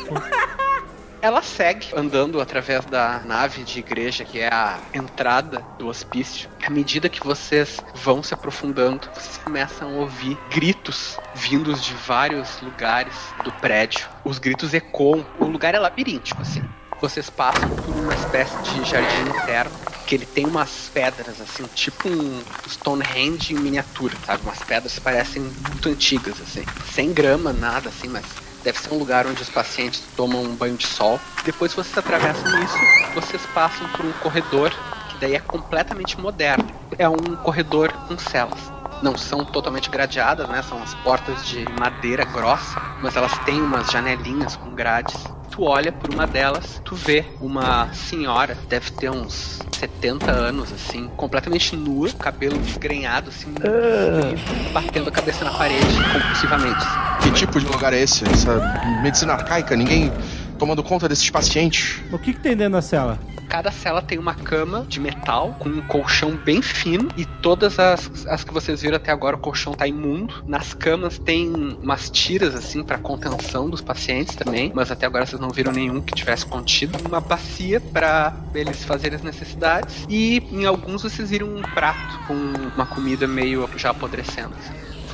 Ela segue andando através da nave de igreja, que é a entrada do hospício. À medida que vocês vão se aprofundando, vocês começam a ouvir gritos vindos de vários lugares do prédio. Os gritos ecoam. O lugar é labiríntico, assim. Vocês passam por uma espécie de jardim interno, que ele tem umas pedras, assim, tipo um Stonehenge em miniatura, sabe? Umas pedras parecem muito antigas, assim. Sem grama, nada, assim, mas deve ser um lugar onde os pacientes tomam um banho de sol. Depois vocês atravessam isso, vocês passam por um corredor que daí é completamente moderno. É um corredor com celas. Não são totalmente gradeadas, né? São as portas de madeira grossa, mas elas têm umas janelinhas com grades. Tu olha por uma delas, tu vê uma senhora, deve ter uns 70 anos, assim, completamente nua, cabelo desgrenhado, assim, e batendo a cabeça na parede compulsivamente. Que tipo de lugar é esse? Essa medicina arcaica? Ninguém tomando conta desses pacientes? O que, que tem dentro da cela? Cada cela tem uma cama de metal com um colchão bem fino e todas as, as que vocês viram até agora o colchão tá imundo. Nas camas tem umas tiras assim para contenção dos pacientes também, mas até agora vocês não viram nenhum que tivesse contido. Uma bacia para eles fazerem as necessidades e em alguns vocês viram um prato com uma comida meio já apodrecendo.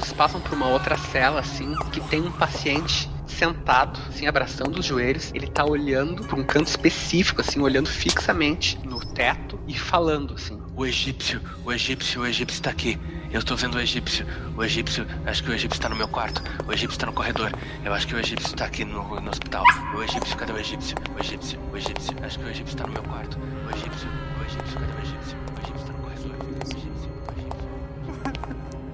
Vocês passam por uma outra cela assim que tem um paciente sentado, assim, abraçando os joelhos. Ele tá olhando para um canto específico, assim, olhando fixamente no teto e falando, assim. O egípcio, o egípcio, o egípcio tá aqui. Eu tô vendo o egípcio. O egípcio, acho que o egípcio tá no meu quarto. O egípcio tá no corredor. Eu acho que o egípcio tá aqui no, no hospital. O egípcio, cadê o egípcio? O egípcio, o egípcio, acho que o egípcio tá no meu quarto. O egípcio, o egípcio, cadê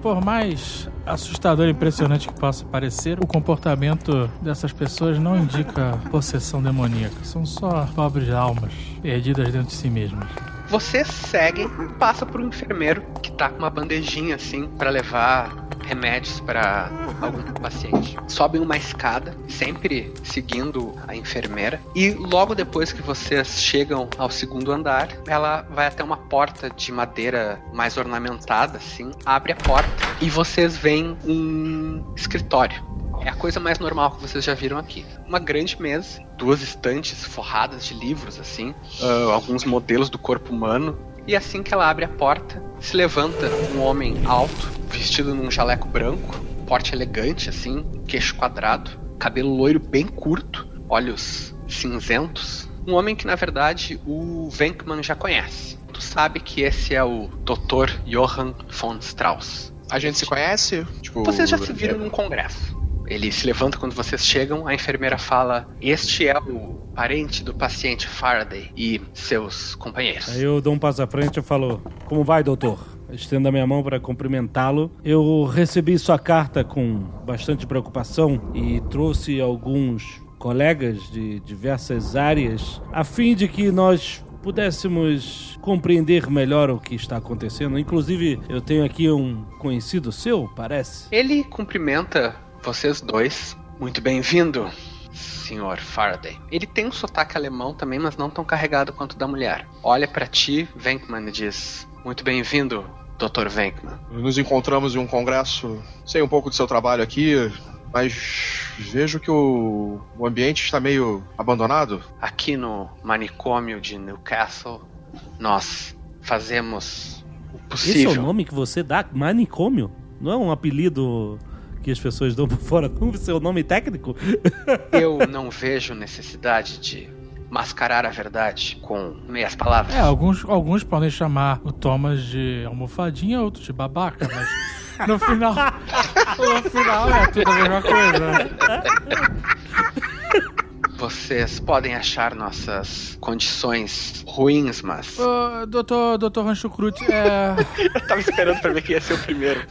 Por mais assustador e impressionante que possa parecer, o comportamento dessas pessoas não indica possessão demoníaca. São só pobres almas perdidas dentro de si mesmas. Vocês seguem, passa por um enfermeiro que tá com uma bandejinha assim para levar remédios para algum paciente. Sobem uma escada, sempre seguindo a enfermeira, e logo depois que vocês chegam ao segundo andar, ela vai até uma porta de madeira mais ornamentada assim, abre a porta e vocês veem um escritório. É a coisa mais normal que vocês já viram aqui. Uma grande mesa, duas estantes forradas de livros, assim, ah, alguns modelos do corpo humano. E assim que ela abre a porta, se levanta um homem alto, vestido num jaleco branco, porte elegante, assim, queixo quadrado, cabelo loiro bem curto, olhos cinzentos. Um homem que, na verdade, o Venkman já conhece. Tu sabe que esse é o Dr. Johann von Strauss. A gente se conhece? Tipo, Vocês já se viram num congresso. Ele se levanta quando vocês chegam, a enfermeira fala: Este é o parente do paciente Faraday e seus companheiros. Aí eu dou um passo à frente e falo: Como vai, doutor? Estendo a minha mão para cumprimentá-lo. Eu recebi sua carta com bastante preocupação e trouxe alguns colegas de diversas áreas a fim de que nós pudéssemos compreender melhor o que está acontecendo. Inclusive, eu tenho aqui um conhecido seu, parece. Ele cumprimenta vocês dois. Muito bem-vindo, Sr. Faraday. Ele tem um sotaque alemão também, mas não tão carregado quanto o da mulher. Olha para ti, Venkman, e diz: Muito bem-vindo, Dr. Venkman. Nos encontramos em um congresso. Sei um pouco do seu trabalho aqui, mas vejo que o, o ambiente está meio abandonado. Aqui no manicômio de Newcastle, nós fazemos o Esse é possível. o nome que você dá? Manicômio? Não é um apelido que as pessoas dão por fora, não? Seu nome técnico? Eu não vejo necessidade de mascarar a verdade com meias palavras. É, alguns, alguns podem chamar o Thomas de almofadinha, outros de babaca, mas no final. [laughs] no final é tudo a mesma coisa. Vocês podem achar nossas condições ruins, mas. Ô, doutor, doutor Rancho Crute, é. [laughs] Eu tava esperando pra ver quem ia ser o primeiro.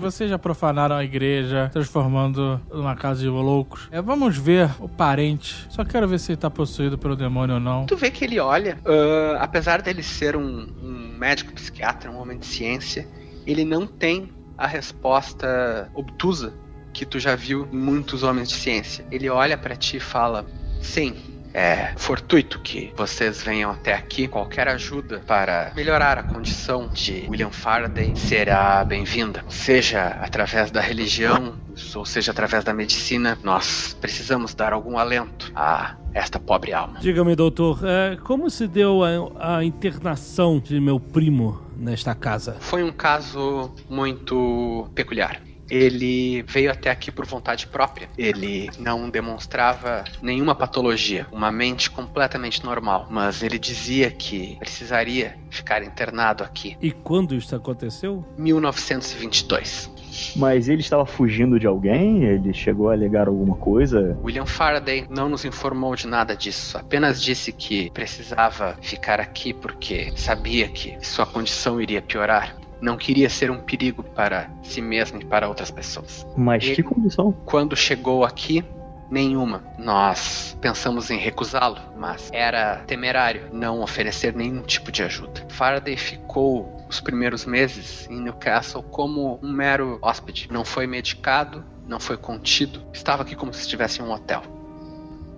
Vocês já profanaram a igreja, transformando numa casa de loucos. É, vamos ver o parente. Só quero ver se ele tá possuído pelo demônio ou não. Tu vê que ele olha, ah, apesar dele ser um, um médico psiquiatra, um homem de ciência, ele não tem a resposta obtusa que tu já viu muitos homens de ciência. Ele olha pra ti e fala: Sim, é fortuito que vocês venham até aqui. Qualquer ajuda para melhorar a condição de William Faraday será bem-vinda. Seja através da religião, ou seja através da medicina, nós precisamos dar algum alento a esta pobre alma. Diga-me, doutor, é, como se deu a, a internação de meu primo nesta casa? Foi um caso muito peculiar. Ele veio até aqui por vontade própria. Ele não demonstrava nenhuma patologia, uma mente completamente normal, mas ele dizia que precisaria ficar internado aqui. E quando isso aconteceu? 1922. Mas ele estava fugindo de alguém? Ele chegou a alegar alguma coisa? William Faraday não nos informou de nada disso, apenas disse que precisava ficar aqui porque sabia que sua condição iria piorar. Não queria ser um perigo para si mesmo e para outras pessoas. Mas Ele- que condição? Quando chegou aqui, nenhuma. Nós pensamos em recusá-lo, mas era temerário não oferecer nenhum tipo de ajuda. Faraday ficou os primeiros meses em Newcastle como um mero hóspede. Não foi medicado, não foi contido, estava aqui como se estivesse em um hotel.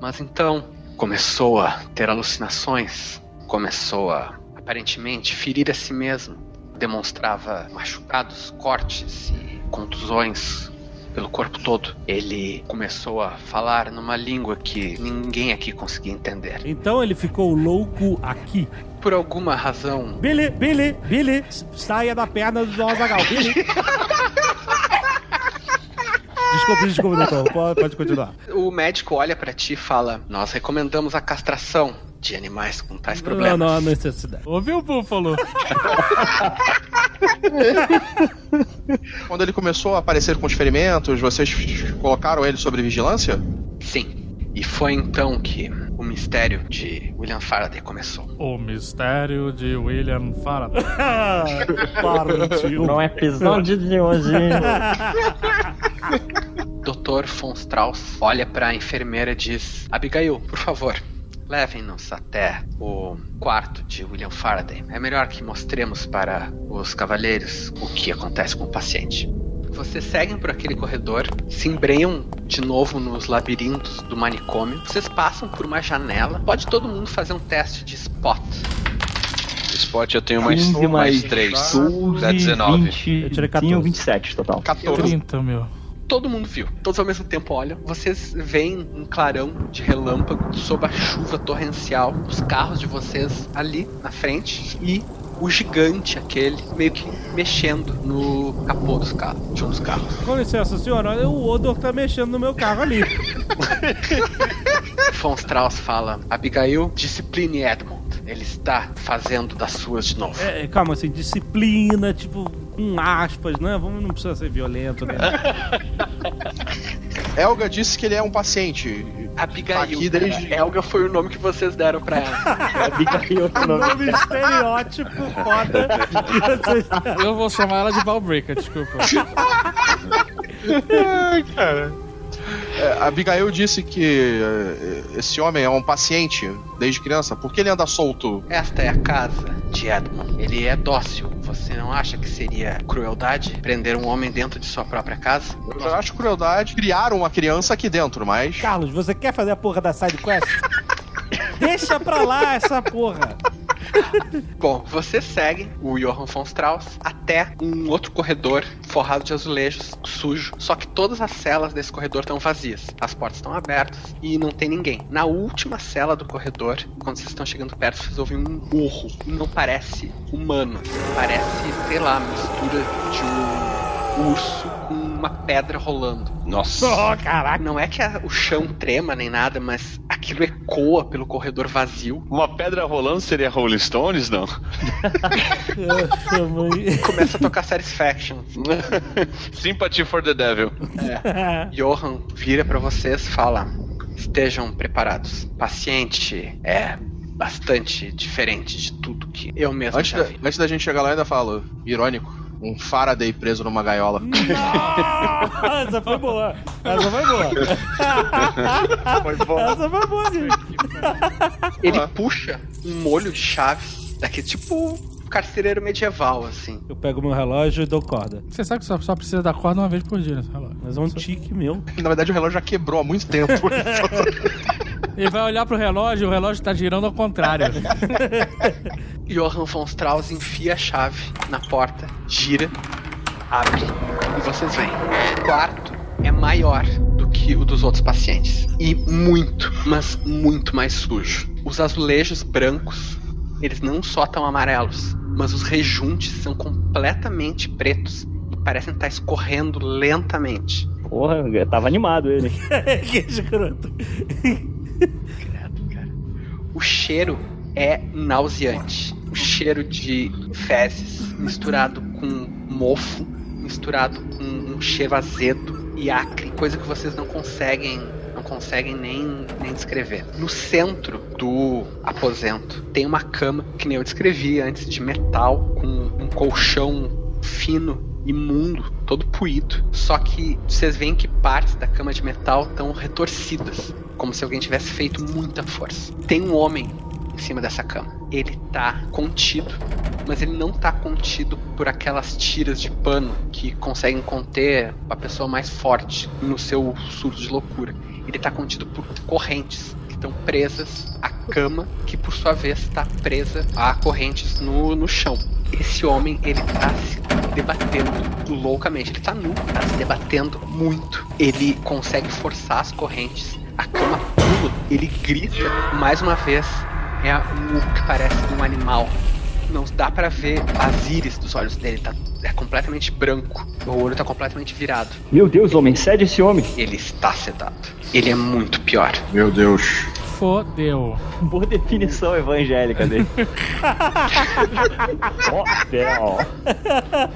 Mas então começou a ter alucinações, começou a aparentemente ferir a si mesmo, demonstrava machucados, cortes e contusões pelo corpo todo. Ele começou a falar numa língua que ninguém aqui conseguia entender. Então ele ficou louco aqui. Por alguma razão, Billy, Billy, Billy, saia da perna do Azagal. Billy. Desculpa, desculpa, doutor. Pode, pode continuar. o médico olha pra ti e fala: Nós recomendamos a castração de animais com tais Não, problemas. não há necessidade. Ouviu, Búfalo? [laughs] Quando ele começou a aparecer com os ferimentos, vocês colocaram ele sobre vigilância? Sim. E foi então que o mistério de William Faraday começou. O mistério de William Faraday. [laughs] Partiu. No episódio de hoje. [laughs] Dr. von Strauss olha pra enfermeira e diz: Abigail, por favor, levem-nos até o quarto de William Faraday. É melhor que mostremos para os cavalheiros o que acontece com o paciente. Vocês seguem por aquele corredor, se embrenham de novo nos labirintos do manicômio. Vocês passam por uma janela. Pode todo mundo fazer um teste de spot. Spot eu tenho mais, 15 mais 3. 12, Dá 19. 20, Eu tirei tinha 14. 27 total. 14. 30, meu. Todo mundo viu. Todos ao mesmo tempo olham. Vocês veem um clarão de relâmpago sob a chuva torrencial. Os carros de vocês ali na frente. E o gigante aquele meio que mexendo no capô dos carros, de um dos carros. Com licença, senhora. O Odor tá mexendo no meu carro ali. [laughs] Von Strauss fala: Abigail, discipline Ele está fazendo das suas de novo. É, calma, assim, disciplina, tipo, com aspas, né? Vamos, não precisa ser violento, né? [laughs] Elga disse que ele é um paciente. Abigail. Aqui desde- cara. Elga foi o nome que vocês deram pra ela. [laughs] Abigail é o nome. Nome estereótipo foda. Eu vou chamar ela de Balbreaker, desculpa. [laughs] É, a Abigail disse que é, esse homem é um paciente desde criança. Por que ele anda solto? Esta é a casa de Edmund. Ele é dócil. Você não acha que seria crueldade prender um homem dentro de sua própria casa? Eu acho crueldade criar uma criança aqui dentro, mas. Carlos, você quer fazer a porra da side quest? [laughs] Deixa pra lá essa porra. Bom, vocês seguem o Johann von Strauss até um outro corredor forrado de azulejos, sujo. Só que todas as celas desse corredor estão vazias. As portas estão abertas e não tem ninguém. Na última cela do corredor, quando vocês estão chegando perto, vocês ouvem um urro. Não parece humano. Parece, sei lá, mistura de um urso com uma pedra rolando. Nossa. Oh, caraca. Não é que a- o chão trema nem nada, mas aquilo ecoa pelo corredor vazio. Uma pedra rolando seria Rolling Stones, não? Nossa, [laughs] mãe. Começa a tocar Satisfaction. [laughs] Sympathy for the Devil. Johan vira pra vocês e fala: Estejam preparados. Paciente é bastante diferente de tudo que eu mesmo Antes já da, vi. antes da gente chegar lá, eu ainda falo, irônico, um Faraday preso numa gaiola. Ah, Essa foi boa. Essa foi boa. [laughs] Foi bom. Essa foi boa, sim. Ele puxa um molho de chave, daqui tipo carcereiro medieval, assim. Eu pego meu relógio e dou corda. Você sabe que só, só precisa dar corda uma vez por dia nesse relógio. Mas é um tique meu. Na verdade, o relógio já quebrou há muito tempo. [laughs] Ele vai olhar pro relógio e o relógio tá girando ao contrário. [laughs] Johann von Strauss enfia a chave na porta, gira, abre e vocês veem. O quarto é maior do que o dos outros pacientes e muito, mas muito mais sujo. Os azulejos brancos, eles não só estão amarelos, mas os rejuntes são completamente pretos e parecem estar escorrendo lentamente. Porra, eu tava animado ele. [laughs] que escroto. O cheiro é nauseante. O cheiro de fezes misturado com mofo, misturado com um cheiro azedo e acre, coisa que vocês não conseguem conseguem nem, nem descrever. No centro do aposento tem uma cama que nem eu descrevi antes de metal com um colchão fino imundo, todo puído. Só que vocês veem que partes da cama de metal estão retorcidas, como se alguém tivesse feito muita força. Tem um homem em cima dessa cama. Ele tá contido, mas ele não tá contido por aquelas tiras de pano que conseguem conter a pessoa mais forte no seu surto de loucura. Ele tá contido por correntes que estão presas à cama, que por sua vez está presa a correntes no, no chão. Esse homem, ele tá se debatendo loucamente. Ele tá nu, tá se debatendo muito. Ele consegue forçar as correntes. A cama pula, ele grita mais uma vez. É um que parece um animal. Não dá pra ver as íris dos olhos dele, tá é completamente branco. O olho tá completamente virado. Meu Deus, homem, cede esse homem. Ele está sedado. Ele é muito pior. Meu Deus. Fodeu. Boa definição evangélica dele. [laughs] Hotel.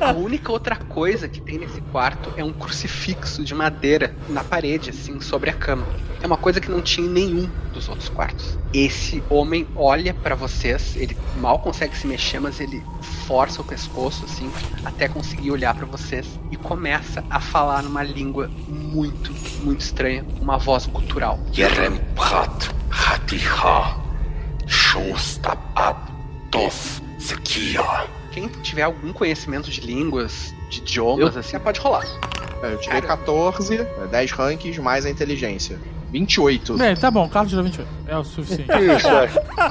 A única outra coisa que tem nesse quarto é um crucifixo de madeira na parede, assim, sobre a cama. É uma coisa que não tinha em nenhum dos outros quartos. Esse homem olha pra vocês, ele mal consegue se mexer, mas ele força o pescoço, assim, até conseguir olhar pra vocês e começa a falar numa língua muito, muito estranha, uma voz gutural. Yeremprat Hatiha Shostabab Tof Sekia. Quem tiver algum conhecimento de línguas, de idiomas, assim, pode rolar. É, Eu tirei 14, 10 ranks mais a inteligência. 28. Bem, tá bom, Carlos tirou 28. É o suficiente. Isso, é.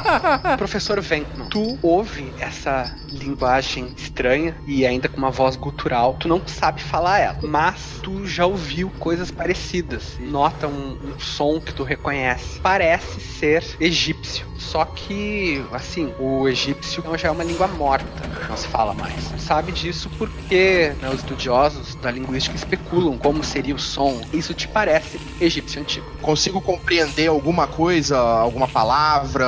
[laughs] Professor Venkman, tu ouve essa linguagem estranha e ainda com uma voz gutural. Tu não sabe falar ela, mas tu já ouviu coisas parecidas. Nota um, um som que tu reconhece. Parece ser egípcio. Só que, assim, o egípcio já é uma língua morta, não se fala mais. Sabe disso porque né, os estudiosos da linguística especulam como seria o som. Isso te parece egípcio antigo. Consigo compreender alguma coisa, alguma palavra?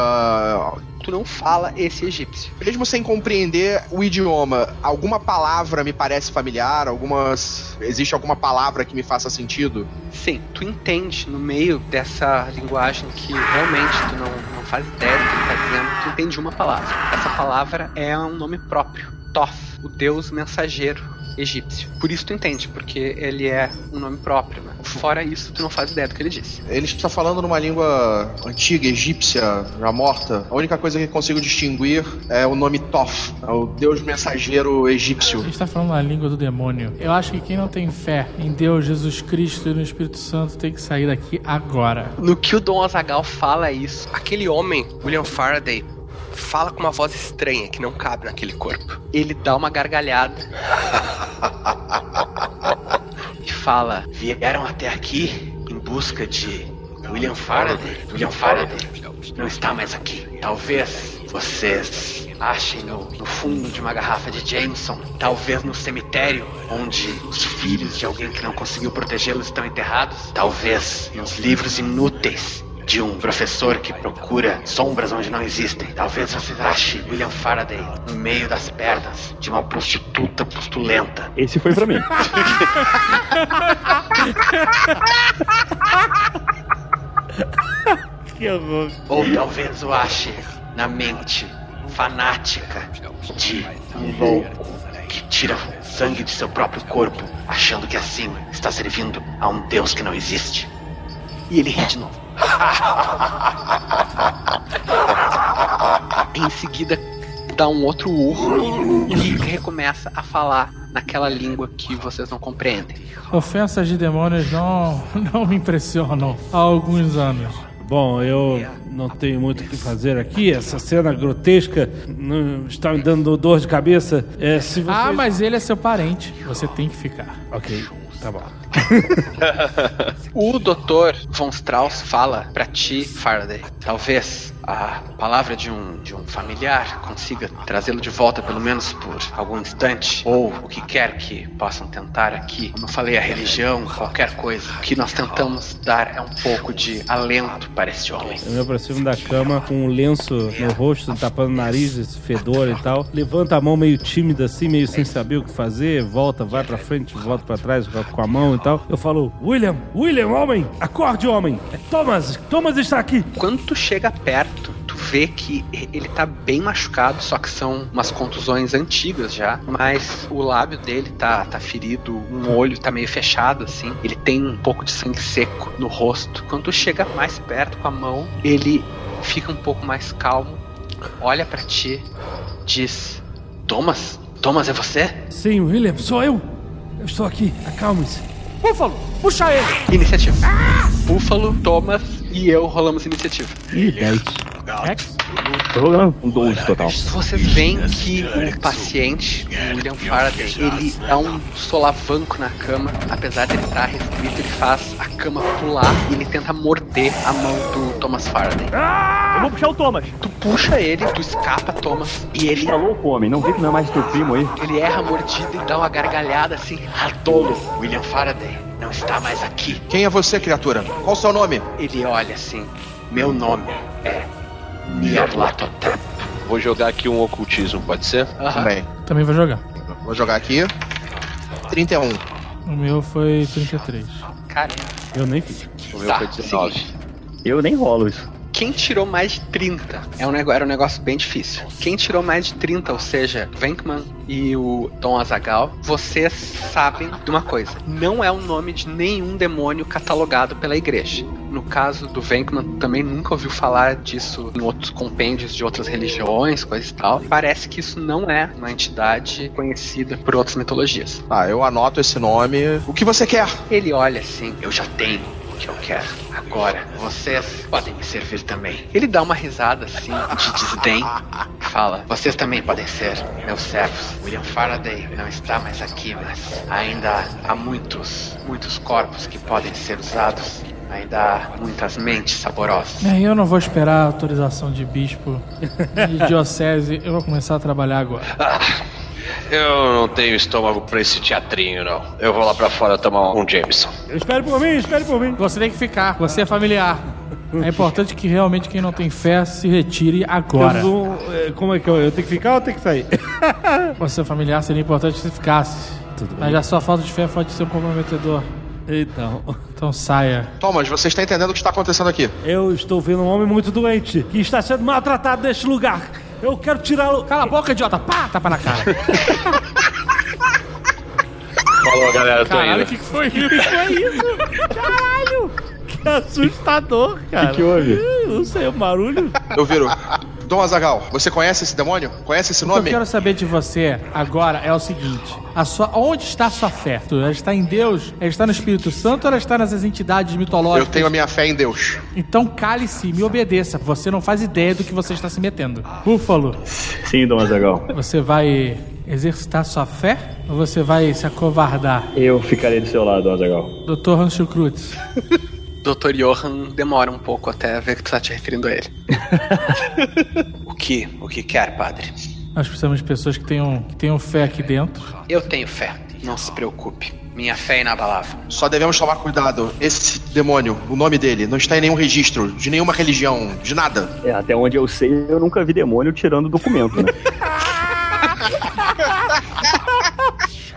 Tu não fala esse egípcio. Mesmo sem compreender o idioma, alguma palavra me parece familiar? Algumas. Existe alguma palavra que me faça sentido? Sim, tu entende no meio dessa linguagem que realmente tu não, não faz ideia do que ele tá dizendo, tu entende uma palavra. Essa palavra é um nome próprio. Thoth, o deus mensageiro egípcio. Por isso tu entende, porque ele é um nome próprio, né? Fora isso, tu não faz ideia do que ele disse. Ele está falando numa língua antiga, egípcia, já morta. A única coisa que consigo distinguir é o nome Thoth, é o deus mensageiro A egípcio. gente tá falando a língua do demônio. Eu acho que quem não tem fé em Deus, Jesus Cristo e no Espírito Santo tem que sair daqui agora. No que o Dom Azagal fala isso, Aquele homem, William Faraday, fala com uma voz estranha que não cabe naquele corpo. ele dá uma gargalhada e fala: Vieram até aqui em busca de William Faraday. William Faraday não está mais aqui. Talvez vocês achem no, no fundo de uma garrafa de Jameson, talvez no cemitério onde os filhos de alguém que não conseguiu protegê-los estão enterrados, talvez nos livros inúteis de um professor que procura sombras onde não existem. Talvez você ache William Faraday no meio das pernas de uma prostituta postulenta. Esse foi pra mim. [laughs] Que horror. Ou talvez o ache na mente fanática de um louco que tira sangue de seu próprio corpo, achando que assim está servindo a um Deus que não existe. E ele ri de novo. [laughs] em seguida, dá um outro urro e recomeça a falar naquela língua que vocês não compreendem. Ofensas de demônios não, não me impressionam há alguns anos. Bom, eu não tenho muito o que fazer aqui. Essa cena grotesca não está me dando dor de cabeça. É, se você... Ah, mas ele é seu parente. Você tem que ficar. Ok, tá bom. [laughs] O Dr. Von Strauss fala pra ti, Faraday. Talvez a palavra de um, de um familiar consiga trazê-lo de volta, pelo menos por algum instante. Ou o que quer que possam tentar aqui. Como eu falei, a religião, qualquer coisa. O que nós tentamos dar é um pouco de alento para esse homem. Eu me aproximo da cama com um lenço no rosto, tapando o nariz, esse fedor e tal. Levanta a mão meio tímida assim, meio sem saber o que fazer. Volta, vai pra frente, volta pra trás com a mão tal. Eu falo, William, William, homem, acorde, homem. É Thomas, Thomas está aqui. Quando tu chega perto, tu vê que ele tá bem machucado, só que são umas contusões antigas já, mas o lábio dele tá, tá ferido, um olho tá meio fechado assim, ele tem um pouco de sangue seco no rosto. Quando tu chega mais perto com a mão, ele fica um pouco mais calmo, olha pra ti, diz: Thomas? Thomas, é você? Sim, William, sou eu. Eu estou aqui, acalme-se. Búfalo, puxa ele! Iniciativa. Búfalo, Thomas e eu rolamos iniciativa. Ih, 10. Rex? Tô com 12 total. Vocês veem que o paciente, o William Faraday, ele dá um solavanco na cama, apesar de ele estar restrito, ele faz a cama pular e ele tenta morder a mão do Thomas Faraday. Eu vou puxar o Thomas. Tu puxa ele, tu escapa, Thomas, e ele, Tá louco, homem? Não vê que não é mais teu primo aí? ele erra a mordida e dá uma gargalhada assim. Ah, tolo, William Faraday não está mais aqui. Quem é você, criatura? Qual o seu nome? Ele olha assim, meu nome é Nyarlathotep. Vou jogar aqui um ocultismo, pode ser? Aham. Também. Também vou jogar. Vou jogar aqui. 31. O meu foi 33. Cara, Eu nem fiz. O meu Tá, foi 19. seguinte. Eu nem rolo isso. Quem tirou mais de 30 é um negócio, era um negócio bem difícil. Quem tirou mais de 30, ou seja, Venkman e o Tom Azagal, vocês sabem de uma coisa: não é o nome de nenhum demônio catalogado pela igreja. No caso do Venkman, também nunca ouviu falar disso em outros compêndios de outras religiões, coisa e tal. Parece que isso não é uma entidade conhecida por outras mitologias. Tá, eu anoto esse nome. O que você quer? Ele olha assim, eu já tenho que eu quero. Agora, vocês podem me servir também. Ele dá uma risada assim, de desdém. Fala, vocês também podem ser meus servos. William Faraday não está mais aqui, mas ainda há muitos, muitos corpos que podem ser usados. Ainda há muitas mentes saborosas. Eu não vou esperar a autorização de bispo de [laughs] diocese. Eu vou começar a trabalhar agora. Eu não tenho estômago pra esse teatrinho, não. Eu vou lá pra fora tomar um Jameson. Espere por mim, espere por mim. Você tem que ficar. Você é familiar. É importante que realmente quem não tem fé se retire agora. Eu vou- é, como é que eu, eu tenho que ficar ou tenho que sair? [laughs] Você é familiar, seria importante que você ficasse. Mas a sua falta de fé pode ser um comprometedor. Então, Então saia. Thomas, você está entendendo o que está acontecendo aqui? eu estou vendo um homem muito doente que está sendo maltratado neste lugar. Eu quero tirá-lo. Cala a boca, idiota! Pá! Tapa na cara. Falou, galera, Caralho, o que, que foi isso? Que isso? Caralho! Que assustador, cara. que houve? Eu Não sei, o barulho. Eu viro. Dom Azagal, você conhece esse demônio? Conhece esse O que eu nome? quero saber de você agora é o seguinte: a sua, onde está a sua fé? Tu- Ela está em Deus? Ela está no Espírito Santo ou ela está nas entidades mitológicas? Eu tenho a minha fé em Deus. Então cale-se e me obedeça. Você não faz ideia do que você está se metendo. Búfalo, Sim, Dom Azagal. você vai exercitar sua fé ou você vai se acovardar? Eu ficarei do seu lado, Dom Azagal. Dr. Hans Cruz. [laughs] Dr. Johan demora um pouco até ver que tu tá te referindo a ele. [laughs] O que? O que quer, padre? Nós precisamos de pessoas que tenham, que tenham fé aqui dentro. Eu tenho fé, não se preocupe. Minha fé é inabalável. Só devemos tomar cuidado. Esse demônio, o nome dele, não está em nenhum registro de nenhuma religião, de nada. É, até onde eu sei, eu nunca vi demônio tirando documento, né? [laughs]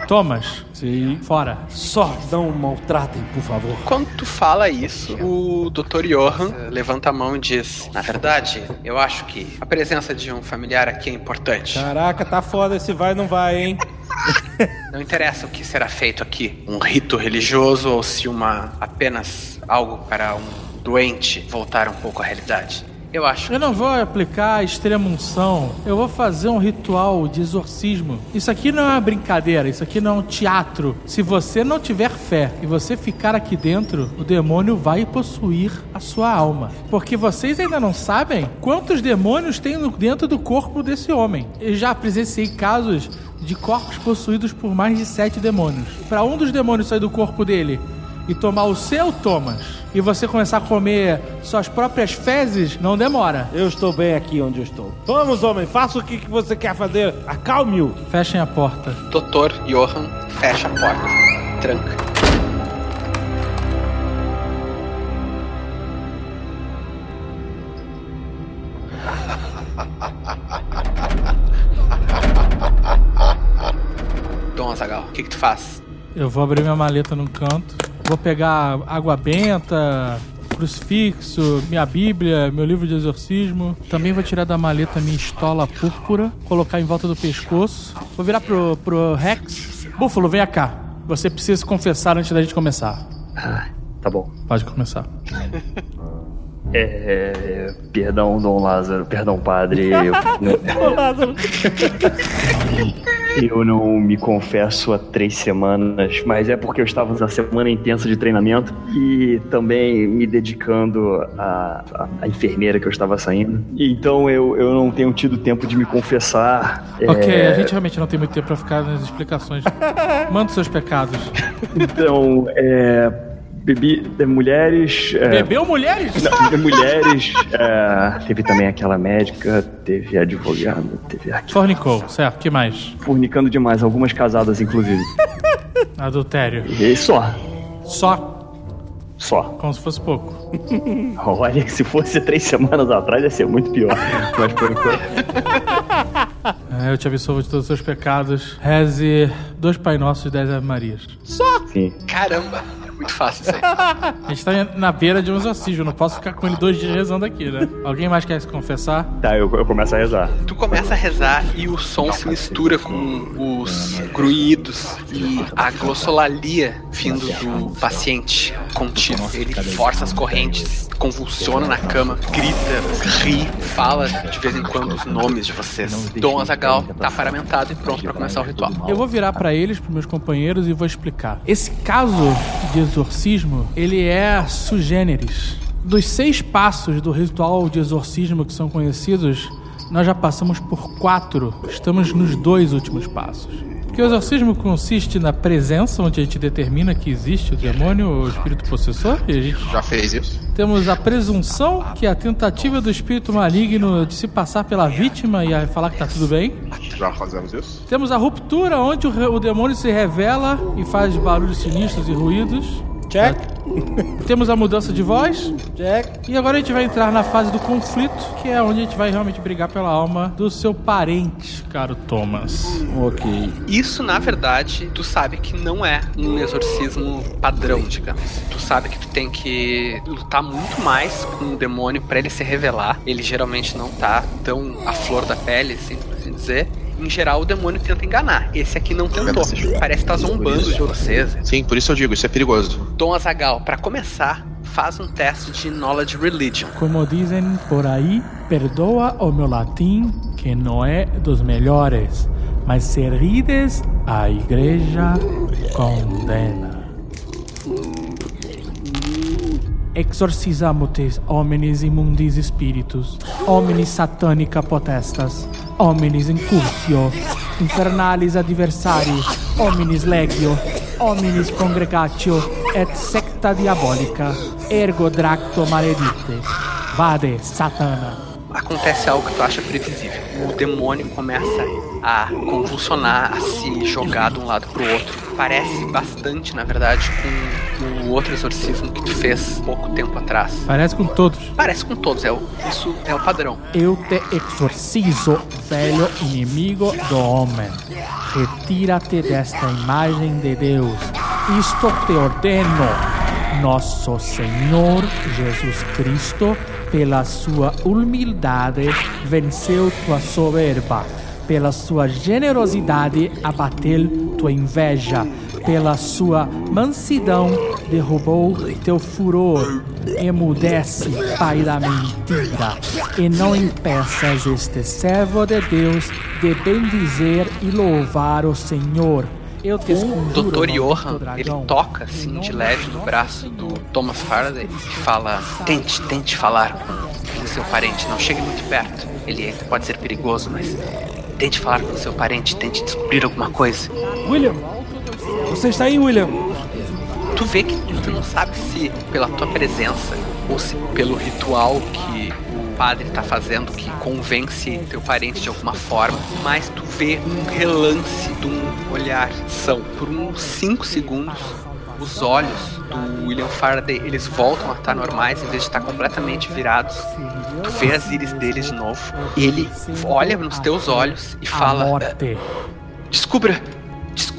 Thomas, sim. fora. Só não maltratem, por favor. Quando tu fala isso, o Dr. Johan levanta a mão e diz: Na verdade, eu acho que a presença de um familiar aqui é importante. Caraca, tá foda esse vai não vai, hein? [laughs] Não interessa o que será feito aqui, um rito religioso ou se uma apenas algo para um doente voltar um pouco à realidade. Eu acho. Eu não vou aplicar extrema unção. Eu vou fazer um ritual de exorcismo. Isso aqui não é uma brincadeira. Isso aqui não é um teatro. Se você não tiver fé e você ficar aqui dentro, o demônio vai possuir a sua alma. Porque vocês ainda não sabem quantos demônios tem dentro do corpo desse homem. Eu já presenciei casos de corpos possuídos por mais de sete demônios. Para um dos demônios sair do corpo dele e tomar o seu Thomas e você começar a comer suas próprias fezes, não demora. Eu estou bem aqui onde eu estou. Vamos, homem, faça o que, que você quer fazer. Acalme-o. Fechem a porta. Dr. Johan fecha a porta, tranca. [laughs] Dom Azagal, o que, que tu faz? Eu vou abrir minha maleta num canto, vou pegar água benta, crucifixo, minha Bíblia, meu livro de exorcismo. Também vou tirar da maleta minha estola púrpura, colocar em volta do pescoço. Vou virar pro, pro Rex. Búfalo, venha cá. Você precisa se confessar antes da gente começar. Ah, tá bom. Pode começar. É. Perdão, Dom Lázaro. Perdão, padre. [laughs] Eu, [laughs] eu não me confesso há três semanas, mas é porque eu estava na semana intensa de treinamento e também me dedicando à, enfermeira que eu estava saindo. Então eu, eu não tenho tido tempo de me confessar. Ok, É, a gente realmente não tem muito tempo pra ficar nas explicações. [laughs] Manda os seus pecados. Então, é. Bebi. é, mulheres. é, Bebeu mulheres? Não, de mulheres. é, teve também aquela médica, teve advogada, teve aqui. Fornicou, certo. que mais? Fornicando demais, algumas casadas, inclusive. [laughs] Adultério. E só. Só? Só. Como se fosse pouco. [laughs] Olha, se fosse três semanas atrás ia ser muito pior. Mas por enquanto. [laughs] É, eu te absolvo de todos os seus pecados. Reze dois Pai Nossos e dez Ave Marias. Só? Sim. Caramba, é muito fácil isso aí. [laughs] A gente tá na beira de um exorcismo, não posso ficar com ele dois dias rezando aqui, né? Alguém mais quer se confessar? Tá, eu, eu começo a rezar. Tu começa a rezar e o som se mistura com os grunhidos e a glossolalia vindo do paciente contigo. Ele força as correntes, convulsiona na cama, grita, ri, fala de vez em quando os nomes de vocês. Dom Azagal tá paramentado e pronto pra começar o ritual. Eu vou virar pra eles, pros meus companheiros, e vou explicar. Esse caso de exorcismo, ele é sugêneres. Dos seis passos do ritual de exorcismo que são conhecidos, nós já passamos por quatro. Estamos nos dois últimos passos. Que o exorcismo consiste na presença, onde a gente determina que existe o demônio ou o espírito possessor, e a gente Já fez isso? temos a presunção, que é a tentativa do espírito maligno de se passar pela vítima e falar que tá tudo bem. Já fazemos isso? Temos a ruptura, onde o demônio se revela e faz barulhos sinistros e ruídos. Check. [laughs] Temos a mudança de voz. Check. E agora a gente vai entrar na fase do conflito, que é onde a gente vai realmente brigar pela alma do seu parente, caro Thomas. Ok. Isso, na verdade, tu sabe que não é um exorcismo padrão, digamos. Tu sabe que tu tem que lutar muito mais com o demônio pra ele se revelar. Ele geralmente não tá tão à flor da pele, assim, por assim dizer. Em geral, o demônio tenta enganar. Esse aqui não tentou. Parece que tá zombando de vocês. Sim, por isso eu digo, isso é perigoso. Dom Azagal, pra começar, faz um teste de Knowledge Religion. Como dizem por aí, perdoa o meu latim, que não é dos melhores, mas se rides, a igreja condena. Exorcizamutes homines imundis spiritus, homines satanica potestas, homines incursio, infernalis adversari, homines legio, homines congregatio, et secta diabólica, ergo dracto maledite. Vade, Satana. Acontece algo que tu acha previsível. O demônio começa a convulsionar, a se jogar de um lado pro outro. Parece bastante, na verdade, com o outro exorcismo que tu fez pouco tempo atrás. Parece com todos. Parece com todos, é o, isso é o padrão. Eu te exorcizo, velho inimigo do homem. Retira-te desta imagem de Deus. Isto te ordeno. Nosso Senhor Jesus Cristo, pela sua humildade, venceu tua soberba. Pela sua generosidade, abateu tua inveja. Pela sua mansidão, derrubou teu furor. Emudece, pai da mentira, e não impeças este servo de Deus de bendizer e louvar o Senhor. Eu te O Dr. Johan, ele toca assim de leve no braço do Thomas Faraday e fala: Tente, tente falar com seu parente, não chegue muito perto. Ele pode ser perigoso, mas tente falar com seu parente, tente descobrir alguma coisa. William! Você está aí, William? Tu vê que tu não sabe se pela tua presença ou se pelo ritual que o padre tá fazendo que convence teu parente de alguma forma, mas tu vê um relance de um olhar são por uns 5 segundos os olhos do William Faraday eles voltam a estar normais em vez de estar completamente virados. Tu vê as íris dele de novo. Ele olha nos teus olhos e fala: morte. Descubra,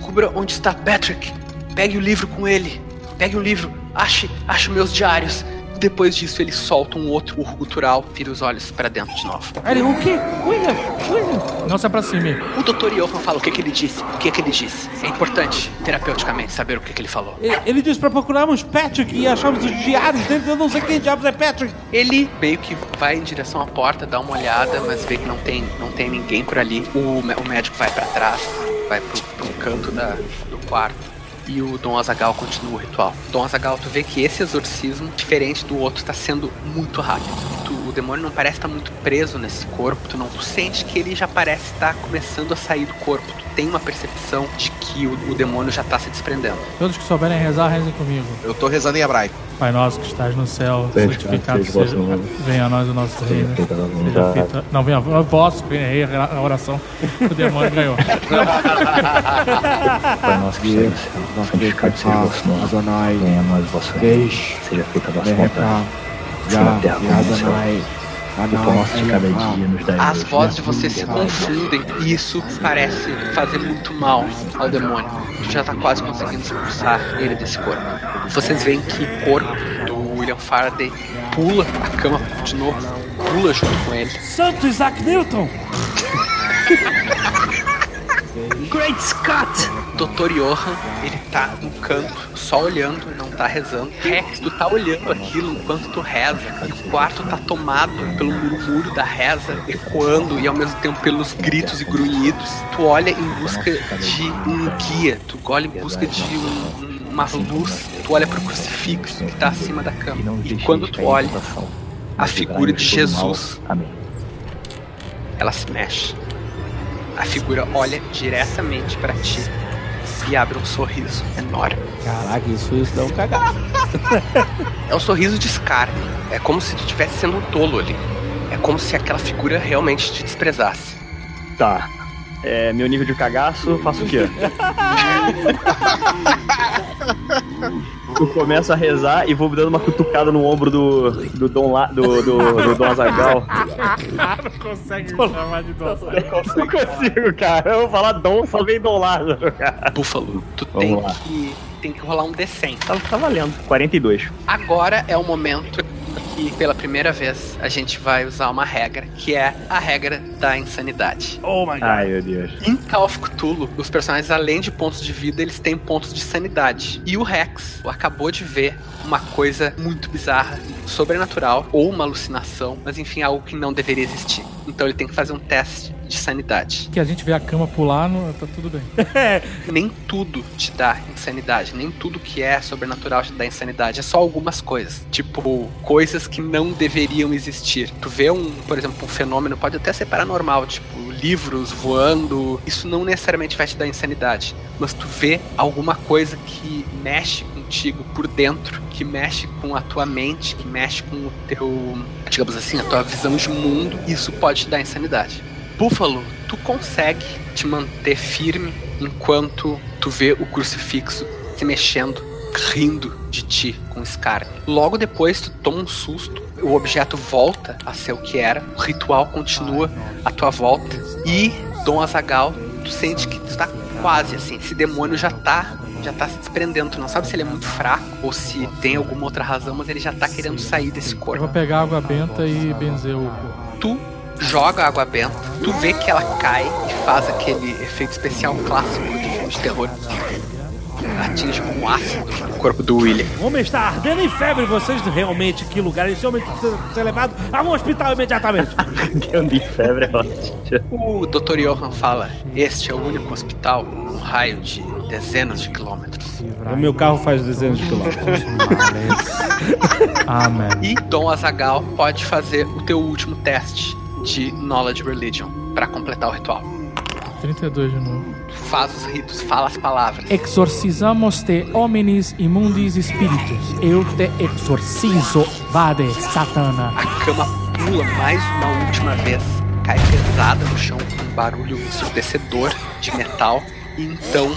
descubra onde está Patrick. Pegue o livro com ele. Pegue o livro. Ache, ache meus diários. Depois disso, ele solta um outro urro gutural, vira os olhos pra dentro de novo. Ele, o quê? William! William! Não se aproxime. O Dr. Johan fala o que, que ele disse. O que, que ele disse. É importante, terapeuticamente, saber o que, que ele falou. Ele, ele disse pra procurarmos Patrick e acharmos os diários dele. Eu não sei quem diabos é Patrick. Ele meio que vai em direção à porta, dá uma olhada, mas vê que não tem, não tem ninguém por ali. O, o médico vai pra trás, vai pro, pro canto da, do quarto. E o Dom Azagal continua o ritual. Dom Azagal, tu vê que esse exorcismo, diferente do outro, tá sendo muito rápido. Tu- o demônio não parece estar muito preso nesse corpo. Tu não tu sente que ele já parece estar começando a sair do corpo. Tu tem uma percepção de que o, o demônio já tá se desprendendo. Todos que souberem rezar, rezem comigo. Eu tô rezando em hebraico. Pai nosso que estás no céu, Santificado santificado seja o vosso seja. nome. Venha a nós o nosso reino. feita a vossa Seja vontade. feita. Não, venha a vosso reino. Errei a oração. O demônio ganhou. [laughs] Pai nosso que está no céu, santificado seja o vosso nome. Venha a nós o vosso reino. Seja feita a vossa vontade. Assim na terra como no céu. De cada dia nos As vozes de vocês se confundem e isso parece fazer muito mal ao demônio. Já tá quase conseguindo expulsar ele desse corpo. Vocês veem que o corpo do William Faraday pula a cama de novo, pula junto com ele. Santo Isaac Newton! [laughs] Great Scott! Dr. Johan, ele tá no canto, só olhando, não tá rezando. Rex, tu tá olhando aquilo enquanto tu reza. E o quarto tá tomado pelo murmúrio da reza, ecoando e ao mesmo tempo pelos gritos e grunhidos. Tu olha em busca de um guia, tu olha em busca de um- um- uma luz, tu olha pro crucifixo que tá acima da cama. E quando tu olha, a figura de Jesus, ela se mexe. A figura olha diretamente pra ti e abre um sorriso enorme. Caraca, isso, isso dá um cagado. [laughs] É um sorriso de escárnio. É como se tu estivesse sendo um tolo ali. É como se aquela figura realmente te desprezasse. Tá. É, meu nível de cagaço, faço o quê? [laughs] Eu começo a rezar e vou dando uma cutucada no ombro do, do Dom La, do, do, do Dom Azagal. [laughs] não consegue me chamar de dom. Não consigo, cara. Eu vou falar Dom, só vem Dom Lázaro, cara. Búfalo, tu Vamos tem lá. que, tem que rolar um D100. Tá, tá valendo. 42. Agora é o momento que, pela primeira vez, a gente vai usar uma regra, que é a regra da insanidade. Oh my god. Ai, meu Deus. Em Call of Cthulhu, os personagens, além de pontos de vida, eles têm pontos de sanidade. E o Rex acabou de ver uma coisa muito bizarra, sobrenatural, ou uma alucinação, mas enfim, algo que não deveria existir. Então ele tem que fazer um teste de sanidade. Que a gente vê a cama pular, no... tá tudo bem. [laughs] Nem tudo te dá insanidade, nem tudo que é sobrenatural te dá insanidade, é só algumas coisas. Tipo, coisas que não deveriam existir. Tu vê um, por exemplo, um fenômeno, pode até ser paranormal, tipo, livros voando, isso não necessariamente vai te dar insanidade, mas tu vê alguma coisa que mexe contigo por dentro, que mexe com a tua mente, que mexe com o teu, digamos assim, a tua visão de mundo, isso pode te dar insanidade. Búfalo, tu consegue te manter firme enquanto tu vê o crucifixo se mexendo, rindo de ti com escárnio. Logo depois tu toma um susto, o objeto volta a ser o que era, o ritual continua à tua volta e Dom Azagal, tu sente que tu tá quase assim, esse demônio já tá já tá se desprendendo, tu não sabe se ele é muito fraco ou se tem alguma outra razão, mas ele já tá querendo sair desse Eu corpo. vou pegar água benta e benzer o corpo. Tu joga água benta, tu vê que ela cai e faz aquele efeito especial clássico de filme de terror. Atinge com ácido o corpo do William. O homem está ardendo em febre. Vocês realmente, que lugar? Esse homem precisa ser levado a um hospital imediatamente. [laughs] Ando em febre, é ótimo. O Dr. Johan fala: Este é o único hospital num raio de dezenas de quilômetros. O meu carro faz dezenas de quilômetros. [laughs] Amém. E Dom Azagal pode fazer o teu último teste de Knowledge Religion para completar o ritual. 32 de novo. Faz os ritos, fala as palavras. Exorcizamos te homines imundis spiritus. Eu te exorcizo. Vade, Satana. A cama pula mais uma última vez, cai pesada no chão com um barulho ensurdecedor de metal. E então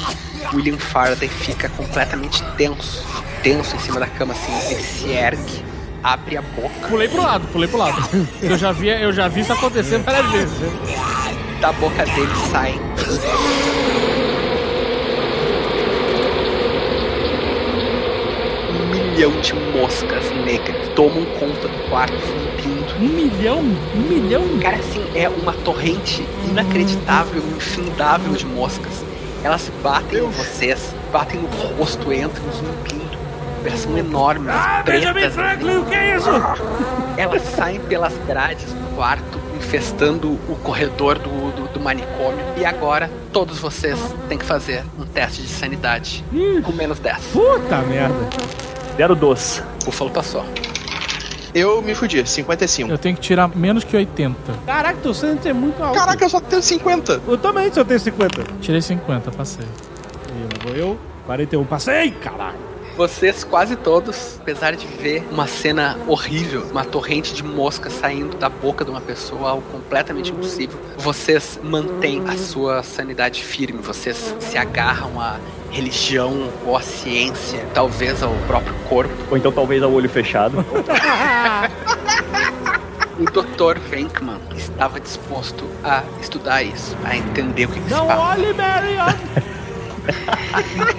William Faraday fica completamente tenso, tenso em cima da cama assim. Ele se ergue, abre a boca. Pulei pro lado, pulei pro lado. [laughs] Eu já vi, eu já vi isso acontecer várias vezes. Da boca dele saem um milhão de moscas negras tomam conta do quarto, zumbindo. Um milhão? Um milhão? Cara, assim, é uma torrente inacreditável, infindável de moscas. Elas batem em vocês, batem no rosto, entram zumbindo. Elas são enormes, Ah, Benjamin pretas. Franklin, o que é isso? Elas saem pelas grades do quarto, infestando o corredor do, do, do manicômio. E agora, todos vocês têm que fazer um teste de sanidade com menos 10. Puta merda. Zero doce. Búfalo passou. Eu me fudi, 55. Eu tenho que tirar menos que 80. Caraca, teu sangue é muito alto. Caraca, eu só tenho 50. Eu também só tenho 50. Tirei 50, passei. E vou eu. 41, passei, caralho. Vocês quase todos, apesar de ver uma cena horrível, uma torrente de moscas saindo da boca de uma pessoa, algo completamente impossível, vocês mantêm a sua sanidade firme, vocês se agarram à religião ou à ciência, talvez ao próprio corpo. Ou então talvez ao olho fechado. [laughs] O Dr. Venkman estava disposto a estudar isso, a entender o que, que se Não passa. olhe, Marion! [laughs]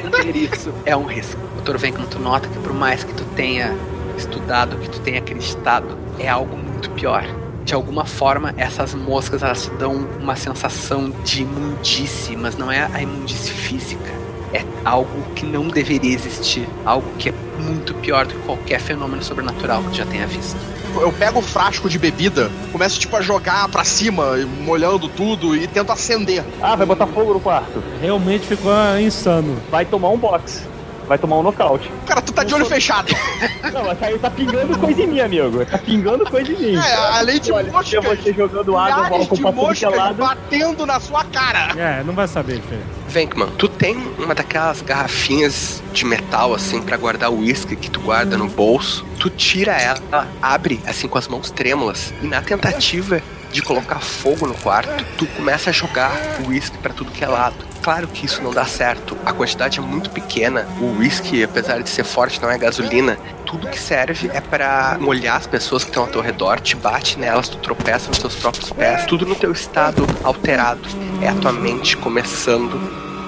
Entender isso é um risco. Dr. Venkman, tu nota que por mais que tu tenha estudado, que tu tenha acreditado, é algo muito pior. De alguma forma, essas moscas elas te dão uma sensação de imundice, mas não é a imundice física. É algo que não deveria existir. Algo que é muito pior do que qualquer fenômeno sobrenatural que tu já tenha visto. Eu pego o frasco de bebida, começo tipo a jogar pra cima, molhando tudo e tento acender. Ah, vai botar fogo no quarto. Realmente ficou insano. Vai tomar um box. Vai tomar um nocaute. Cara, tu tá de olho fechado. [laughs] Não, mas aí tá pingando coisa em mim, amigo. Tá pingando coisa em mim. É, além de Olha, tinha você jogando água, milhares álcool de pra tudo que é moscas lado. batendo na sua cara. É, não vai saber, Fê. Venkman, tu tem uma daquelas garrafinhas de metal, assim, pra guardar o uísque que tu guarda no bolso. Tu tira ela, abre, assim, com as mãos trêmulas. E na tentativa de colocar fogo no quarto, tu começa a jogar o uísque pra tudo que é lado. Claro que isso não dá certo. A quantidade é muito pequena. O uísque, apesar de ser forte, não é gasolina. Tudo que serve é pra molhar as pessoas que estão ao teu redor, te bate nelas, tu tropeça nos teus próprios pés. Tudo no teu estado alterado. É a tua mente começando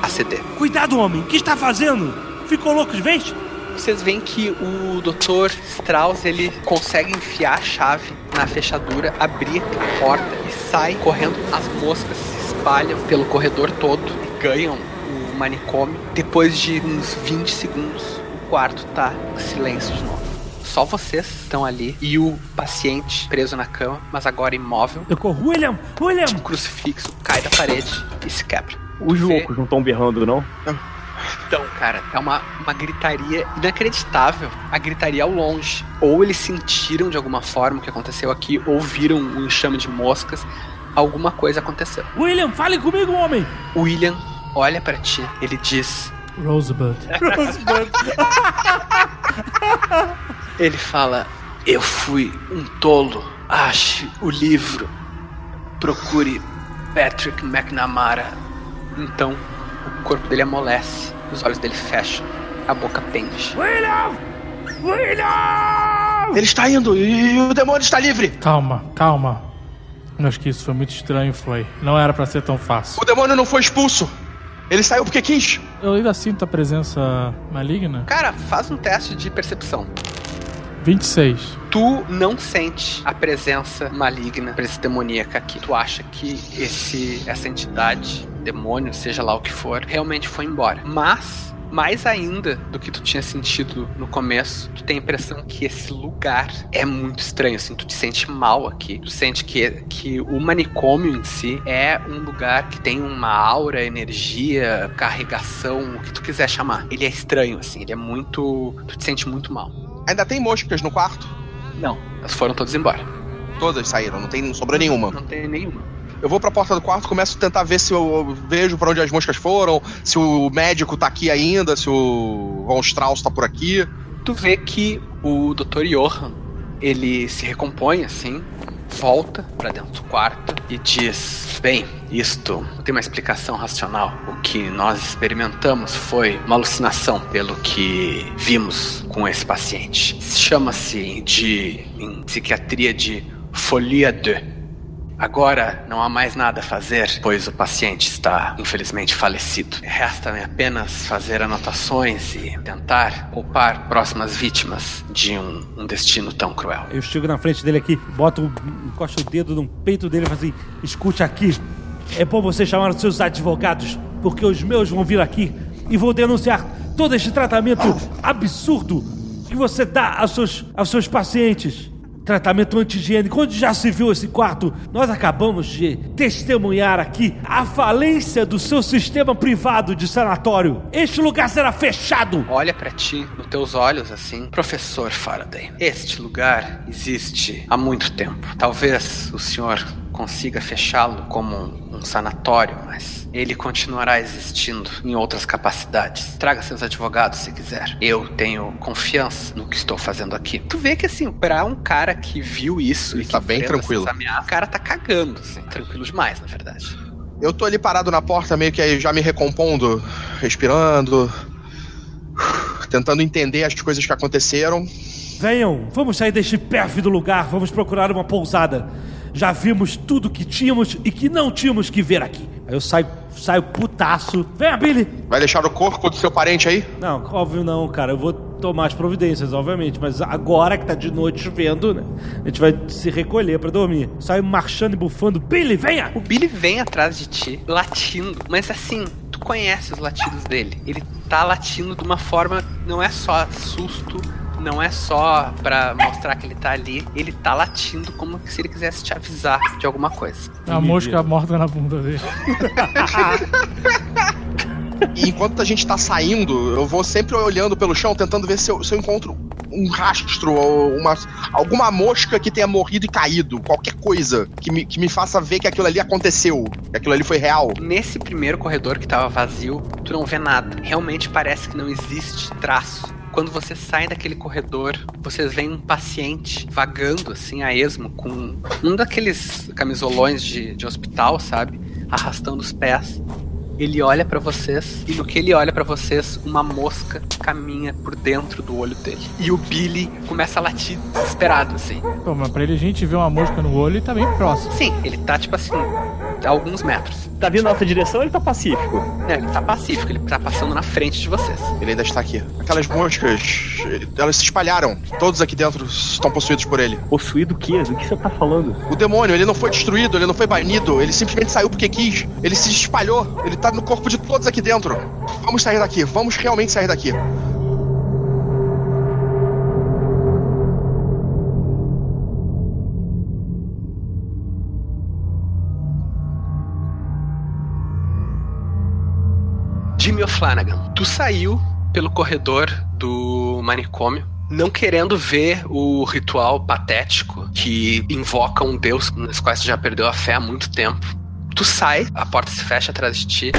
a ceder. Cuidado, homem. O que está fazendo? Ficou louco de vez? Vocês veem que o Dr. Strauss ele consegue enfiar a chave na fechadura, abrir a porta e sai correndo. As moscas se espalham pelo corredor todo ganham o manicômio. Depois de uns 20 segundos, o quarto tá em silêncio de novo. Só vocês estão ali e o paciente preso na cama, mas agora imóvel. Eu corro. William! William! O crucifixo cai da parede e se quebra. Os loucos não estão berrando, não? Então, cara, é uma, uma gritaria inacreditável. A gritaria ao longe. Ou eles sentiram de alguma forma o que aconteceu aqui, ou viram um enxame de moscas. Alguma coisa aconteceu. William, fale comigo, homem! William olha pra ti, ele diz: Rosebud. [laughs] Rosebud. [laughs] Ele fala: Eu fui um tolo. Ache o livro. Procure Patrick McNamara. Então, o corpo dele amolece, os olhos dele fecham, a boca pende. William! William! Ele está indo e o demônio está livre. Calma, calma. Acho que isso foi muito estranho, foi. Não era pra ser tão fácil. O demônio não foi expulso. Ele saiu porque quis. Eu ainda sinto a presença maligna. Cara, faz um teste de percepção. 26. Tu não sente a presença maligna, presença demoníaca aqui. Tu acha que esse, essa entidade, demônio, seja lá o que for, realmente foi embora. Mas mais ainda do que tu tinha sentido no começo, tu tem a impressão que esse lugar é muito estranho, assim, tu te sente mal aqui. Tu sente que, que o manicômio em si é um lugar que tem uma aura, energia, carregação, o que tu quiser chamar. Ele é estranho, assim, ele é muito. Tu te sente muito mal. Ainda tem moscas no quarto? Não, elas foram todas embora. Todas saíram, não, tem, não sobrou nenhuma. Não tem nenhuma. Eu vou pra porta do quarto, começo a tentar ver se eu vejo para onde as moscas foram, se o médico tá aqui ainda, se o Von Strauss tá por aqui. Tu vê que o Dr. Johann, ele se recompõe assim, volta para dentro do quarto e diz: Bem, isto tem uma explicação racional. O que nós experimentamos foi uma alucinação, pelo que vimos com esse paciente. Chama-se de, em psiquiatria, de folia de. Agora não há mais nada a fazer, pois o paciente está infelizmente falecido. Resta-me apenas fazer anotações e tentar poupar próximas vítimas de um, um destino tão cruel. Eu chego na frente dele aqui, boto, encosto o dedo no peito dele e falo assim: escute aqui. É bom você chamar os seus advogados, porque os meus vão vir aqui e vão denunciar todo este tratamento absurdo que você dá aos seus, aos seus pacientes. Tratamento anti-higiênico. Onde já se viu esse quarto? Nós acabamos de testemunhar aqui a falência do seu sistema privado de sanatório. Este lugar será fechado. Olha pra ti, nos teus olhos assim, professor Faraday. Este lugar existe há muito tempo. Talvez o senhor consiga fechá-lo como um, um sanatório, mas ele continuará existindo em outras capacidades. Traga seus advogados se quiser. Eu tenho confiança no que estou fazendo aqui. Tu vê que assim, pra um cara que viu isso e que tá bem tranquilo. ameaças, o cara tá cagando, assim, tranquilo demais, na verdade. Eu tô ali parado na porta, meio que aí já me recompondo, respirando, tentando entender as coisas que aconteceram. Venham, vamos sair deste pérfido lugar, vamos procurar uma pousada. Já vimos tudo que tínhamos e que não tínhamos que ver aqui. Aí eu saio, saio putaço. Venha, Billy! Vai deixar o corpo do seu parente aí? Não, óbvio não, cara. Eu vou tomar as providências, obviamente. Mas agora que tá de noite chovendo, né? A gente vai se recolher pra dormir. Saio marchando e bufando. Billy, venha! O Billy vem atrás de ti, latindo, mas assim, tu conhece os latidos dele. Ele tá latindo de uma forma, não é só susto, não é só pra mostrar que ele tá ali, ele tá latindo como se ele quisesse te avisar de alguma coisa. A mosca morta na bunda dele. [laughs] E enquanto a gente tá saindo, eu vou sempre olhando pelo chão, tentando ver se eu, se eu encontro um rastro ou uma, alguma mosca que tenha morrido e caído. Qualquer coisa que me, que me faça ver que aquilo ali aconteceu, que aquilo ali foi real. Nesse primeiro corredor que tava vazio, tu não vê nada. Realmente parece que não existe traço. Quando você sai daquele corredor, vocês veem um paciente vagando assim a esmo com um daqueles camisolões de, de hospital, sabe? Arrastando os pés. Ele olha pra vocês e no que ele olha pra vocês, uma mosca caminha por dentro do olho dele. E o Billy começa a latir desesperado assim. Pô, mas pra ele a gente ver uma mosca no olho e tá bem próximo. Sim, ele tá tipo assim, a alguns metros. Tá vindo na nossa direção ou ele tá pacífico? É, ele tá pacífico, ele tá passando na frente de vocês. Ele ainda está aqui. Aquelas moscas, elas se espalharam. Todos aqui dentro estão possuídos por ele. Possuído o quê? Do que você tá falando? O demônio, ele não foi destruído, ele não foi banido, ele simplesmente saiu porque quis. Ele se espalhou, ele tá no corpo de todos aqui dentro. Vamos sair daqui, vamos realmente sair daqui. Jimmy O'Flanagan, tu saiu pelo corredor do manicômio, não querendo ver o ritual patético que invoca um deus nos quais já perdeu a fé há muito tempo. Tu sai, a porta se fecha atrás de ti,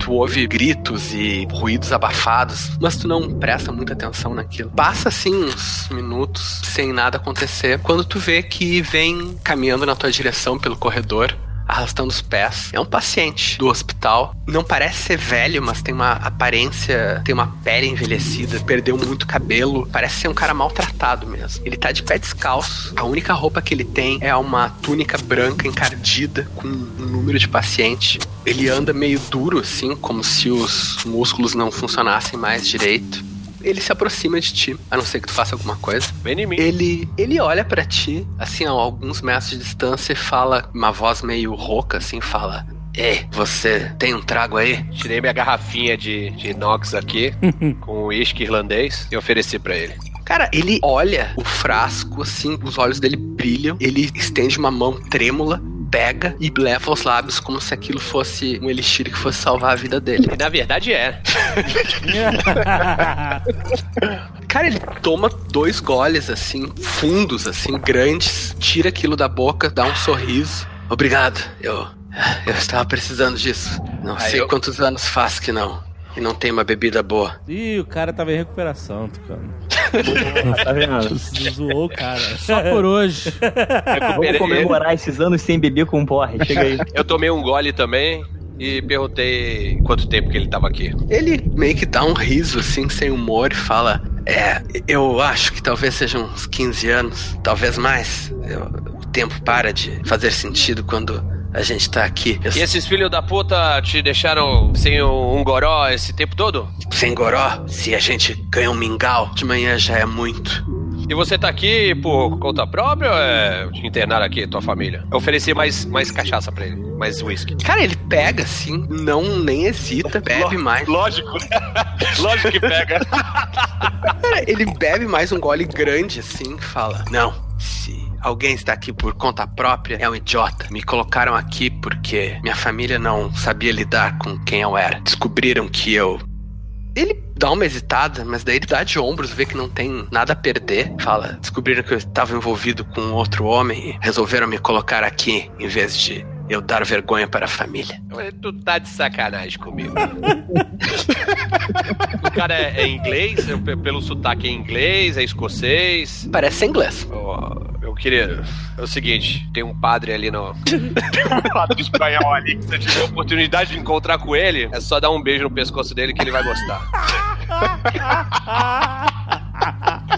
tu ouve gritos e ruídos abafados, mas tu não presta muita atenção naquilo. Passa assim uns minutos sem nada acontecer, quando tu vê que vem caminhando na tua direção pelo corredor arrastando os pés. É um paciente do hospital. Não parece ser velho, mas tem uma aparência, tem uma pele envelhecida, perdeu muito cabelo. Parece ser um cara maltratado mesmo. Ele tá de pé descalço. A única roupa que ele tem é uma túnica branca encardida com um número de paciente. Ele anda meio duro, assim, como se os músculos não funcionassem mais direito ele se aproxima de ti, a não ser que tu faça alguma coisa. Vem em mim. Ele, ele olha pra ti, assim, a alguns metros de distância e fala, uma voz meio rouca, assim, fala: Ei, você tem um trago aí? Tirei minha garrafinha de, de inox aqui, [laughs] com uísque irlandês, e ofereci pra ele. Cara, ele olha o frasco, assim, os olhos dele brilham, ele estende uma mão trêmula, pega e leva aos lábios como se aquilo fosse um elixir que fosse salvar a vida dele. E na verdade é. [laughs] Cara, ele toma dois goles, assim, fundos, assim, grandes, tira aquilo da boca, dá um sorriso. Obrigado, eu. Eu estava precisando disso. Não Aí sei eu- quantos anos faz que não. E não tem uma bebida boa. Ih, o cara tava em recuperação, Tucano. [laughs] Tá vendo? Zoou o cara. Só por hoje. Vamos comemorar esses anos sem beber com porre. Chega aí. Eu tomei um gole também e perguntei quanto tempo que ele tava aqui. Ele meio que dá um riso, assim, sem humor, e fala: É, eu acho que talvez sejam uns 15 anos, talvez mais. Eu- o tempo para de fazer sentido quando a gente tá aqui. Eu- E esses filhos da puta te deixaram sem um goró esse tempo todo? Sem goró, se a gente ganha um mingau, de manhã já é muito. E você tá aqui por conta própria ou é te internaram aqui, tua família? Eu ofereci mais, mais cachaça pra ele, mais whisky. Cara, ele pega assim, não nem hesita, bebe mais. Lógico, [laughs] lógico que pega. Cara, ele bebe mais um gole grande assim fala: Não, se alguém está aqui por conta própria, é um idiota. Me colocaram aqui porque minha família não sabia lidar com quem eu era. Descobriram que eu. Ele dá uma hesitada, mas daí ele dá de ombros, vê que não tem nada a perder. Fala: Descobriram que eu estava envolvido com outro homem e resolveram me colocar aqui em vez de eu dar vergonha para a família. Tu tá de sacanagem comigo. [laughs] o cara é, é inglês, pelo sotaque é inglês, é escocês. Parece ser inglês. Ó, meu querido, é o seguinte, tem um padre ali no. [laughs] tem um padre espanhol ali que você tiver a oportunidade de encontrar com ele, é só dar um beijo no pescoço dele que ele vai gostar. [laughs]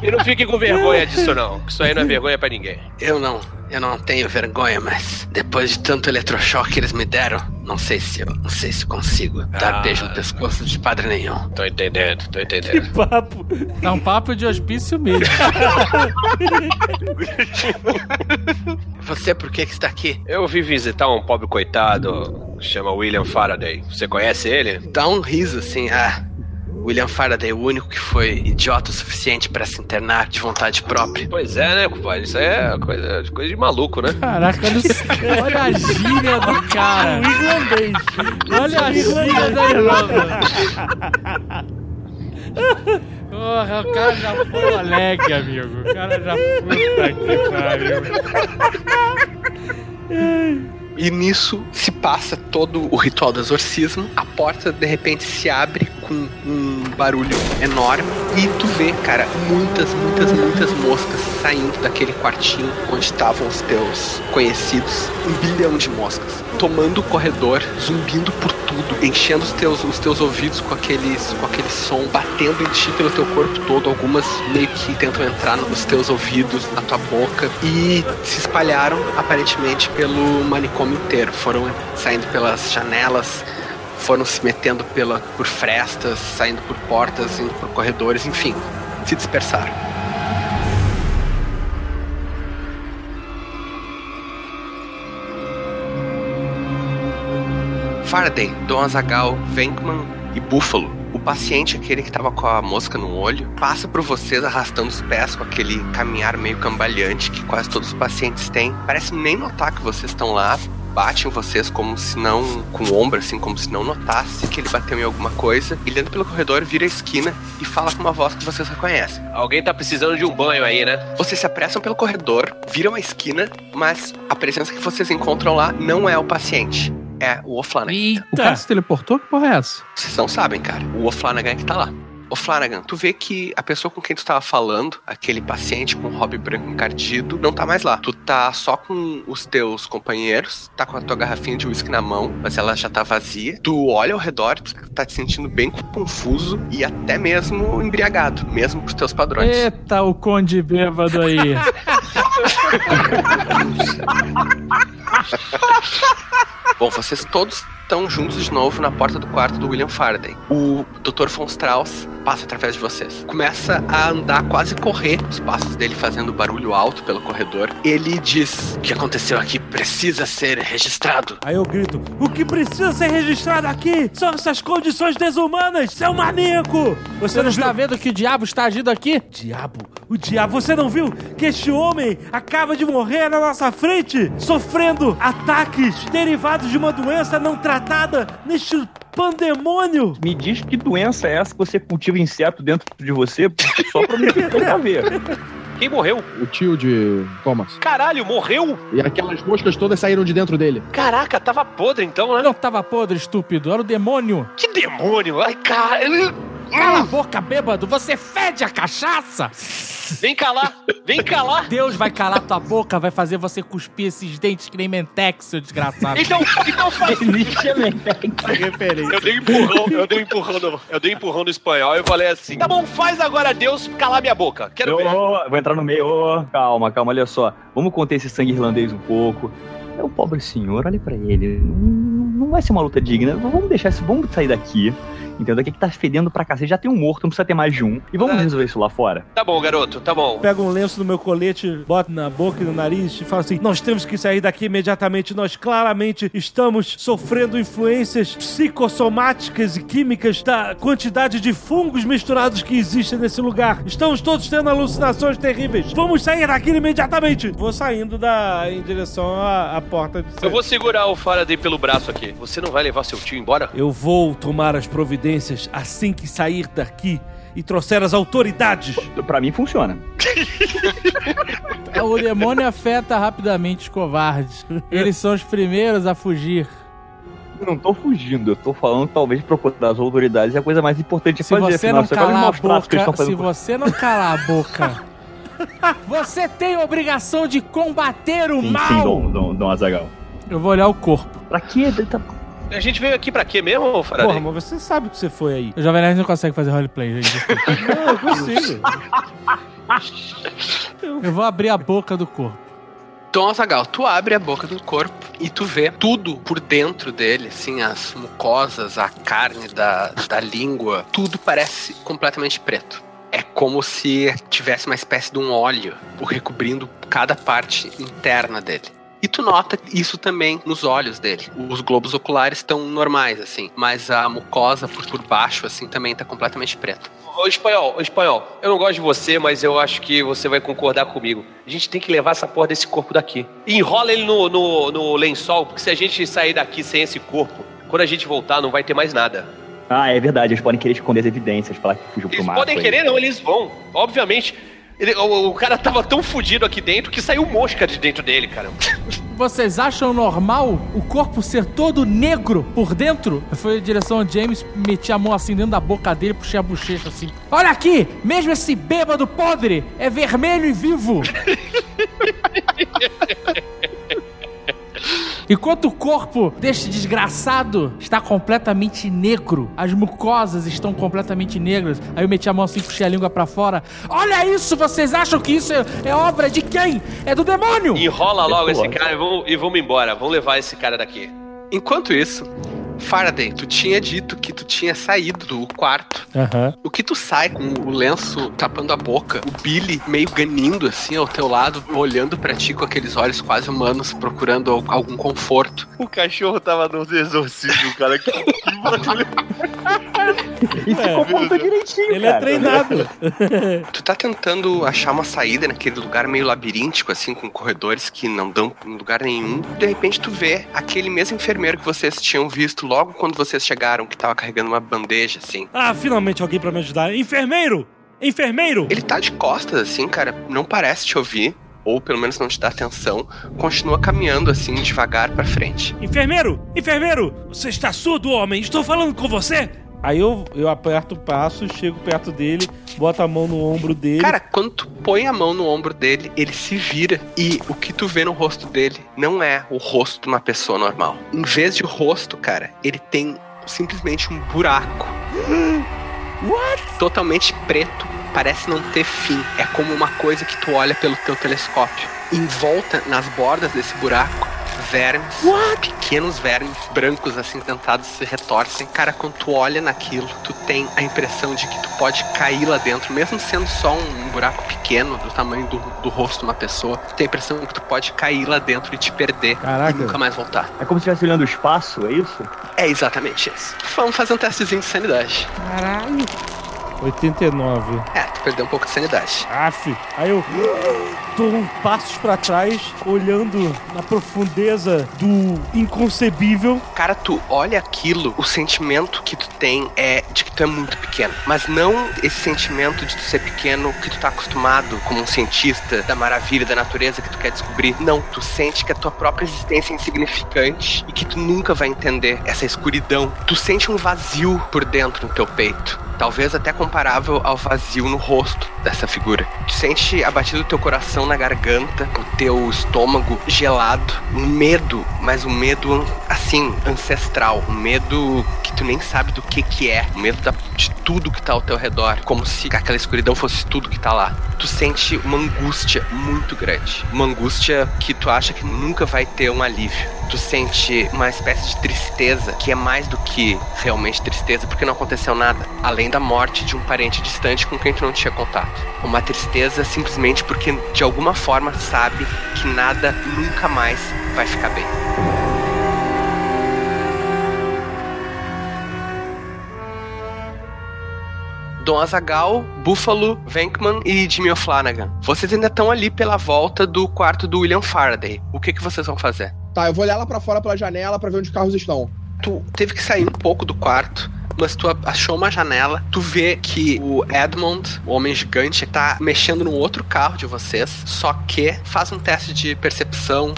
e não fique com vergonha disso, não. que Isso aí não é vergonha pra ninguém. Eu não, eu não tenho vergonha, mas depois de tanto eletrochoque que eles me deram, não sei se eu, não sei se consigo dar Ah. beijo no pescoço de padre nenhum. Tô entendendo, tô entendendo. Papo. É um papo de hospício mesmo. [laughs] Você por que que está aqui? Eu vim visitar um pobre coitado que chama William Faraday. Você conhece ele? Dá um riso assim, ah. William Faraday, o único que foi idiota o suficiente para se internar de vontade própria. Pois é, né, compadre? Isso aí é coisa, coisa de maluco, né? Caraca, olha, [laughs] olha a gíria do cara. O irlandês. Olha a gíria da Irlanda. Porra, o cara já foi Alec, amigo. O cara já puta que pariu. E nisso se passa todo o ritual do exorcismo. A porta de repente se abre com um barulho enorme. E tu vê, cara, muitas, muitas, muitas moscas saindo daquele quartinho onde estavam os teus conhecidos. Um bilhão de moscas. Tomando o corredor, zumbindo por tudo, enchendo os teus, os teus ouvidos com, aqueles, com aquele som, batendo em ti pelo teu corpo todo. Algumas meio que tentam entrar nos teus ouvidos, na tua boca. E se espalharam aparentemente pelo manicômio inteiro. Foram saindo pelas janelas, foram se metendo pela, por frestas, saindo por portas, indo por corredores, enfim, se dispersaram. Faraday, Dom Azagal, Venkman e Búfalo. O paciente, aquele que tava com a mosca no olho, passa por vocês arrastando os pés com aquele caminhar meio cambaleante que quase todos os pacientes têm. Parece nem notar que vocês estão lá, bate em vocês como se não. com o ombro, assim, como se não notasse que ele bateu em alguma coisa. Ele anda pelo corredor, vira a esquina e fala com uma voz que vocês reconhecem. Alguém tá precisando de um banho aí, né? Vocês se apressam pelo corredor, viram a esquina, mas a presença que vocês encontram lá não é o paciente. é o O'Flanagan. O cara se teleportou? Que porra é essa? Vocês não sabem, cara. O O'Flanagan que tá lá. Ô Flanagan, tu vê que a pessoa com quem tu tava falando, aquele paciente com hobby branco encardido, não tá mais lá. Tu tá só com os teus companheiros, tá com a tua garrafinha de uísque na mão, mas ela já tá vazia. Tu olha ao redor, tu tá te sentindo bem confuso e até mesmo embriagado, mesmo pros teus padrões. Eita, o conde bêbado aí. [laughs] [laughs] Bom, vocês todos estão juntos de novo na porta do quarto do William Faraday. O Dr. von Strauss passa através de vocês. Começa a andar, quase correr, os passos dele fazendo barulho alto pelo corredor. Ele diz: O que aconteceu aqui precisa ser registrado. Aí eu grito: O que precisa ser registrado aqui são essas condições desumanas, seu maníaco! Você não está vendo que o diabo está agindo aqui? Diabo? O diabo, você não viu que este homem acaba de morrer na nossa frente, sofrendo ataques derivados de uma doença não tratada neste pandemônio? Me diz que doença é essa que você cultiva inseto dentro de você [laughs] só pra me tentar ver. Quem morreu? O tio de Thomas. Caralho, morreu? E aquelas moscas todas saíram de dentro dele. Caraca, tava podre então, né? Não tava podre, estúpido. Era o demônio. Que demônio? Ai, cara. Cala a boca, bêbado. Você fede a cachaça. Vem calar, vem calar. Deus vai calar tua boca, vai fazer você cuspir esses dentes que nem Mentex, seu desgraçado. Então, então faz. [laughs] Referência. Eu dei um empurrão, eu dei um empurrão no, eu dei um empurrão no espanhol e eu falei assim: tá bom, faz agora Deus calar minha boca. Quero Ô, ver. vou entrar no meio. Ô, calma, calma, olha só. Vamos conter esse sangue irlandês um pouco. É o pobre senhor, olha pra ele. Não não vai ser uma luta digna. Vamos deixar isso, vamos sair daqui. Entendeu? Aqui que tá fedendo pra cacete. Já tem um morto, não precisa ter mais de um. E vamos resolver isso lá fora. Tá bom, garoto, tá bom. Pego um lenço no meu colete, boto na boca e no nariz e falo assim: Nós temos que sair daqui imediatamente. Nós claramente estamos sofrendo influências psicossomáticas e químicas da quantidade de fungos misturados que existem nesse lugar. Estamos todos tendo alucinações terríveis. Vamos sair daqui imediatamente. Vou saindo da, em direção à, à porta de Eu vou segurar o Faraday pelo braço aqui. Você não vai levar seu tio embora? Eu vou tomar as providências assim que sair daqui e trouxer as autoridades. Pra mim funciona. [laughs] O demônio afeta rapidamente os covardes. Eles são os primeiros a fugir. Eu não tô fugindo, eu tô falando talvez procurar as autoridades é a coisa mais importante a Se fazer. você afinal, não você calar a boca, estão se fazendo. você não calar a boca, [laughs] você tem a obrigação de combater o Sim, mal. sim, Dom, Dom, Dom Azagal. Eu vou olhar o corpo. Pra quê? Tá- A gente veio aqui pra quê mesmo, Faraday? Porra, mas você sabe que você foi aí. O Jovem Nerd não consegue fazer roleplay, gente. [laughs] Não, eu consigo. Eu vou abrir a boca do corpo. Tom Azagal, tu abre a boca do corpo e tu vê tudo por dentro dele, assim, as mucosas, a carne da, da língua, tudo parece completamente preto. É como se tivesse uma espécie de um óleo por recobrindo cada parte interna dele. E tu nota isso também nos olhos dele. Os globos oculares estão normais, assim, mas a mucosa por, por baixo, assim, também tá completamente preta. Ô, espanhol, ô, espanhol, eu não gosto de você, mas eu acho que você vai concordar comigo. A gente tem que levar essa porra desse corpo daqui. E enrola ele no, no, no lençol, porque se a gente sair daqui sem esse corpo, quando a gente voltar, não vai ter mais nada. Ah, é verdade, eles podem querer esconder as evidências, falar que fugiu pro Eles podem aí. querer, não, eles vão. Obviamente. Ele- o, o cara tava tão fudido aqui dentro que saiu mosca de dentro dele, cara. Vocês acham normal o corpo ser todo negro por dentro? Eu fui em direção ao James, meti a mão assim dentro da boca dele, puxei a bochecha assim. Olha aqui! Mesmo esse bêbado podre é vermelho e vivo! [laughs] Enquanto o corpo deste desgraçado está completamente negro, as mucosas estão completamente negras. Aí eu meti a mão assim, puxei a língua pra fora. Olha isso! Vocês acham que isso é, é obra de quem? É do demônio! Enrola logo esse cara e vamos, e vamos embora. Vamos levar esse cara daqui. Enquanto isso, Faraday, tu tinha dito que tu tinha saído do quarto. Aham. O que tu sai com o lenço tapando a boca, o Billy meio ganindo assim ao teu lado, olhando pra ti com aqueles olhos quase humanos, procurando al- algum conforto. O cachorro tava nos exorcismos, cara. Que, que bagulho. E se comportou direitinho, Ele é cara. treinado. [laughs] [laughs] Tu tá tentando achar uma saída naquele lugar meio labiríntico, assim, com corredores que não dão em lugar nenhum. De repente tu vê aquele mesmo enfermeiro que vocês tinham visto logo quando vocês chegaram, que tava carregando uma bandeja, assim. Ah, finalmente alguém pra me ajudar. Enfermeiro! Enfermeiro! Ele tá de costas, assim, cara, não parece te ouvir. ou pelo menos não te dá atenção, continua caminhando assim devagar pra frente. Enfermeiro! Enfermeiro! Você está surdo, homem? Estou falando com você! Aí eu, eu aperto o passo, chego perto dele, boto a mão no ombro dele. Cara, quando tu põe a mão no ombro dele, ele se vira e o que tu vê no rosto dele não é o rosto de uma pessoa normal. Em vez de rosto, cara, ele tem simplesmente um buraco. [gasps] What? Totalmente preto, parece não ter fim. É como uma coisa que tu olha pelo teu telescópio. Em volta, nas bordas desse buraco, vermes, pequenos vermes brancos assim tentados se retorcem. Cara, quando tu olha naquilo, tu tem a impressão de que tu pode cair lá dentro, mesmo sendo só um, um buraco pequeno do tamanho do, do rosto de uma pessoa. Tu tem a impressão de que tu pode cair lá dentro e te perder Caraca. e nunca mais voltar. É como se estivesse olhando o espaço, é isso? É exatamente isso. Vamos fazer um testezinho de sanidade. Caralho. 89. É, tu perdeu um pouco de sanidade. Aff. Aí eu dou um passos pra trás, olhando na profundeza do inconcebível. Cara, tu olha aquilo, o sentimento que tu tem é de que tu é muito pequeno. Mas não esse sentimento de tu ser pequeno que tu tá acostumado como um cientista da maravilha da natureza que tu quer descobrir. Não, tu sente que a tua própria existência é insignificante e que tu nunca vai entender essa escuridão. Tu sente um vazio por dentro no teu peito. Talvez até comparável ao vazio no rosto dessa figura. Tu sente a batida do teu coração na garganta, o teu estômago gelado, um medo, mas um medo assim, ancestral, um medo que tu nem sabe do que que é, um medo da- de tudo que tá ao teu redor, como se aquela escuridão fosse tudo que tá lá. Tu sente uma angústia muito grande, uma angústia que tu acha que nunca vai ter um alívio. Tu sente uma espécie de tristeza que é mais do que realmente tristeza, porque não aconteceu nada, além da morte de um parente distante com quem tu não tinha contato. Uma tristeza simplesmente porque de alguma forma sabe que nada nunca mais vai ficar bem. Dom Azagal, Buffalo, Venkman e Jimmy O'Flanagan. Vocês ainda estão ali pela volta do quarto do William Faraday. O que, que vocês vão fazer? Tá, eu vou olhar lá pra fora pela janela pra ver onde os carros estão. Tu teve que sair um pouco do quarto, mas tu achou uma janela. Tu vê que o Edmond, o homem gigante, tá mexendo no outro carro de vocês. Só que faz um teste de percepção.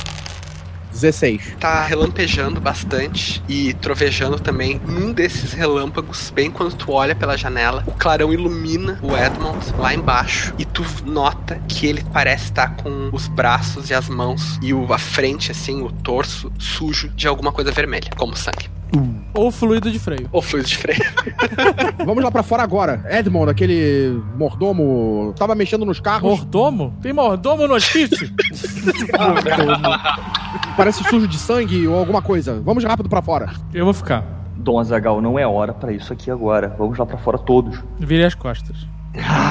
16. Tá relampejando bastante e trovejando também. Num desses relâmpagos, bem quando tu olha pela janela, o clarão ilumina o Edmond lá embaixo e tu nota que ele parece estar com os braços e as mãos e o, a frente, assim, o torso sujo de alguma coisa vermelha, como sangue. Ou fluido de freio. Ou fluido de freio. [laughs] Vamos lá pra fora agora. Edmond, aquele mordomo, tava mexendo nos carros. Mordomo? Tem mordomo no hospício? Parece sujo de sangue ou alguma coisa. Vamos rápido pra fora. Eu vou ficar. Dom Azagal, não é hora pra isso aqui agora. Vamos lá pra fora todos. Virei as costas.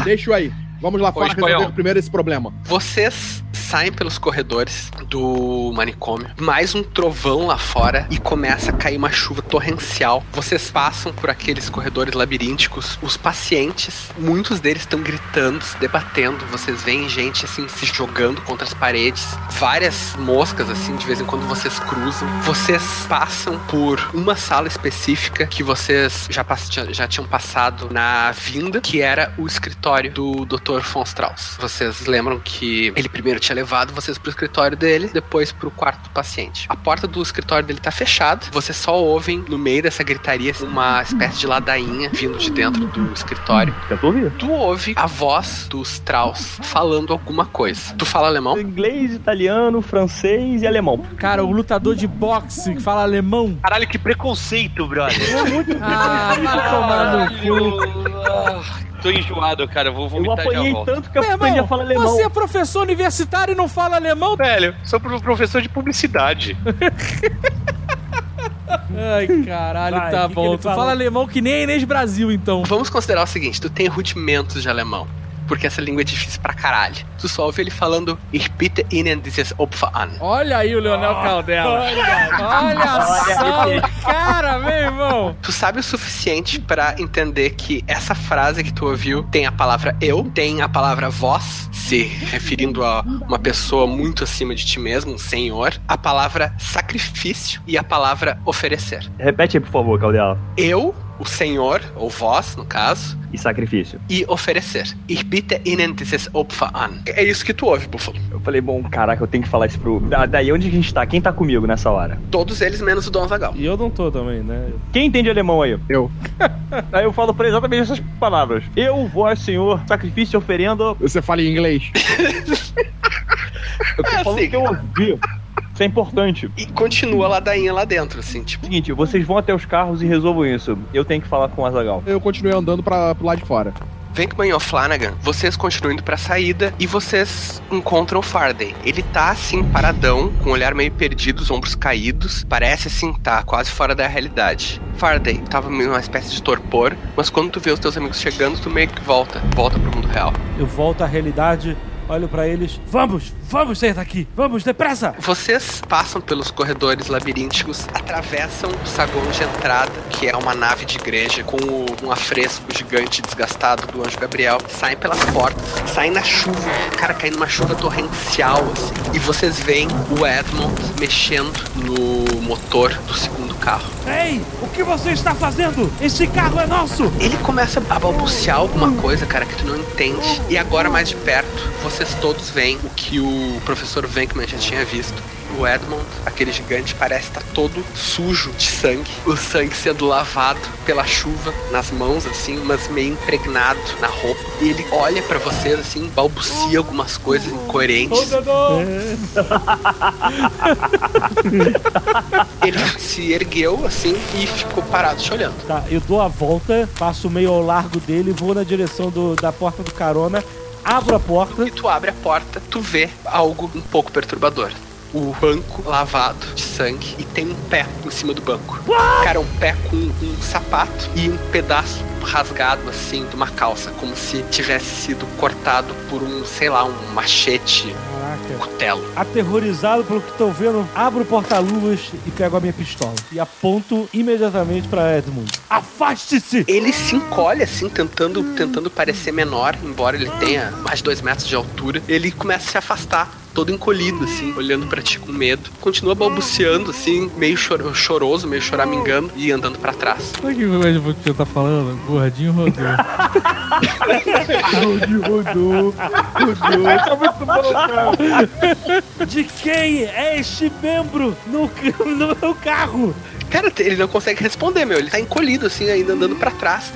Deixa eu aí. Vamos lá fora espanhol. resolver primeiro esse problema. Vocês saem pelos corredores do manicômio, mais um trovão lá fora e começa a cair uma chuva torrencial. Vocês passam por aqueles corredores labirínticos, os pacientes, muitos deles estão gritando, se debatendo. Vocês veem gente assim se jogando contra as paredes, várias moscas assim, de vez em quando vocês cruzam. Vocês passam por uma sala específica que vocês já- já tinham passado na vinda, que era o escritório do Dr. von Strauss. Vocês lembram que ele primeiro tinha levado vocês pro escritório dele, depois pro quarto do paciente. A porta do escritório dele tá fechada, vocês só ouvem no meio dessa gritaria uma espécie de ladainha vindo de dentro do escritório. Já tô ouvindo. Tu ouve a voz do Strauss falando alguma coisa. Tu fala alemão? Inglês, italiano, francês e alemão. Cara, o lutador de boxe que fala alemão. Caralho, que preconceito, brother. Ah, vai tomar no cu. Tô enjoado, cara. Vou Eu vomitar já apanhei volto. tanto que eu Meu aprendi a irmão, falar alemão. você é professor universitário e não fala alemão? Velho, sou pro- professor de publicidade. [laughs] Ai, caralho, Vai, tá que que bom. ele tu falou? fala alemão que nem a Inês Brasil, então. Vamos considerar o seguinte: tu tem rudimentos de alemão. Porque essa língua é difícil pra caralho. Tu só ouve ele falando Ich bitte Ihnen dieses Opfer an. Olha aí o Leonel Caldela. Olha, só o cara, meu irmão. Tu sabe o suficiente pra entender que essa frase que tu ouviu tem a palavra eu, tem a palavra vós, se referindo a uma pessoa muito acima de ti mesmo, um senhor, a palavra sacrifício e a palavra oferecer. Repete aí, por favor, Caldela. Eu o senhor, ou vós, no caso, E sacrifício. e oferecer. Ich bitte Ihnen dieses Opfer an. É isso que tu ouve, Buffalo. Eu falei, bom, caraca, eu tenho que falar isso pro. Da- daí onde a gente tá? Quem tá comigo nessa hora? Todos eles menos o Dom Azagal. E eu não tô também, né? Quem entende alemão aí? Eu. [laughs] Aí eu falo pra ele exatamente essas palavras. Eu, vós, senhor, sacrifício oferenda. Você fala em inglês? [laughs] Eu tô falando assim, que eu ouvi. Isso é importante. E continua a ladainha lá dentro, assim, tipo. Seguinte, vocês vão até os carros e resolvam isso. Eu tenho que falar com o Azagal. Eu continuei andando pra, pro lado de fora. Venkman e O'Flanagan, vocês continuam indo pra saída e vocês encontram o Faraday. Ele tá assim, paradão, com o olhar meio perdido, os ombros caídos. Parece assim, tá quase fora da realidade. Faraday tava meio uma espécie de torpor, mas quando tu vê os teus amigos chegando, tu meio que volta, volta pro mundo real. Eu volto à realidade, olho pra eles. Vamos, vamos sair daqui, vamos, depressa! Vocês passam pelos corredores labirínticos, atravessam o saguão de entrada, que é uma nave de igreja com um afresco gigante desgastado do anjo Gabriel, saem pelas portas, saem na chuva, cara, caindo uma chuva torrencial, assim. E vocês veem o Edmond mexendo no motor do segundo carro. Ei, o que você está fazendo? Esse carro é nosso! Ele começa a balbuciar alguma coisa, cara, que tu não entende. E agora, mais de perto, vocês todos veem o que o professor Venkman já tinha visto. O Edmond, aquele gigante, parece estar todo sujo de sangue. O sangue sendo lavado pela chuva nas mãos, assim, mas meio impregnado na roupa. E ele olha pra vocês, assim, balbucia algumas coisas incoerentes. Ele se ergueu, assim, e ficou parado te olhando. Tá, eu dou a volta, passo meio ao largo dele, vou na direção do- da porta do carona, abro a porta. E tu abre a porta, tu vê algo um pouco perturbador. O banco lavado de sangue e tem um pé em cima do banco. Cara, um pé com um sapato e um pedaço rasgado assim de uma calça, como se tivesse sido cortado por um, sei lá, um machete, um cutelo. Aterrorizado pelo que estou vendo, abro o porta-luvas e pego a minha pistola. E aponto imediatamente pra Edmund. Afaste-se! Ele se encolhe assim, tentando, tentando parecer menor, embora ele tenha mais de dois metros de altura. Ele começa a se afastar, todo encolhido, assim, olhando pra ti com medo. Continua balbuciando, assim, meio choro- choroso, meio choramingando e andando pra trás. Sabe o que o Ed Book tá falando? Gordinho rodou. Gordinho rodou. Rodou. Tá muito bom, cara. De quem é este membro no, no meu carro? Cara, ele não consegue responder, meu. Ele tá encolhido, assim, ainda andando pra trás,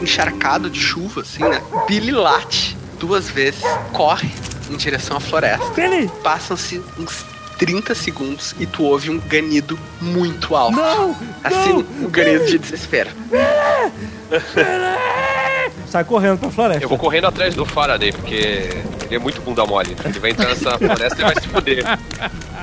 encharcado de chuva, assim, né? Billy late duas vezes, corre em direção à floresta. Billy! Passam-se uns 30 segundos e tu ouve um ganido muito alto. Não! Assim, um ganido de desespero. Sai correndo pra floresta. Eu vou correndo atrás do Faraday, porque ele é muito bunda mole. Ele vai entrar nessa floresta e vai se fuder.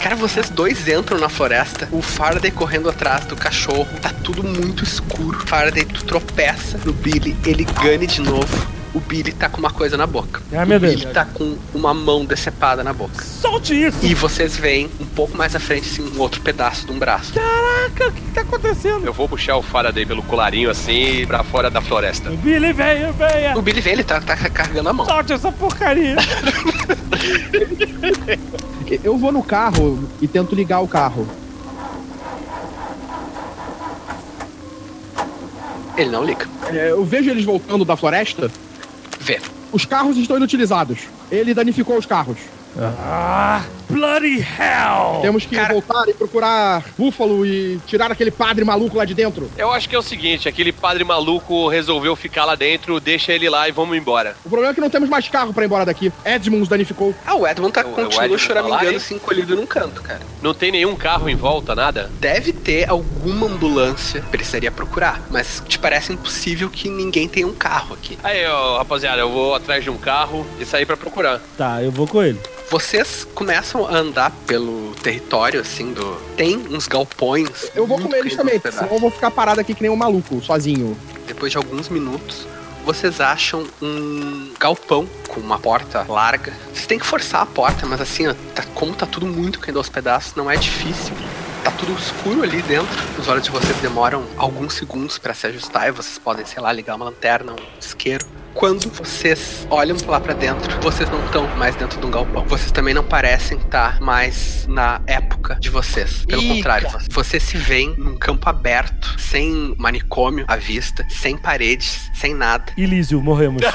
Cara, vocês dois entram na floresta, o Faraday correndo atrás do cachorro, tá tudo muito escuro. Faraday, tu tropeça no Billy, ele gane de novo. O Billy tá com uma coisa na boca. Ah, meu o Deus. Billy tá com uma mão decepada na boca. Solte isso! E vocês veem um pouco mais à frente, assim, um outro pedaço de um braço. Caraca, o que que tá acontecendo? Eu vou puxar o Faraday pelo colarinho assim pra fora da floresta. Billy, venha, venha! O Billy vem, ele tá, tá carregando a mão. Solte essa porcaria! [laughs] Eu vou no carro e tento ligar o carro. Ele não liga. É, eu vejo eles voltando da floresta. Vê. Os carros estão inutilizados. Ele danificou os carros. Ah, bloody hell! Temos que voltar e procurar Búfalo e tirar aquele padre maluco lá de dentro. Eu acho que é o seguinte, aquele padre maluco resolveu ficar lá dentro, deixa ele lá e vamos embora. O problema é que não temos mais carro pra ir embora daqui. Edmunds danificou. Ah, o Edmund tá, O- o continua Edmund tá choramingando, assim, encolhido num canto, cara. Não tem nenhum carro em volta, nada? Deve ter alguma ambulância, precisaria procurar, mas te parece impossível que ninguém tenha um carro aqui. Aí, ó, rapaziada, eu vou atrás de um carro e sair pra procurar. Tá, eu vou com ele. Vocês começam andar pelo território, assim, do. Tem uns galpões. Eu vou com muito eles também, senão eu vou ficar parado aqui que nem um maluco, sozinho. Depois de alguns minutos, vocês acham um galpão com uma porta larga. Vocês têm que forçar a porta, mas assim, ó, tá- como tá tudo muito caindo aos pedaços, não é difícil. Tá tudo escuro ali dentro. Os olhos de vocês demoram alguns segundos pra se ajustar e vocês podem, sei lá, ligar uma lanterna, um isqueiro. Quando vocês olham lá pra dentro, vocês não estão mais dentro de um galpão. Vocês também não parecem estar mais na época de vocês. Pelo Ih, contrário, vocês se veem num campo aberto, sem manicômio à vista, sem paredes, sem nada. Ilísio, morremos. [laughs]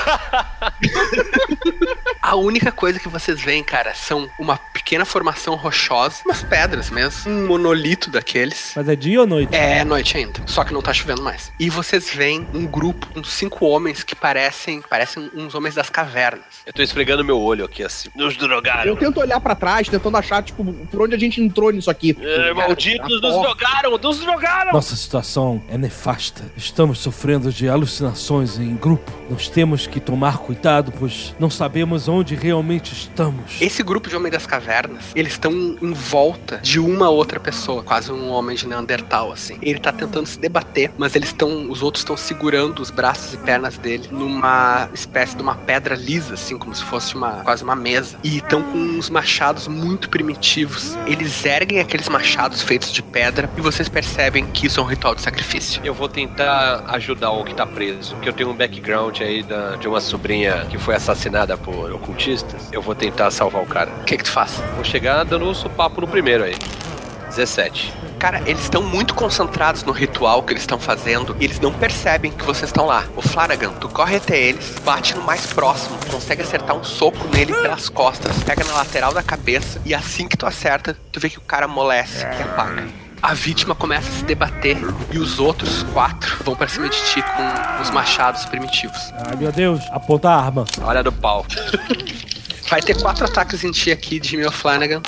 A única coisa que vocês veem, cara, são uma pequena formação rochosa, umas pedras mesmo, um monolito daqueles. Mas é dia ou noite? É noite ainda, só que não tá chovendo mais. E vocês veem um grupo, uns cinco homens que parecem, parecem uns homens das cavernas. Eu tô esfregando meu olho aqui assim. Nos drogaram. Eu tento olhar pra trás, tentando achar, tipo, por onde a gente entrou nisso aqui. É, malditos, nos drogaram, nos drogaram! Nossa situação é nefasta. Estamos sofrendo de alucinações em grupo. Nós temos que tomar cuidado, pois não sabemos onde realmente estamos. Esse grupo de homens das cavernas, eles estão em volta de uma outra pessoa, quase um homem de Neandertal, assim. Ele tá tentando se debater, mas eles estão, os outros estão segurando os braços e pernas dele numa espécie de uma pedra lisa, assim, como se fosse uma quase uma mesa. E estão com uns machados muito primitivos. Eles erguem aqueles machados feitos de pedra e vocês percebem que isso é um ritual de sacrifício. Eu vou tentar ajudar o que tá preso, porque eu tenho um background aí da- de uma sobrinha que foi assassinada por ocultistas. Eu vou tentar salvar o cara. O que que tu faz? Vou chegar dando um sopapo no primeiro aí. 17. Cara, eles estão muito concentrados no ritual que eles estão fazendo e eles não percebem que vocês estão lá. O Flanagan, tu corre até eles, bate no mais próximo, consegue acertar um soco nele pelas costas, pega na lateral da cabeça e assim que tu acerta, tu vê que o cara amolece e apaga. A vítima começa a se debater e os outros quatro vão pra cima de ti com os machados primitivos. Ai, meu Deus. Aponta a arma. Olha do pau. [laughs] Vai ter quatro ataques em ti aqui, Jimmy Flanagan.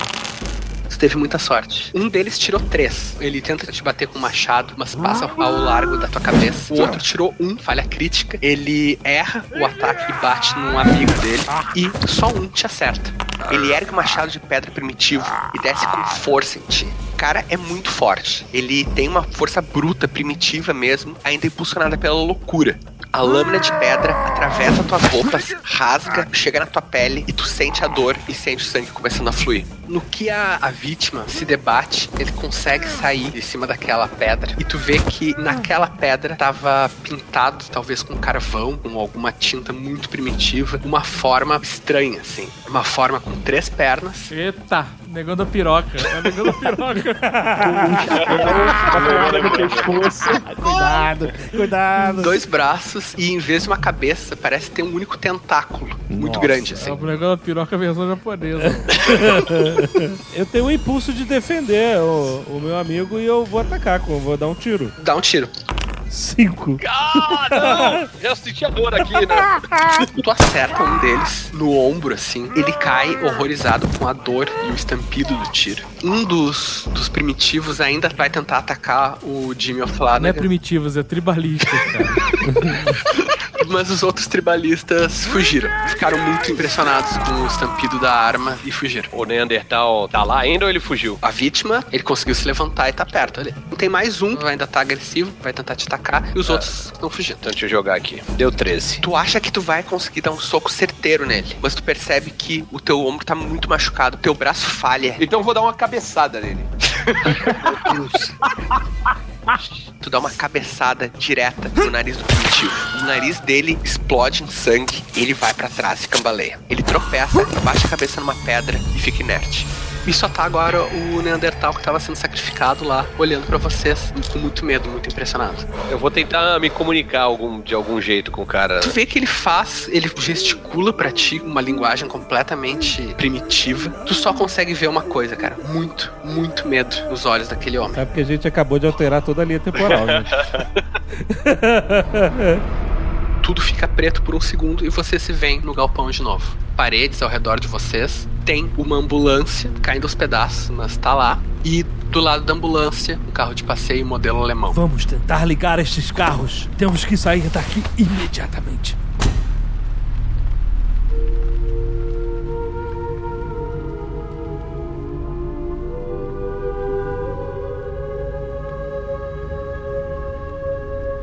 Tu teve muita sorte. Um deles tirou três. Ele tenta te bater com um machado, mas passa ao largo da tua cabeça. O outro tirou um, falha crítica. Ele erra o ataque e bate num amigo dele. E só um te acerta. Ele ergue o machado de pedra primitivo e desce com força em ti. O cara é muito forte. Ele tem uma força bruta, primitiva mesmo, ainda impulsionada pela loucura. A lâmina de pedra atravessa tuas [laughs] roupas, rasga, chega na tua pele e tu sente a dor e sente o sangue começando a fluir. No que a, a vítima se debate, ele consegue sair de cima daquela pedra e tu vê que naquela pedra tava pintado, talvez com carvão, com alguma tinta muito primitiva, uma forma estranha, assim. Uma forma com três pernas. Eita, negando a piroca. É negando a piroca. cuidado, cuidado. Dois braços e em vez de uma cabeça, parece ter um único tentáculo. Muito Nossa. grande, assim. É o negando a piroca versão japonesa. eu tenho o impulso de defender o, o meu amigo e eu vou atacar, com- vou dar um tiro. Dá um tiro. Cinco. Ah, não! Já senti a dor aqui, né? [laughs] Tu acerta um deles no ombro, assim. Ele cai horrorizado com a dor e o estampido do tiro. Um dos, dos primitivos ainda vai tentar atacar o Jimmy Não é primitivos, é tribalistas, cara. [laughs] Mas os outros tribalistas fugiram. Ficaram muito impressionados com o estampido da arma e fugiram. O Neandertal tá lá ainda ou ele fugiu? A vítima, ele conseguiu se levantar e tá perto ali. Tem mais um, ainda tá agressivo, vai tentar te atacar, e os outros estão fugindo. Então deixa eu jogar aqui. Deu 13. Tu acha que tu vai conseguir dar um soco certeiro nele, mas tu percebe que o teu ombro tá muito machucado, teu braço falha. Então eu vou dar uma cabeçada nele. [laughs] [laughs] Tu dá uma cabeçada direta no nariz do primitivo. O nariz dele explode em sangue e ele vai pra trás e cambaleia. Ele tropeça, abaixa a cabeça numa pedra e fica inerte. E só tá agora o Neandertal que tava sendo sacrificado lá, olhando pra vocês com muito medo, muito impressionado. Eu vou tentar me comunicar algum, de algum jeito com o cara. Tu vê que ele faz, ele gesticula pra ti uma linguagem completamente primitiva. Tu só consegue ver uma coisa, cara. Muito, muito medo nos olhos daquele homem. Sabe que a gente acabou de alterar toda a linha temporal, [laughs] né? [laughs] Tudo fica preto por um segundo e você se vê no galpão de novo. Paredes ao redor de vocês. Tem uma ambulância caindo aos pedaços, mas tá lá. E do lado da ambulância, um carro de passeio modelo alemão. Vamos tentar ligar estes carros. Temos que sair daqui imediatamente.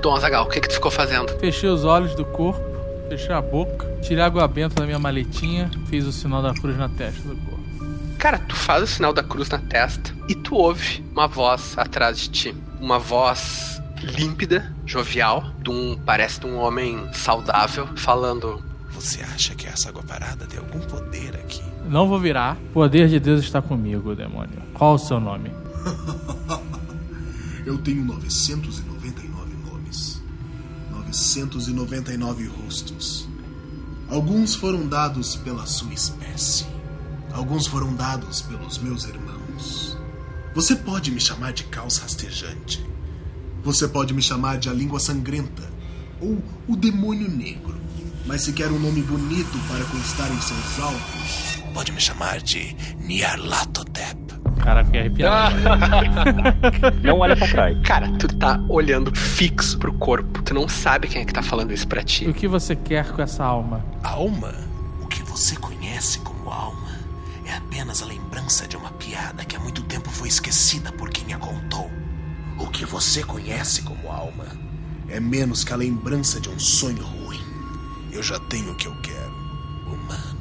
Dom Azagal, o que que tu ficou fazendo? Fechei os olhos do corpo, fechei a boca, tirei água benta da minha maletinha, fiz o sinal da cruz na testa do corpo. Cara, tu faz o sinal da cruz na testa e tu ouve uma voz atrás de ti. Uma voz límpida, jovial, de um, parece de um homem saudável, falando. Você acha que essa água parada tem algum poder aqui? Não vou virar. O poder de Deus está comigo, demônio. Qual o seu nome? [laughs] Eu tenho 999 nomes. 999 rostos. Alguns foram dados pela sua espécie. Alguns foram dados pelos meus irmãos. Você pode me chamar de caos rastejante. Você pode me chamar de a língua sangrenta ou o demônio negro. Mas se quer um nome bonito para constar em seus altos, pode me chamar de Nyarlathotep. Cara, fiquei arrepiado. [laughs] Não olha pra trás. Cara, tu tá olhando fixo pro corpo. Tu não sabe quem é que tá falando isso pra ti. O que você quer com essa alma? Alma? O que você conhece como alma é apenas a lembrança de uma piada que há muito tempo foi esquecida por quem a contou. O que você conhece como alma é menos que a lembrança de um sonho ruim. Eu já tenho o que eu quero. Humano.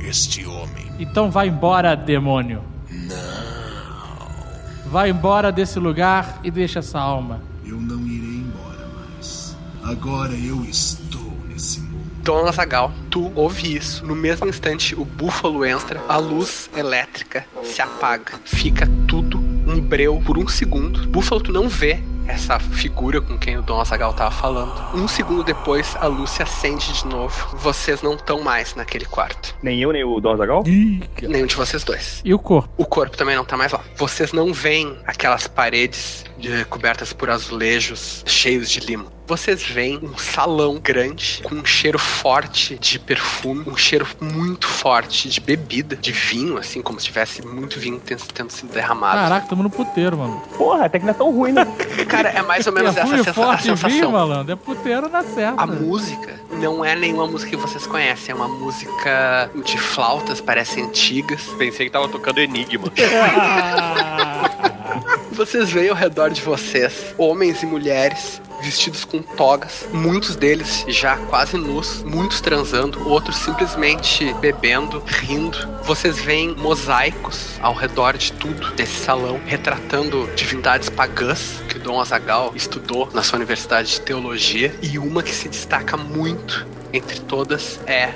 Este homem. Então vai embora, demônio. Não. Vai embora desse lugar e deixa essa alma. Eu não irei embora mais. Agora eu estou nesse mundo. Dona Zagal, tu ouve isso. No mesmo instante, o búfalo entra, a luz elétrica se apaga. Fica tudo um breu por um segundo. Búfalo, tu não vê essa figura com quem o Dom Azagal tava falando. Um segundo depois, a luz se acende de novo. Vocês não estão mais naquele quarto. Nem eu, nem o Dom Azagal? Nenhum de vocês dois. E o corpo? O corpo também não tá mais lá. Vocês não veem aquelas paredes de- cobertas por azulejos cheios de limo. Vocês veem um salão grande com um cheiro forte de perfume, um cheiro muito forte de bebida, de vinho, assim, como se tivesse muito vinho ten- tendo sido derramado. Caraca, tamo no puteiro, mano. Porra, até que não é tão ruim, né? [laughs] Cara, é mais ou menos essa Perfume sensa- a forte e vinho, sensação. malandro. É puteiro na certa. A música não é nenhuma música que vocês conhecem, é uma música de flautas, parecem antigas. Pensei que tava tocando Enigma. [laughs] [laughs] Vocês veem ao redor de vocês homens e mulheres vestidos com togas, muitos deles já quase nus, muitos transando, outros simplesmente bebendo, rindo. Vocês veem mosaicos ao redor de tudo desse salão, retratando divindades pagãs que Dom Azagal estudou na sua universidade de teologia, e uma que se destaca muito entre todas é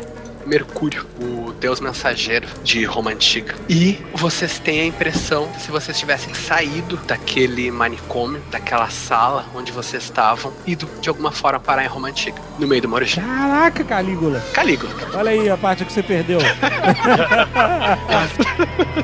Mercúrio, o deus mensageiro de Roma Antiga. E vocês têm a impressão, se vocês tivessem saído daquele manicômio, daquela sala onde vocês estavam, ido de alguma forma parar em Roma Antiga, no meio do Morujá. Caraca, Calígula. Calígula. Olha aí a parte que você perdeu. [laughs]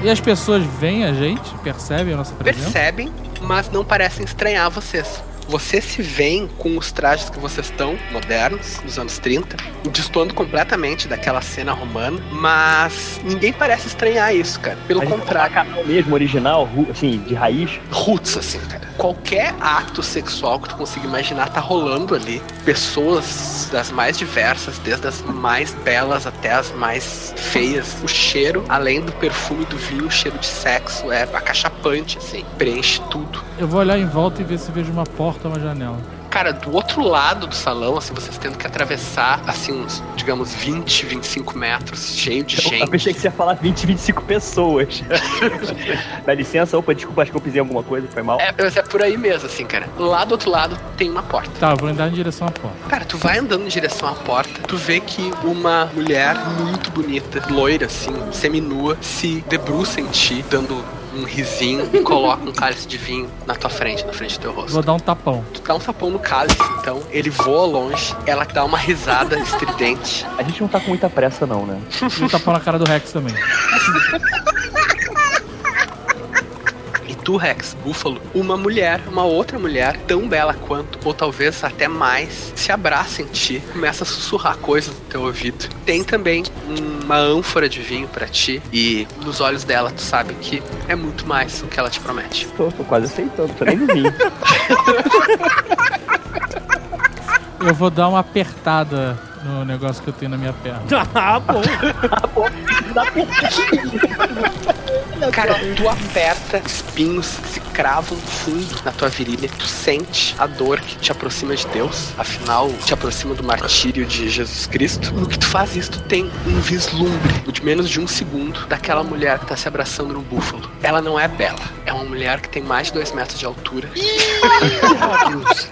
E as pessoas veem a gente, percebem a nossa presença? Percebem, mas não parecem estranhar vocês. Vocês se veem com os trajes que vocês estão, modernos, dos anos 30, destoando completamente daquela cena romana, mas ninguém parece estranhar isso, cara. Pelo A gente contrário. tá canal mesmo, original, assim, de raiz. Roots, assim, cara. Qualquer ato sexual que tu consiga imaginar tá rolando ali. Pessoas das mais diversas, desde as mais belas até as mais feias. O cheiro, além do perfume do vinho, o cheiro de sexo é acachapante, assim. Preenche tudo. Eu vou olhar em volta e ver se vejo uma porta ou uma janela. Cara, do outro lado do salão, assim, vocês tendo que atravessar, assim, uns, digamos, 20, 25 metros, cheio de Eu gente. pensei que você ia falar 20, 25 pessoas. [laughs] Dá licença, opa, desculpa, acho que eu pisei alguma coisa, foi mal. É, mas é por aí mesmo, assim, cara. Lá do outro lado tem uma porta. Tá, eu vou andar em direção à porta. Cara, tu vai andando em direção à porta, tu vê que uma mulher muito bonita, loira, assim, seminua, se debruça em ti, dando um risinho e coloca um cálice de vinho na tua frente, na frente do teu rosto. Vou dar um tapão. Tu dá um tapão no cálice, então ele voa longe, ela dá uma risada estridente. A gente não tá com muita pressa, não, né? Um tapão na cara do Rex também. [laughs] Tu, Rex, Búfalo, uma mulher, uma outra mulher, tão bela quanto, ou talvez até mais, se abraça em ti, começa a sussurrar coisas no teu ouvido. Tem também uma ânfora de vinho pra ti, e nos olhos dela tu sabe que é muito mais o que ela te promete. Tô, tô quase aceitando, tô nem no vinho. [laughs] Eu vou dar uma apertada no negócio que eu tenho na minha perna. [laughs] Ah, bom. Cara, tu aperta, espinhos se cravam fundo na tua virilha. Tu sente a dor que te aproxima de Deus, afinal, te aproxima do martírio de Jesus Cristo. No que tu faz isso, tu tem um vislumbre de menos de um segundo daquela mulher que tá se abraçando no búfalo. Ela não é bela, é uma mulher que tem mais de dois metros de altura. Meu Deus.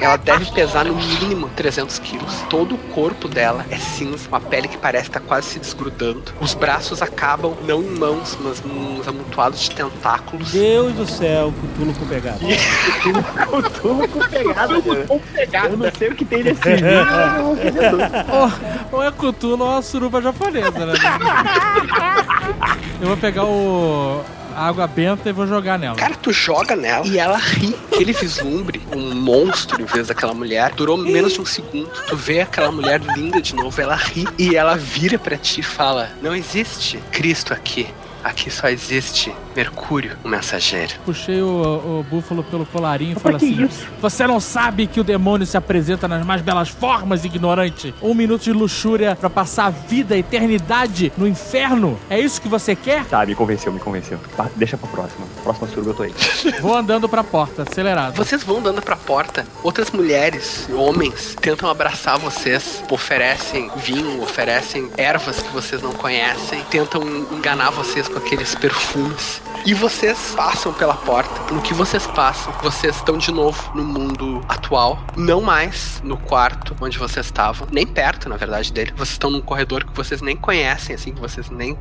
Ela deve pesar no mínimo 300 quilos. Todo o corpo dela é cinza, uma pele que parece estar quase se desgrudando. Os braços acabam não em mãos, mas nos amontoados de tentáculos. Deus do céu, Cutulo com pegada. [laughs] Cutulo com pegada, Eu não sei o que tem nesse ou, ou é Cthulhu ou a suruba japonesa, né? [laughs] Eu vou pegar o água benta e vou jogar nela. Cara, tu joga nela e ela ri. Aquele vislumbre, um monstro em vez daquela mulher, durou menos de um segundo. Tu vê aquela mulher linda de novo, ela ri e ela vira para ti e fala: Não existe Cristo aqui. Aqui só existe Mercúrio, o mensageiro. Puxei o, o búfalo pelo colarinho e falei assim: Você não sabe que o demônio se apresenta nas mais belas formas, ignorante? Um minuto de luxúria pra passar a vida, a eternidade no inferno? É isso que você quer? Tá, me convenceu, me convenceu. Tá, deixa pra próxima. Próxima suruba eu tô aí. [laughs] Vou andando pra porta, acelerado. Vocês vão andando pra porta, outras mulheres, homens, tentam abraçar vocês, oferecem vinho, oferecem ervas que vocês não conhecem, tentam enganar vocês com aqueles perfumes. E vocês passam pela porta. No que vocês passam, vocês estão de novo no mundo atual. Não mais no quarto onde vocês estavam. Nem perto, na verdade, dele. Vocês estão num corredor que vocês nem conhecem, assim, que vocês nem,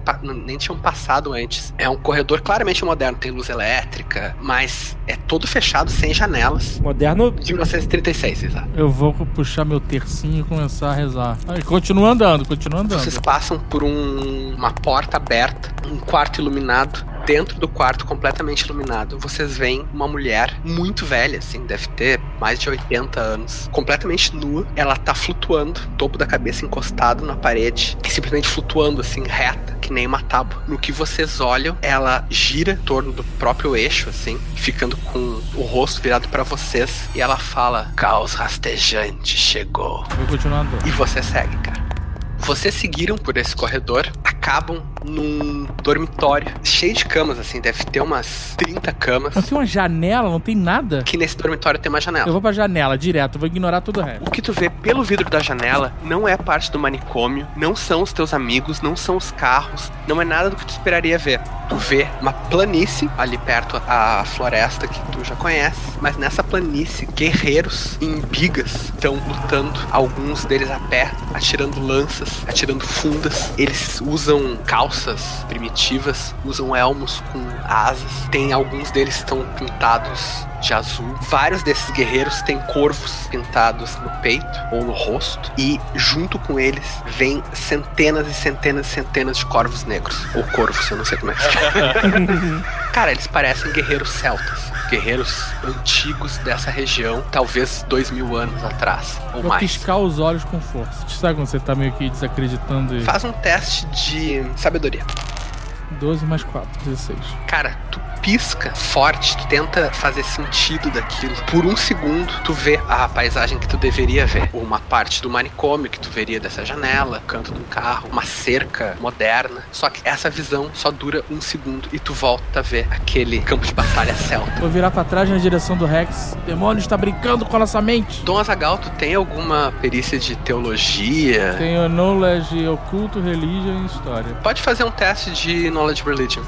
nem tinham passado antes. É um corredor claramente moderno. Tem luz elétrica, mas é todo fechado, sem janelas. Moderno. De 1936, exato. Eu vou puxar meu tercinho e começar a rezar. Aí, continua andando, continua andando. Vocês passam por um, uma porta aberta, um quarto iluminado dentro do quarto completamente iluminado, vocês veem uma mulher muito velha, assim, deve ter mais de 80 anos, completamente nua. Ela tá flutuando, topo da cabeça encostado na parede, e simplesmente flutuando, assim, reta, que nem uma tábua. No que vocês olham, ela gira em torno do próprio eixo, assim, ficando com o rosto virado para vocês, e ela fala: Caos rastejante chegou. Vou continuar andando. E você segue, cara. Vocês seguiram por esse corredor, acabam num dormitório cheio de camas, assim, deve ter umas 30 camas. Não tem uma janela, não tem nada? Que nesse dormitório tem uma janela. Eu vou pra janela direto, vou ignorar tudo o resto. O que tu vê pelo vidro da janela não é parte do manicômio, não são os teus amigos, não são os carros, não é nada do que tu esperaria ver. Tu vê uma planície ali perto a floresta que tu já conhece, mas nessa planície, guerreiros em bigas estão lutando, alguns deles a pé, atirando lanças, atirando fundas. Eles usam calças primitivas, usam elmos com asas. Tem alguns deles estão pintados de azul. Vários desses guerreiros têm corvos pintados no peito ou no rosto. E junto com eles vem centenas e centenas e centenas de corvos negros. Ou corvos, eu não sei como é que se chama. [laughs] Cara, eles parecem guerreiros celtas. Guerreiros antigos dessa região, talvez dois mil anos atrás, ou Vou mais. piscar os olhos com força. Sabe quando você tá meio que desacreditando? E... Faz um teste de sabedoria. 12 mais 4, 16. Cara, tu pisca forte, tu tenta fazer sentido daquilo. Por um segundo, tu vê a paisagem que tu deveria ver. Uma parte do manicômio que tu veria dessa janela, canto de um carro, uma cerca moderna. Só que essa visão só dura um segundo e tu volta a ver aquele campo de batalha celta. Vou virar pra trás na direção do Rex. O demônio está brincando com a nossa mente. Dom Azagal, tu tem alguma perícia de teologia? Tenho knowledge oculto, religion e história. Pode fazer um teste de knowledge religion.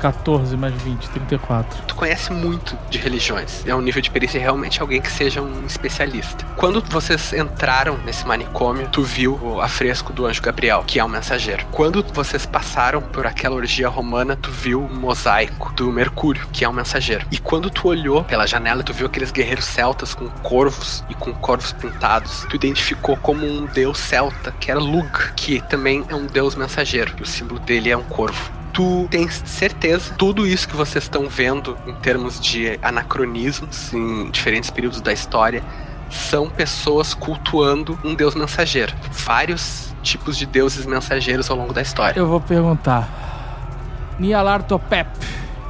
14 mais 20, 34. Tu conhece muito de religiões. É um nível de perícia realmente alguém que seja um especialista. Quando vocês entraram nesse manicômio, tu viu o afresco do anjo Gabriel, que é um mensageiro. Quando vocês passaram por aquela orgia romana, tu viu o mosaico do Mercúrio, que é um mensageiro. E quando tu olhou pela janela, tu viu aqueles guerreiros celtas com corvos e com corvos pintados. Tu identificou como um deus celta, que era Lug, que também é um deus mensageiro. E o símbolo dele é um corvo tu tens certeza tudo isso que vocês estão vendo em termos de anacronismos em diferentes períodos da história são pessoas cultuando um deus mensageiro. Vários tipos de deuses mensageiros ao longo da história. Eu vou perguntar. Nialartopep,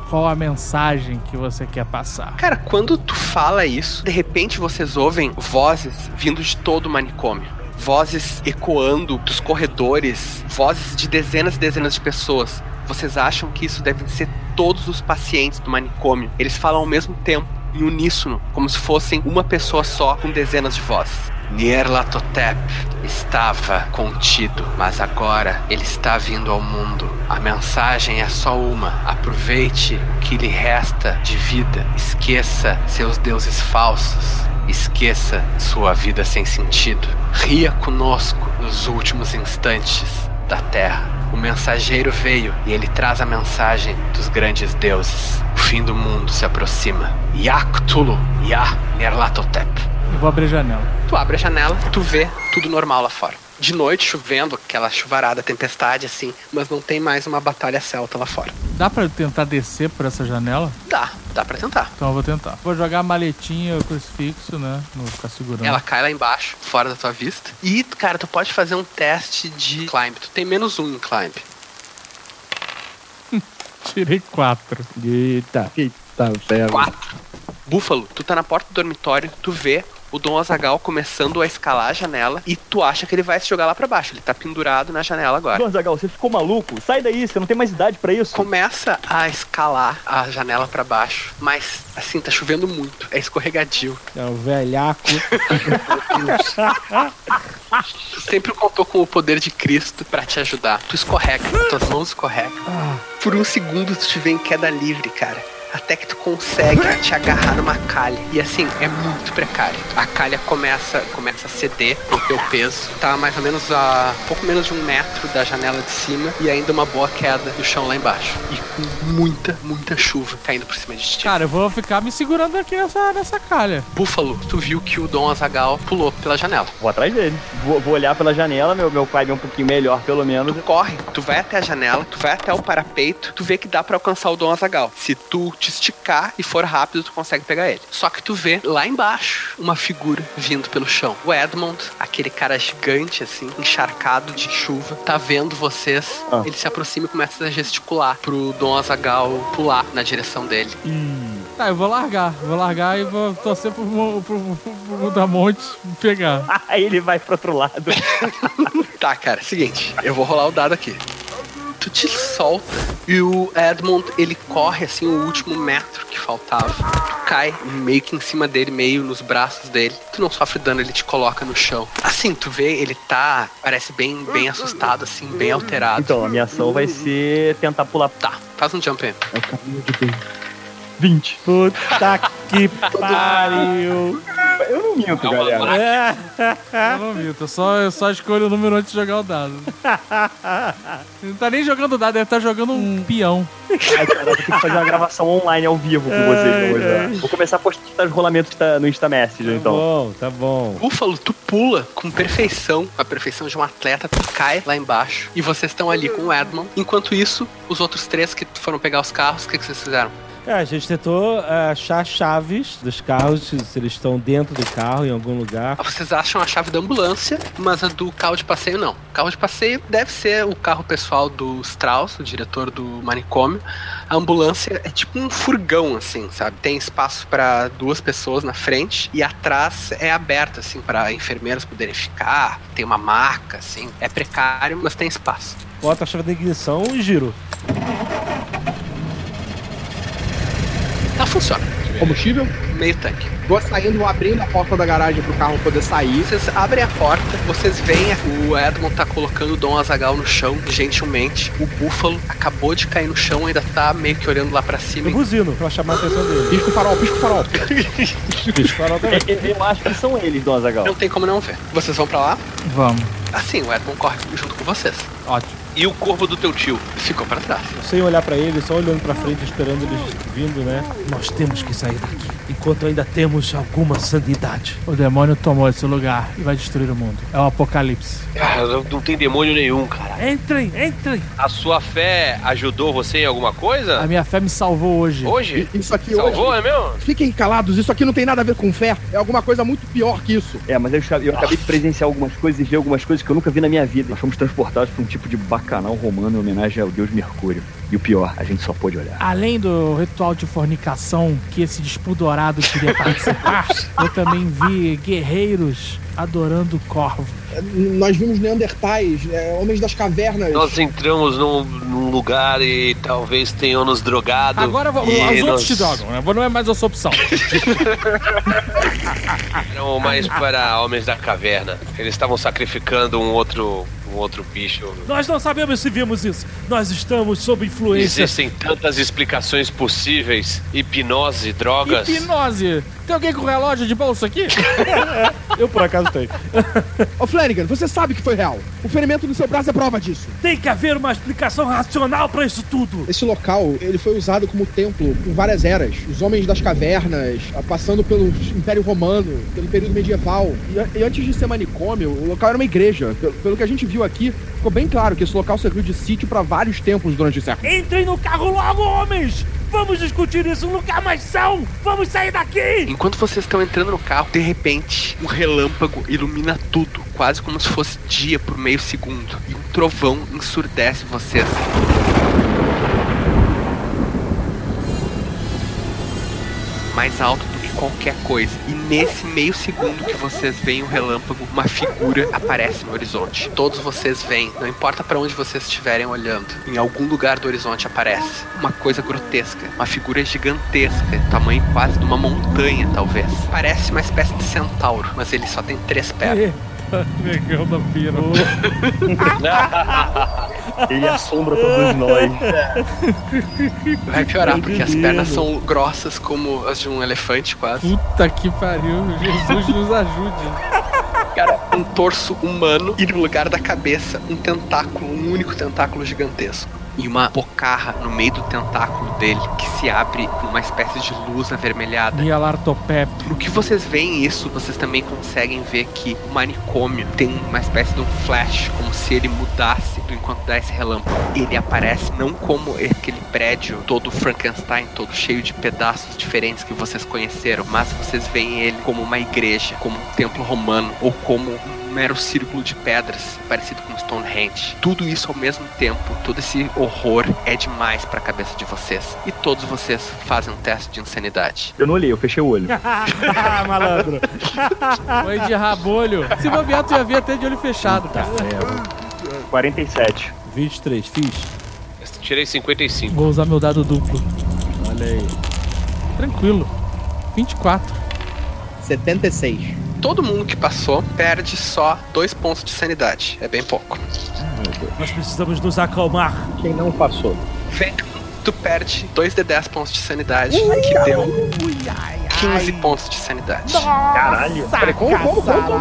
qual a mensagem que você quer passar? Cara, quando tu fala isso, de repente vocês ouvem vozes vindo de todo o manicômio vozes ecoando dos corredores, vozes de dezenas e dezenas de pessoas. Vocês acham que isso devem ser todos os pacientes do manicômio. Eles falam ao mesmo tempo, em uníssono, como se fossem uma pessoa só, com dezenas de vozes. Nyarlathotep estava contido, mas agora ele está vindo ao mundo. A mensagem é só uma: aproveite o que lhe resta de vida. Esqueça seus deuses falsos. Esqueça sua vida sem sentido. Ria conosco nos últimos instantes da Terra. O mensageiro veio e ele traz a mensagem dos grandes deuses. O fim do mundo se aproxima. Yaktulu, Ya Nerlatotep. Eu vou abrir a janela. Tu abre a janela, tu vê tudo normal lá fora. De noite, chovendo, aquela chuvarada, tempestade assim, mas não tem mais uma batalha celta lá fora. Dá pra eu tentar descer por essa janela? Dá, dá pra tentar. Então eu vou tentar. Vou jogar a maletinha, o crucifixo, né? Não vou ficar segurando. Ela cai lá embaixo, fora da tua vista. E, cara, tu pode fazer um teste de climb. Tu tem menos um em climb. [laughs] Tirei quatro. Eita, eita, ferro. Quatro. Búfalo, tu tá na porta do dormitório, tu vê o Dom Azagal começando a escalar a janela e tu acha que ele vai se jogar lá pra baixo. Ele tá pendurado na janela agora. Dom Azagal, você ficou maluco? Sai daí, você não tem mais idade pra isso. Começa a escalar a janela pra baixo, mas assim, tá chovendo muito. É escorregadio. É o velhaco. [laughs] Tu sempre contou com o poder de Cristo pra te ajudar. Tu escorrega, tuas mãos escorregam. Por um segundo tu te vê em queda livre, cara. Até que tu consegue te agarrar numa calha. E assim, é muito precário. A calha começa, começa a ceder pro teu peso. Tá mais ou menos a pouco menos de um metro da janela de cima. E ainda uma boa queda do chão lá embaixo. E com muita, muita chuva caindo por cima de ti. Cara, eu vou ficar me segurando aqui nessa, nessa calha. Búfalo, tu viu que o Dom Azagal pulou pela janela. Vou atrás dele. Vou, vou olhar pela janela, meu, meu pai é um pouquinho melhor, pelo menos. Tu corre, tu vai até a janela, tu vai até o parapeito, tu vê que dá pra alcançar o Dom Azagal. Se tu te esticar e for rápido, tu consegue pegar ele. Só que tu vê lá embaixo uma figura vindo pelo chão. O Edmond, aquele cara gigante, assim, encharcado de chuva, tá vendo vocês. Ah. Ele se aproxima e começa a gesticular pro Dom Azagal pular na direção dele. Tá, eu vou largar. Vou largar e vou torcer pro, pro, pro, pro, Damonte pegar. [laughs] Aí ele vai pro outro lado. [laughs] Tá, cara, seguinte, eu vou rolar o dado aqui. Tu te solta e o Edmond ele corre assim o último metro que faltava. Tu cai meio que em cima dele, meio nos braços dele. Tu não sofre dano, ele te coloca no chão. Assim, tu vê, ele tá, parece bem, bem assustado, assim, bem alterado. Então, a minha ação vai ser tentar pular. Tá, faz um jump aí. É o caminho de Deus. 20. Puta que pariu. Eu não minto, galera. Eu não minto, eu só, eu só escolho o número antes de jogar o dado. [laughs] Ele não tá nem jogando dado, ele tá jogando um peão. Ai, cara, eu ter que fazer uma gravação online ao vivo com vocês hoje. né? Vou começar a postar os rolamentos tá- no Insta Messenger, então. bom, tá bom. Búfalo, tu pula com perfeição, a perfeição de um atleta, tu cai lá embaixo e vocês estão ali com o Edmond. Enquanto isso, os outros três que foram pegar os carros, o que, que vocês fizeram? É, a gente tentou é, achar chaves dos carros, se eles estão dentro do carro, em algum lugar. Vocês acham a chave da ambulância, mas a do carro de passeio não. O carro de passeio deve ser o carro pessoal do Strauss, o diretor do manicômio. A ambulância é tipo um furgão, assim, sabe? Tem espaço para duas pessoas na frente e atrás é aberto, assim, para enfermeiros poderem ficar. Tem uma maca, assim. É precário, mas tem espaço. Bota a chave da ignição e giro. Ela funciona. Combustível? Meio tanque. Vou saindo, vou abrindo a porta da garagem pro carro poder sair. Vocês abrem a porta, vocês veem o Edmond tá colocando o Dom Azagal no chão, gentilmente. O búfalo acabou de cair no chão, ainda tá meio que olhando lá pra cima. Eu buzino pra chamar a atenção dele. Pisca o farol, pisca o farol. [laughs] Pisca o farol também. Eu, eu acho que são eles, Dom Azagal. Não tem como não ver. Vocês vão pra lá? Vamos. Assim, o Edmond corre junto com vocês. Ótimo. E o corpo do teu tio? Ficou pra trás. Sem olhar pra ele, só olhando pra frente, esperando eles vindo, né? Nós temos que sair daqui, enquanto ainda temos alguma sanidade. O demônio tomou esse lugar e vai destruir o mundo. É o apocalipse. Ah, não, não tem demônio nenhum, cara. Entrem, entrem! A sua fé ajudou você em alguma coisa? A minha fé me salvou hoje. Hoje? Isso aqui Salvou, hoje. é mesmo? Fiquem calados, isso aqui não tem nada a ver com fé. É alguma coisa muito pior que isso. É, mas eu, eu acabei de presenciar algumas coisas e ver algumas coisas que eu nunca vi na minha vida. Nós fomos transportados para um tipo de bacanal romano em homenagem ao deus Mercúrio. E o pior, a gente só pôde olhar. Além do ritual de fornicação que esse despudorado queria participar, eu também vi guerreiros adorando corvo. Nós vimos Neandertais, é, homens das cavernas. Nós entramos num, num lugar e talvez tenham nos drogado. Agora vamos- e os outros te drogam, né? Não é mais a sua opção. Eram mais para homens da caverna. Eles estavam sacrificando um outro, um outro bicho. Nós não sabemos se vimos isso. Nós estamos sob influência. Existem tantas explicações possíveis: hipnose, drogas. Hipnose. Tem alguém com relógio de bolsa aqui? [laughs] Eu por acaso tenho. Ô Flanagan, você sabe que foi real. O ferimento no seu braço é prova disso. Tem que haver uma explicação racional pra isso tudo. Esse local, ele foi usado como templo por várias eras. Os homens das cavernas, ah, passando pelo Império Romano, pelo período medieval. E, e antes de ser manicômio, o local era uma igreja. Pelo, pelo que a gente viu aqui, ficou bem claro que esse local serviu de sítio para vários templos durante o século. Entrem no carro logo, homens! Vamos discutir isso no lugar mais são! Vamos sair daqui! Enquanto vocês estão entrando no carro, de repente, um relâmpago ilumina tudo, quase como se fosse dia por meio segundo. E um trovão ensurdece vocês. Mais alto qualquer coisa. E nesse meio segundo que vocês veem o relâmpago, uma figura aparece no horizonte. Todos vocês veem, não importa para onde vocês estiverem olhando, em algum lugar do horizonte aparece uma coisa grotesca, uma figura gigantesca, tamanho quase de uma montanha, talvez. Parece uma espécie de centauro, mas ele só tem três pernas. [laughs] Negão da pira. [laughs] Ele assombra todos nós. Vai piorar, porque as pernas são grossas como as de um elefante, quase. Puta que pariu. Jesus nos ajude. Cara, um torso humano e no lugar da cabeça um tentáculo, um único tentáculo gigantesco. E uma bocarra no meio do tentáculo dele que se abre com uma espécie de luz avermelhada. Yalartopep. No que vocês veem isso, vocês também conseguem ver que o manicômio tem uma espécie de um flash, como se ele mudasse do enquanto dá esse relâmpago. Ele aparece não como aquele prédio todo Frankenstein, todo cheio de pedaços diferentes que vocês conheceram, mas vocês veem ele como uma igreja, como um templo romano ou como um mero círculo de pedras, parecido com Stonehenge. Tudo isso ao mesmo tempo, todo esse horror é demais pra cabeça de vocês. E todos vocês fazem um teste de insanidade. Eu não olhei, eu fechei o olho. [laughs] Malandro. Foi de rabolho. Se bobear, tu ia ver até de olho fechado, cara. 47. 23, fiz. Tirei 55. Vou usar meu dado duplo. Olha aí. Tranquilo. 24. 76. Todo mundo que passou perde só dois pontos de sanidade. É bem pouco. Nós precisamos nos acalmar. Quem não passou? Vem, tu perde 2 de 10 pontos de sanidade, que deu 15 pontos de sanidade. Caralho. Peraí, como, como, como?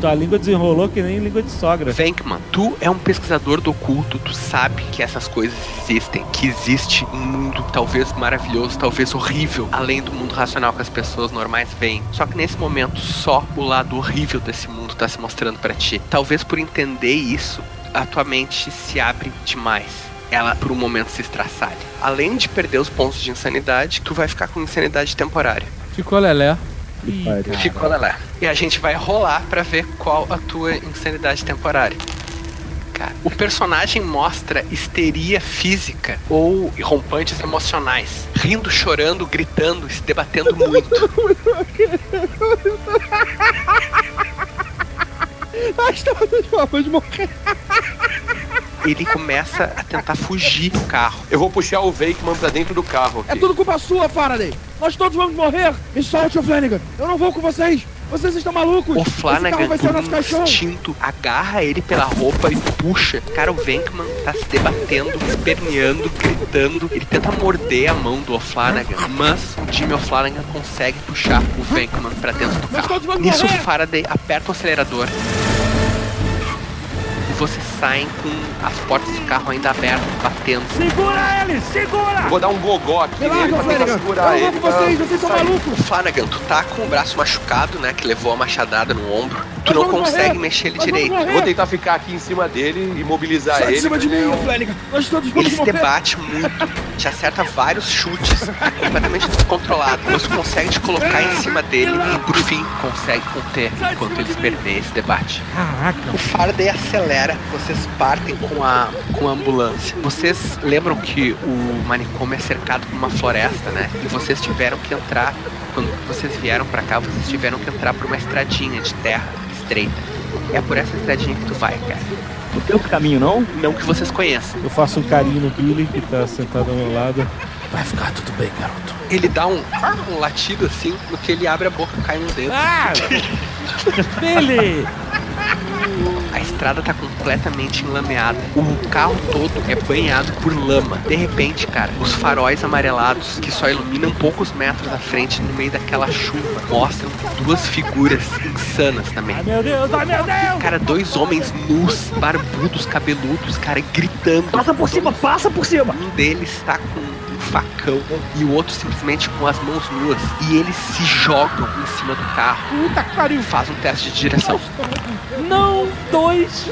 Tua língua desenrolou que nem língua de sogra. Venkman, tu é um pesquisador do oculto, tu sabe que essas coisas existem, que existe um mundo talvez maravilhoso, talvez horrível, além do mundo racional que as pessoas normais veem. Só que nesse momento, só o lado horrível desse mundo tá se mostrando pra ti. Talvez por entender isso, a tua mente se abre demais. Ela, por um momento, se estraçalha. Além de perder os pontos de insanidade, tu vai ficar com insanidade temporária. Ficou lelé. Ficou lá. E a gente vai rolar pra ver qual a tua insanidade temporária. Cara, o personagem mostra histeria física ou rompantes emocionais. Rindo, chorando, gritando, se debatendo [laughs] muito. Ah, estava de forma de morrer. Ele começa a tentar fugir do carro. Eu vou puxar o Veikman pra dentro do carro É aqui. tudo culpa sua, Faraday. Nós todos vamos morrer. Me solte, Flanagan. Eu não vou com vocês. Vocês estão malucos. O Esse Flanagan, carro vai ser por um caixão. instinto, agarra ele pela roupa e puxa. Cara, o Venkman tá se debatendo, esperneando, gritando. Ele tenta morder a mão do O'Flanagan, mas o Jimmy O'Flanagan consegue puxar o Venkman pra dentro do carro. todos vamos Nisso, o. Faraday aperta o acelerador. E vocês saem com as portas do carro ainda abertas, batendo. Segura ele! Segura! Vou dar um gogó aqui Me nele larga, pra tentar Flanagan. segurar Eu não ele. com vocês. pra- Vocês são malucos. O Flanagan, tu tá com o braço machucado, né? Que levou a machadada no ombro. Tu não vamos consegue morrer. mexer ele vamos direito. Vou tentar ficar aqui em cima dele, imobilizar Sai ele. de cima de mim, não- Flanagan. Nós todos Ele se debate muito, te acerta vários chutes, completamente descontrolado. Mas tu consegue te colocar em cima dele e por fim consegue conter enquanto ele esperneia esse debate. Caraca. O Faraday acelera Cara, vocês partem com a, com a ambulância. Vocês lembram que o manicômio é cercado por uma floresta, né? E vocês tiveram que entrar, quando vocês vieram pra cá, vocês tiveram que entrar por uma estradinha de terra estreita. É por essa estradinha que tu vai, cara. Não tem outro caminho, não? Não que vocês conheçam. Eu faço um carinho no Billy, que tá sentado ao meu lado. Vai ficar tudo bem, garoto. Ele dá um, um latido assim, no que ele abre a boca cai no dedo. Ah! Billy! A estrada tá completamente enlameada. O carro todo é banhado por lama. De repente, cara, os faróis amarelados que só iluminam poucos metros à frente no meio daquela chuva mostram duas figuras insanas também. Ai, meu Deus, ai, meu Deus! Cara, dois homens nus, barbudos, cabeludos, cara, gritando. Passa por cima, passa por cima! Um deles tá com um facão e o outro simplesmente com as mãos nuas. E eles se jogam em cima do carro. Puta que pariu! Faz um teste de direção. Não, dois!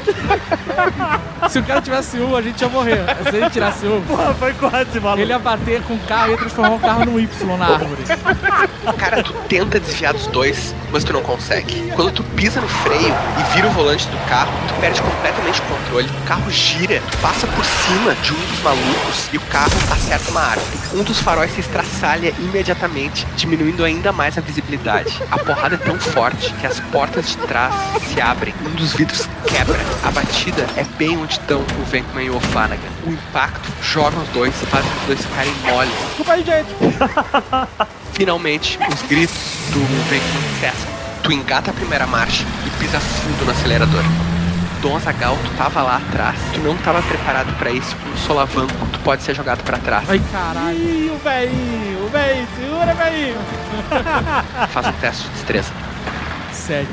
Se o cara tivesse um, a gente ia morrer. Se ele tirasse um, Porra, foi quase, maluco. ele ia bater com o carro e ia transformar o carro num Y na árvore. Cara, tu tenta desviar dos dois, mas tu não consegue. Quando tu pisa no freio e vira o volante do carro, tu perde completamente o controle. O carro gira, tu passa por cima de um dos malucos e o carro acerta uma árvore. Um dos faróis se estraçalha imediatamente, diminuindo ainda mais a visibilidade. A porrada é tão forte que as portas de trás se abrem, um dos vidros quebra. A batida é bem onde estão o Venkman e o O'Flanagan. O impacto joga os dois, faz os dois ficarem moles. Desculpa aí, gente. [laughs] Finalmente, os gritos do Venkman cessam. Tu engata a primeira marcha e pisa fundo no acelerador. Dom Azagal, tu tava lá atrás, tu não tava preparado pra isso, com um solavanco, tu pode ser jogado pra trás. Ai, caralho. Ih, o velhinho, o velhinho, segura, velhinho. [laughs] Faz um teste de destreza. Sete.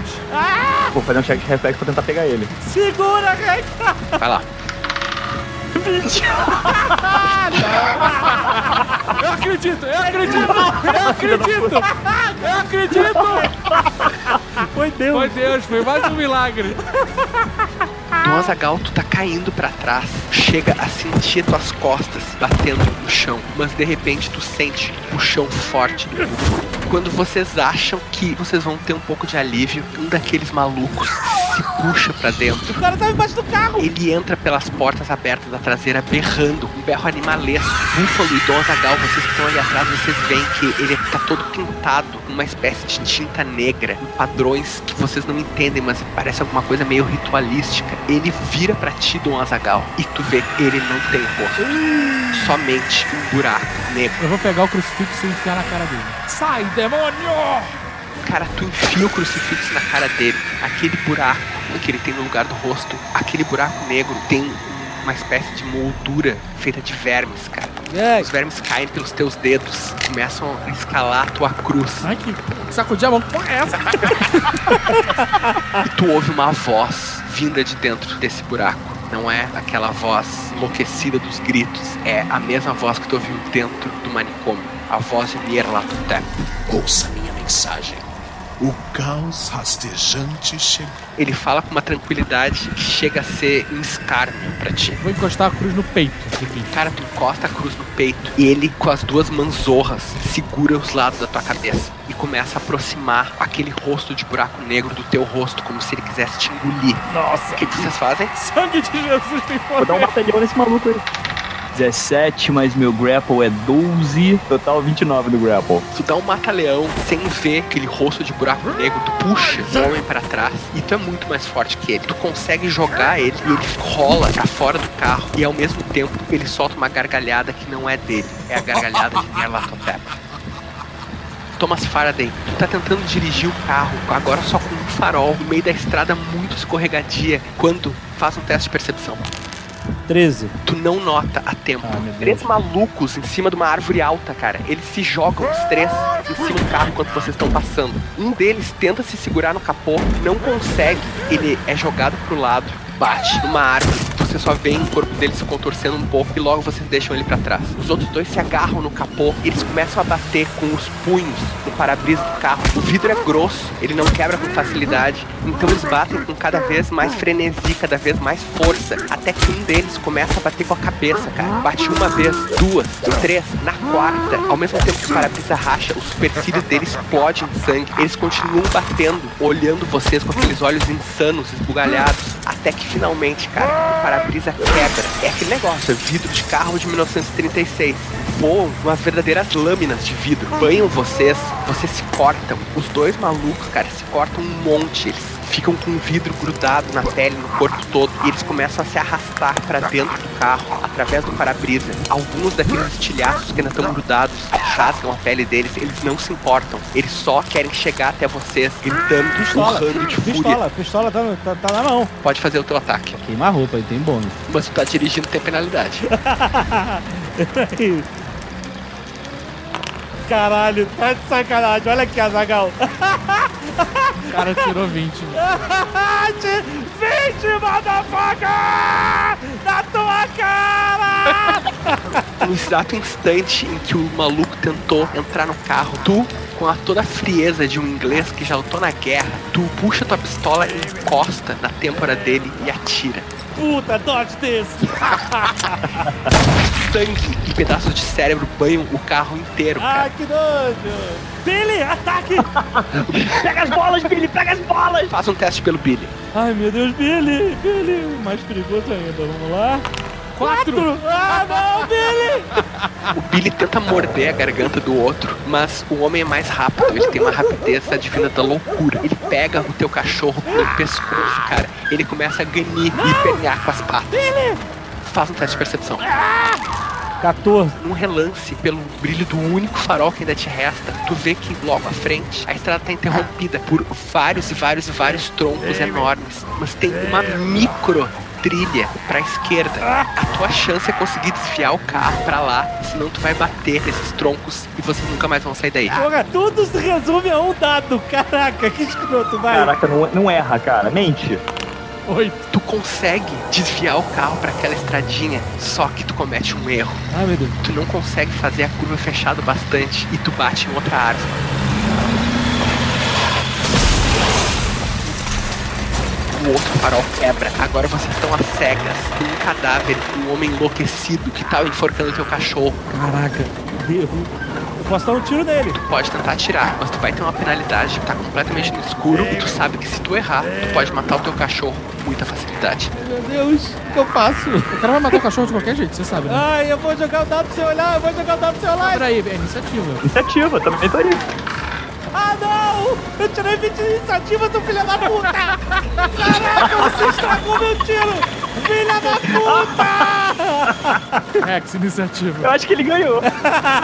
Vou fazer um check de reflexo pra tentar pegar ele. Segura, gente. Vai lá. Eu acredito, eu acredito, eu acredito, eu acredito. Foi Deus. Foi Deus, foi mais um milagre. Azagal, tu tá caindo pra trás, chega a sentir tuas costas batendo no chão, mas de repente tu sente o chão forte. Quando vocês acham que vocês vão ter um pouco de alívio, um daqueles malucos se puxa pra dentro. O cara tá embaixo do carro. Ele entra pelas portas abertas da traseira berrando, um berro animalesco. Búfalo e Dom Azagal, vocês que estão ali atrás, vocês veem que ele tá todo pintado com uma espécie de tinta negra, em padrões que vocês não entendem, mas parece alguma coisa meio ritualística. Ele vira pra ti, Dom Azagal, e tu vê que ele não tem rosto. [gasps] Somente um buraco negro. Eu vou pegar o crucifixo e enfiar na cara dele. Sai, demônio! Cara, tu enfia o crucifixo na cara dele. Aquele buraco que ele tem no lugar do rosto, aquele buraco negro tem uma espécie de moldura feita de vermes, cara. Os vermes caem pelos teus dedos, começam a escalar a tua cruz. Ai, que sacudir a mão. Porra, é essa? [laughs] E tu ouve uma voz vinda de dentro desse buraco. Não é aquela voz enlouquecida dos gritos, é a mesma voz que tu ouviu dentro do manicômio. A voz de Nierlatotep. Ouça minha mensagem. O caos rastejante chegou. Ele fala com uma tranquilidade que chega a ser um escárnio pra ti. Vou encostar a cruz no peito. Cara, tu encosta a cruz no peito e ele, com as duas manzorras, segura os lados da tua cabeça e começa a aproximar aquele rosto de buraco negro do teu rosto, como se ele quisesse te engolir. Nossa. O que, que vocês fazem? Sangue de Jesus tem Vou dar um poder. batalhão nesse maluco aí. 17 mais meu grapple é 12, total 29 do grapple. Tu dá um mata-leão sem ver aquele rosto de buraco negro, tu puxa o homem pra trás e tu é muito mais forte que ele. Tu consegue jogar ele e ele rola pra fora do carro e ao mesmo tempo ele solta uma gargalhada que não é dele, é a gargalhada de Nyarlathotep. Thomas Faraday, tu tá tentando dirigir o carro, agora só com um farol, no meio da estrada muito escorregadia, quando faz um teste de percepção. 13. Tu não nota a tempo. Ah, três malucos em cima de uma árvore alta, cara. Eles se jogam, os três, em cima do carro enquanto vocês estão passando. Um deles tenta se segurar no capô, não consegue. Ele é jogado pro lado, bate numa árvore. Você só vê o corpo dele se contorcendo um pouco e logo vocês deixam ele pra trás. Os outros dois se agarram no capô e eles começam a bater com os punhos no para-brisa do carro. O vidro é grosso, ele não quebra com facilidade, então eles batem com cada vez mais frenesi, cada vez mais força, até que um deles começa a bater com a cabeça, cara. Bate uma vez, duas, três, na quarta, ao mesmo tempo que o para-brisa racha, o supercílio dele explode em sangue. Eles continuam batendo, olhando vocês com aqueles olhos insanos, esbugalhados, até que finalmente, cara, o para-brisa quebra. É aquele negócio, é vidro de carro de 1936. Voam umas verdadeiras lâminas de vidro, banham vocês, vocês se cortam. Os dois malucos, cara, se cortam um monte. Eles ficam com o vidro grudado na pele, no corpo todo, e eles começam a se arrastar para dentro do carro, através do para-brisa. Alguns daqueles estilhaços que ainda estão grudados rasgam a pele deles, eles não se importam. Eles só querem chegar até vocês, gritando, Pistola, urrando de fúria. pistola, pistola tá, tá, tá na mão. Pode fazer o teu ataque. Queima a roupa, ele tem bônus. Mas tu tá dirigindo, tem penalidade. [laughs] Caralho, tá de sacanagem. Olha aqui, Azagal. O cara tirou 20. 20, [laughs] motherfucker! Na tua cara! No exato instante em que o maluco tentou entrar no carro, tu, com a toda a frieza de um inglês que já lutou na guerra, tu puxa tua pistola e encosta na têmpora dele e atira. Puta, dodge this! [laughs] Sangue e pedaços de cérebro banham o carro inteiro, cara. ah, que nojo! Billy, ataque! [laughs] Pega as bolas, Billy, pega as bolas! Faz um teste pelo Billy. Ai, meu Deus, Billy! Billy, mais perigoso ainda. Vamos lá. Quatro! Ah, não, Billy! O Billy tenta morder a garganta do outro, mas o homem é mais rápido, ele tem uma rapidez advinda da loucura. Ele pega o teu cachorro pelo pescoço, cara. Ele começa a ganir e pernear com as patas. Faz um teste de percepção. 14. Num relance, pelo brilho do único farol que ainda te resta, tu vê que logo à frente a estrada tá interrompida por vários e vários e vários troncos enormes. Mas tem uma micro trilha pra esquerda. A tua chance é conseguir desviar o carro pra lá, senão tu vai bater nesses troncos e vocês nunca mais vão sair daí. Porra, tudo se resume a um dado. Caraca, que escroto, vai. Caraca, não, não erra, cara. Mente. Oi. Tu consegue desviar o carro pra aquela estradinha, só que tu comete um erro. Ai, meu Deus. Tu não consegue fazer a curva fechada bastante e tu bate em outra árvore. O outro farol quebra. Agora vocês estão às cegas. Com um cadáver, um homem enlouquecido que tava enforcando teu cachorro. Caraca, eu posso dar um tiro nele. Tu pode tentar atirar, mas tu vai ter uma penalidade. Tá completamente no escuro e tu sabe que se tu errar, tu pode matar o teu cachorro com muita facilidade. Meu Deus, o que eu faço? O cara vai matar o cachorro de qualquer jeito, você sabe, né? Ai, eu vou jogar o dado pra você olhar, eu vou jogar o dado pra você olhar. Peraí, é iniciativa. Iniciativa, também tô ali. Ah, não! Eu tirei 20 de iniciativa, seu filho da puta! Caraca, você estragou meu tiro! Filha da puta! Rex, iniciativa. Eu acho que ele ganhou.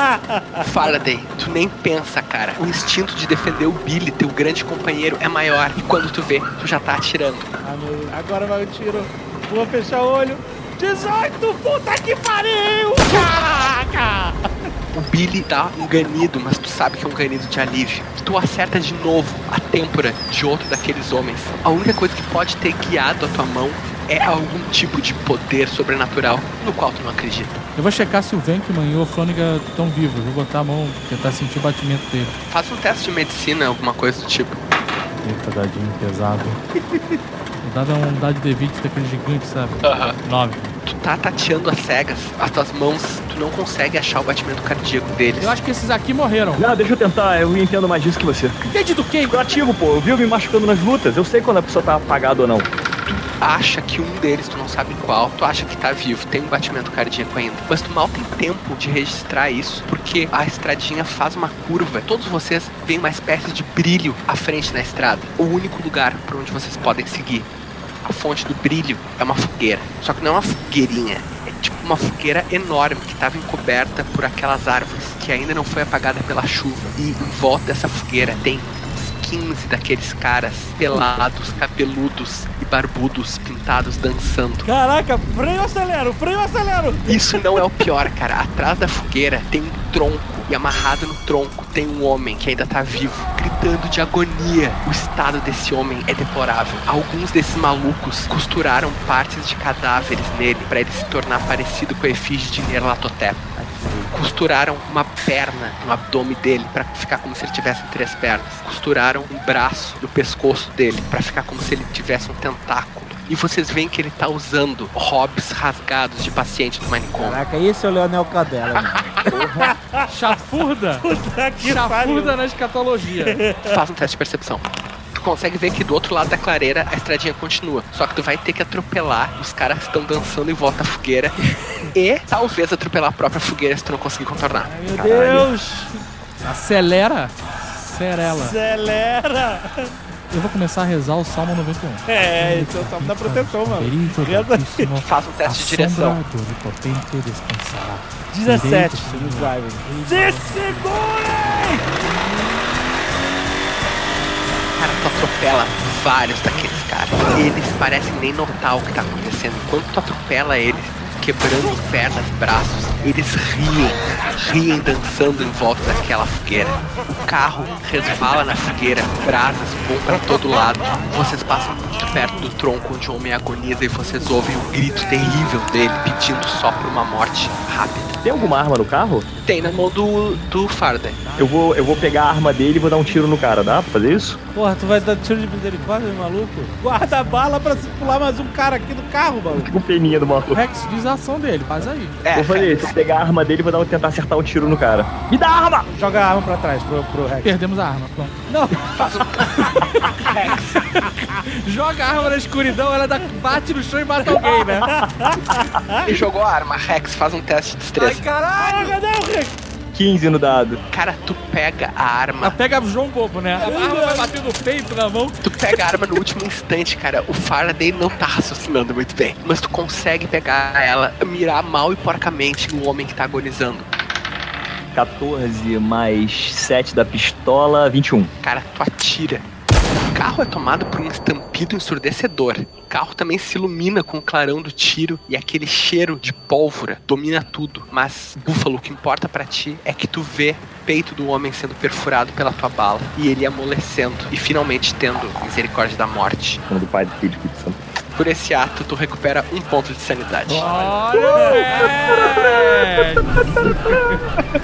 [laughs] Faraday, tu nem pensa, cara. O instinto de defender o Billy, teu grande companheiro, é maior. E quando tu vê, tu já tá atirando. Ah, meu, agora vai o tiro. Vou fechar o olho. 18, puta que pariu! Caraca! O Billy dá um ganido, mas tu sabe que é um ganido de alívio. Tu acerta de novo a têmpora de outro daqueles homens. A única coisa que pode ter guiado a tua mão é algum tipo de poder sobrenatural no qual tu não acredita. Eu vou checar se o Venkman e o Flônica estão vivos. Vou botar a mão, tentar sentir o batimento dele. Faz um teste de medicina, alguma coisa do tipo. Eita, dadinho pesado. [laughs] O dado é um dado de D20 daquele gigante, sabe? Aham. 9. Tu tá tateando as cegas, as tuas mãos, tu não consegue achar o batimento cardíaco deles. Eu acho que esses aqui morreram. Não, deixa eu tentar, eu entendo mais disso que você. Entende do quê? Eu ativo, pô. Eu vivo me machucando nas lutas. Eu sei quando a pessoa tá apagada ou não. Acha que um deles, tu não sabe qual, tu acha que tá vivo, tem um batimento cardíaco ainda. Mas tu mal tem tempo de registrar isso, porque a estradinha faz uma curva. Todos vocês veem uma espécie de brilho à frente da estrada. O único lugar por onde vocês podem seguir. A fonte do brilho é uma fogueira. Só que não é uma fogueirinha. É tipo uma fogueira enorme que estava encoberta por aquelas árvores que ainda não foi apagada pela chuva. E em volta dessa fogueira tem 15 daqueles caras pelados, cabeludos e barbudos pintados dançando. Caraca, freio acelero, freio acelero. Isso não é o pior, cara. Atrás da fogueira tem um tronco E amarrado no tronco tem um homem que ainda tá vivo, gritando de agonia. O estado desse homem é deplorável. Alguns desses malucos costuraram partes de cadáveres nele para ele se tornar parecido com a efígie de Nerlatotep. Costuraram uma perna no abdômen dele para ficar como se ele tivesse três pernas. Costuraram um braço no pescoço dele para ficar como se ele tivesse um tentáculo. E vocês veem que ele tá usando hobbies rasgados de paciente do manicômio. Caraca, esse é o Leonel Cadela. Chafurda. Puta que Chafurda na escatologia. Faz um teste de percepção. Tu consegue ver que do outro lado da clareira a estradinha continua. Só que tu vai ter que atropelar os caras que estão dançando em volta à fogueira. e talvez atropelar a própria fogueira se tu não conseguir contornar. Meu Deus! Acelera. Serela. Acelera! Eu vou começar a rezar o Salmo 91. É, esse é o salmo da proteção, mano. Faz um teste de direção. descansará. 17 Direito, no Senhor. driving. Se segurem! Tu atropela vários daqueles caras. Eles parecem nem notar o que tá acontecendo. Enquanto tu atropela eles, quebrando pernas, braços, eles riem, riem dançando em volta daquela fogueira. O carro resvala na fogueira, brasas vão pra todo lado. Vocês passam muito perto do tronco onde o homem agoniza e vocês ouvem o grito terrível dele pedindo só por uma morte rápida. Tem alguma arma no carro? Tem na mão do, do Faraday. Eu vou, eu vou pegar a arma dele e vou dar um tiro no cara, dá pra fazer isso? Porra, tu vai dar tiro de misericórdia, maluco? Guarda a bala pra se pular mais um cara aqui do carro, maluco. Fica com peninha do maluco. Rex diz a ação dele, faz aí. vou fazer isso, pegar a arma dele e vou dar, tentar acertar um tiro no cara. Me dá a arma! Joga a arma pra trás pro, pro Rex. Perdemos a arma, pronto. Não, [laughs] Joga a arma na escuridão, ela dá, bate no chão e mata alguém, né? Ele [laughs] jogou a arma. Rex, faz um teste de destreza. caralho! Cadê o Rex? 15 no dado. Cara, tu pega a arma. Ela pega o João Bobo, né? A arma vai bater no peito, na mão. Tu pega a arma no último instante, cara. O Faraday não tá raciocinando muito bem. Mas tu consegue pegar ela, mirar mal e porcamente no homem que tá agonizando. 14 mais 7 da pistola, 21. Cara, tu atira. O carro é tomado por um estampido ensurdecedor. O carro também se ilumina com o clarão do tiro e aquele cheiro de pólvora domina tudo. Mas, Búfalo, o que importa pra ti é que tu vê o peito do homem sendo perfurado pela tua bala e ele amolecendo e finalmente tendo misericórdia da morte. Nome do Pai, do Filho Espírito Santo. Por esse ato, tu recupera um ponto de sanidade.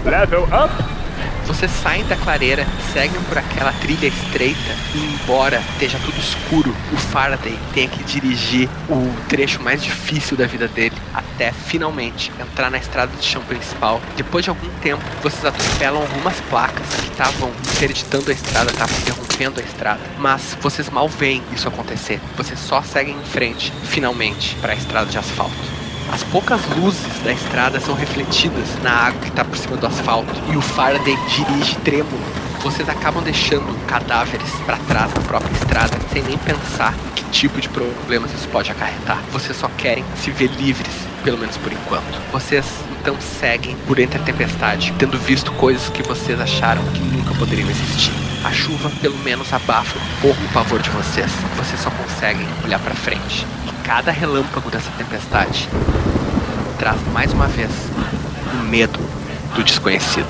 Level up! Vocês saem da clareira, seguem por aquela trilha estreita e embora esteja tudo escuro, o Faraday tem que dirigir o trecho mais difícil da vida dele até finalmente entrar na estrada de chão principal. Depois de algum tempo, vocês atropelam algumas placas que estavam interditando a estrada, estavam interrompendo a estrada, mas vocês mal veem isso acontecer. Vocês só seguem em frente, finalmente, para a estrada de asfalto. As poucas luzes da estrada são refletidas na água que está por cima do asfalto e o Faraday dirige trêmulo. Vocês acabam deixando cadáveres para trás da própria estrada sem nem pensar em que tipo de problemas isso pode acarretar. Vocês só querem se ver livres, pelo menos por enquanto. Vocês então seguem por entre a tempestade, tendo visto coisas que vocês acharam que nunca poderiam existir. A chuva pelo menos abafa um pouco o pavor de vocês. Vocês só conseguem olhar para frente. Cada relâmpago dessa tempestade traz mais uma vez o medo do desconhecido.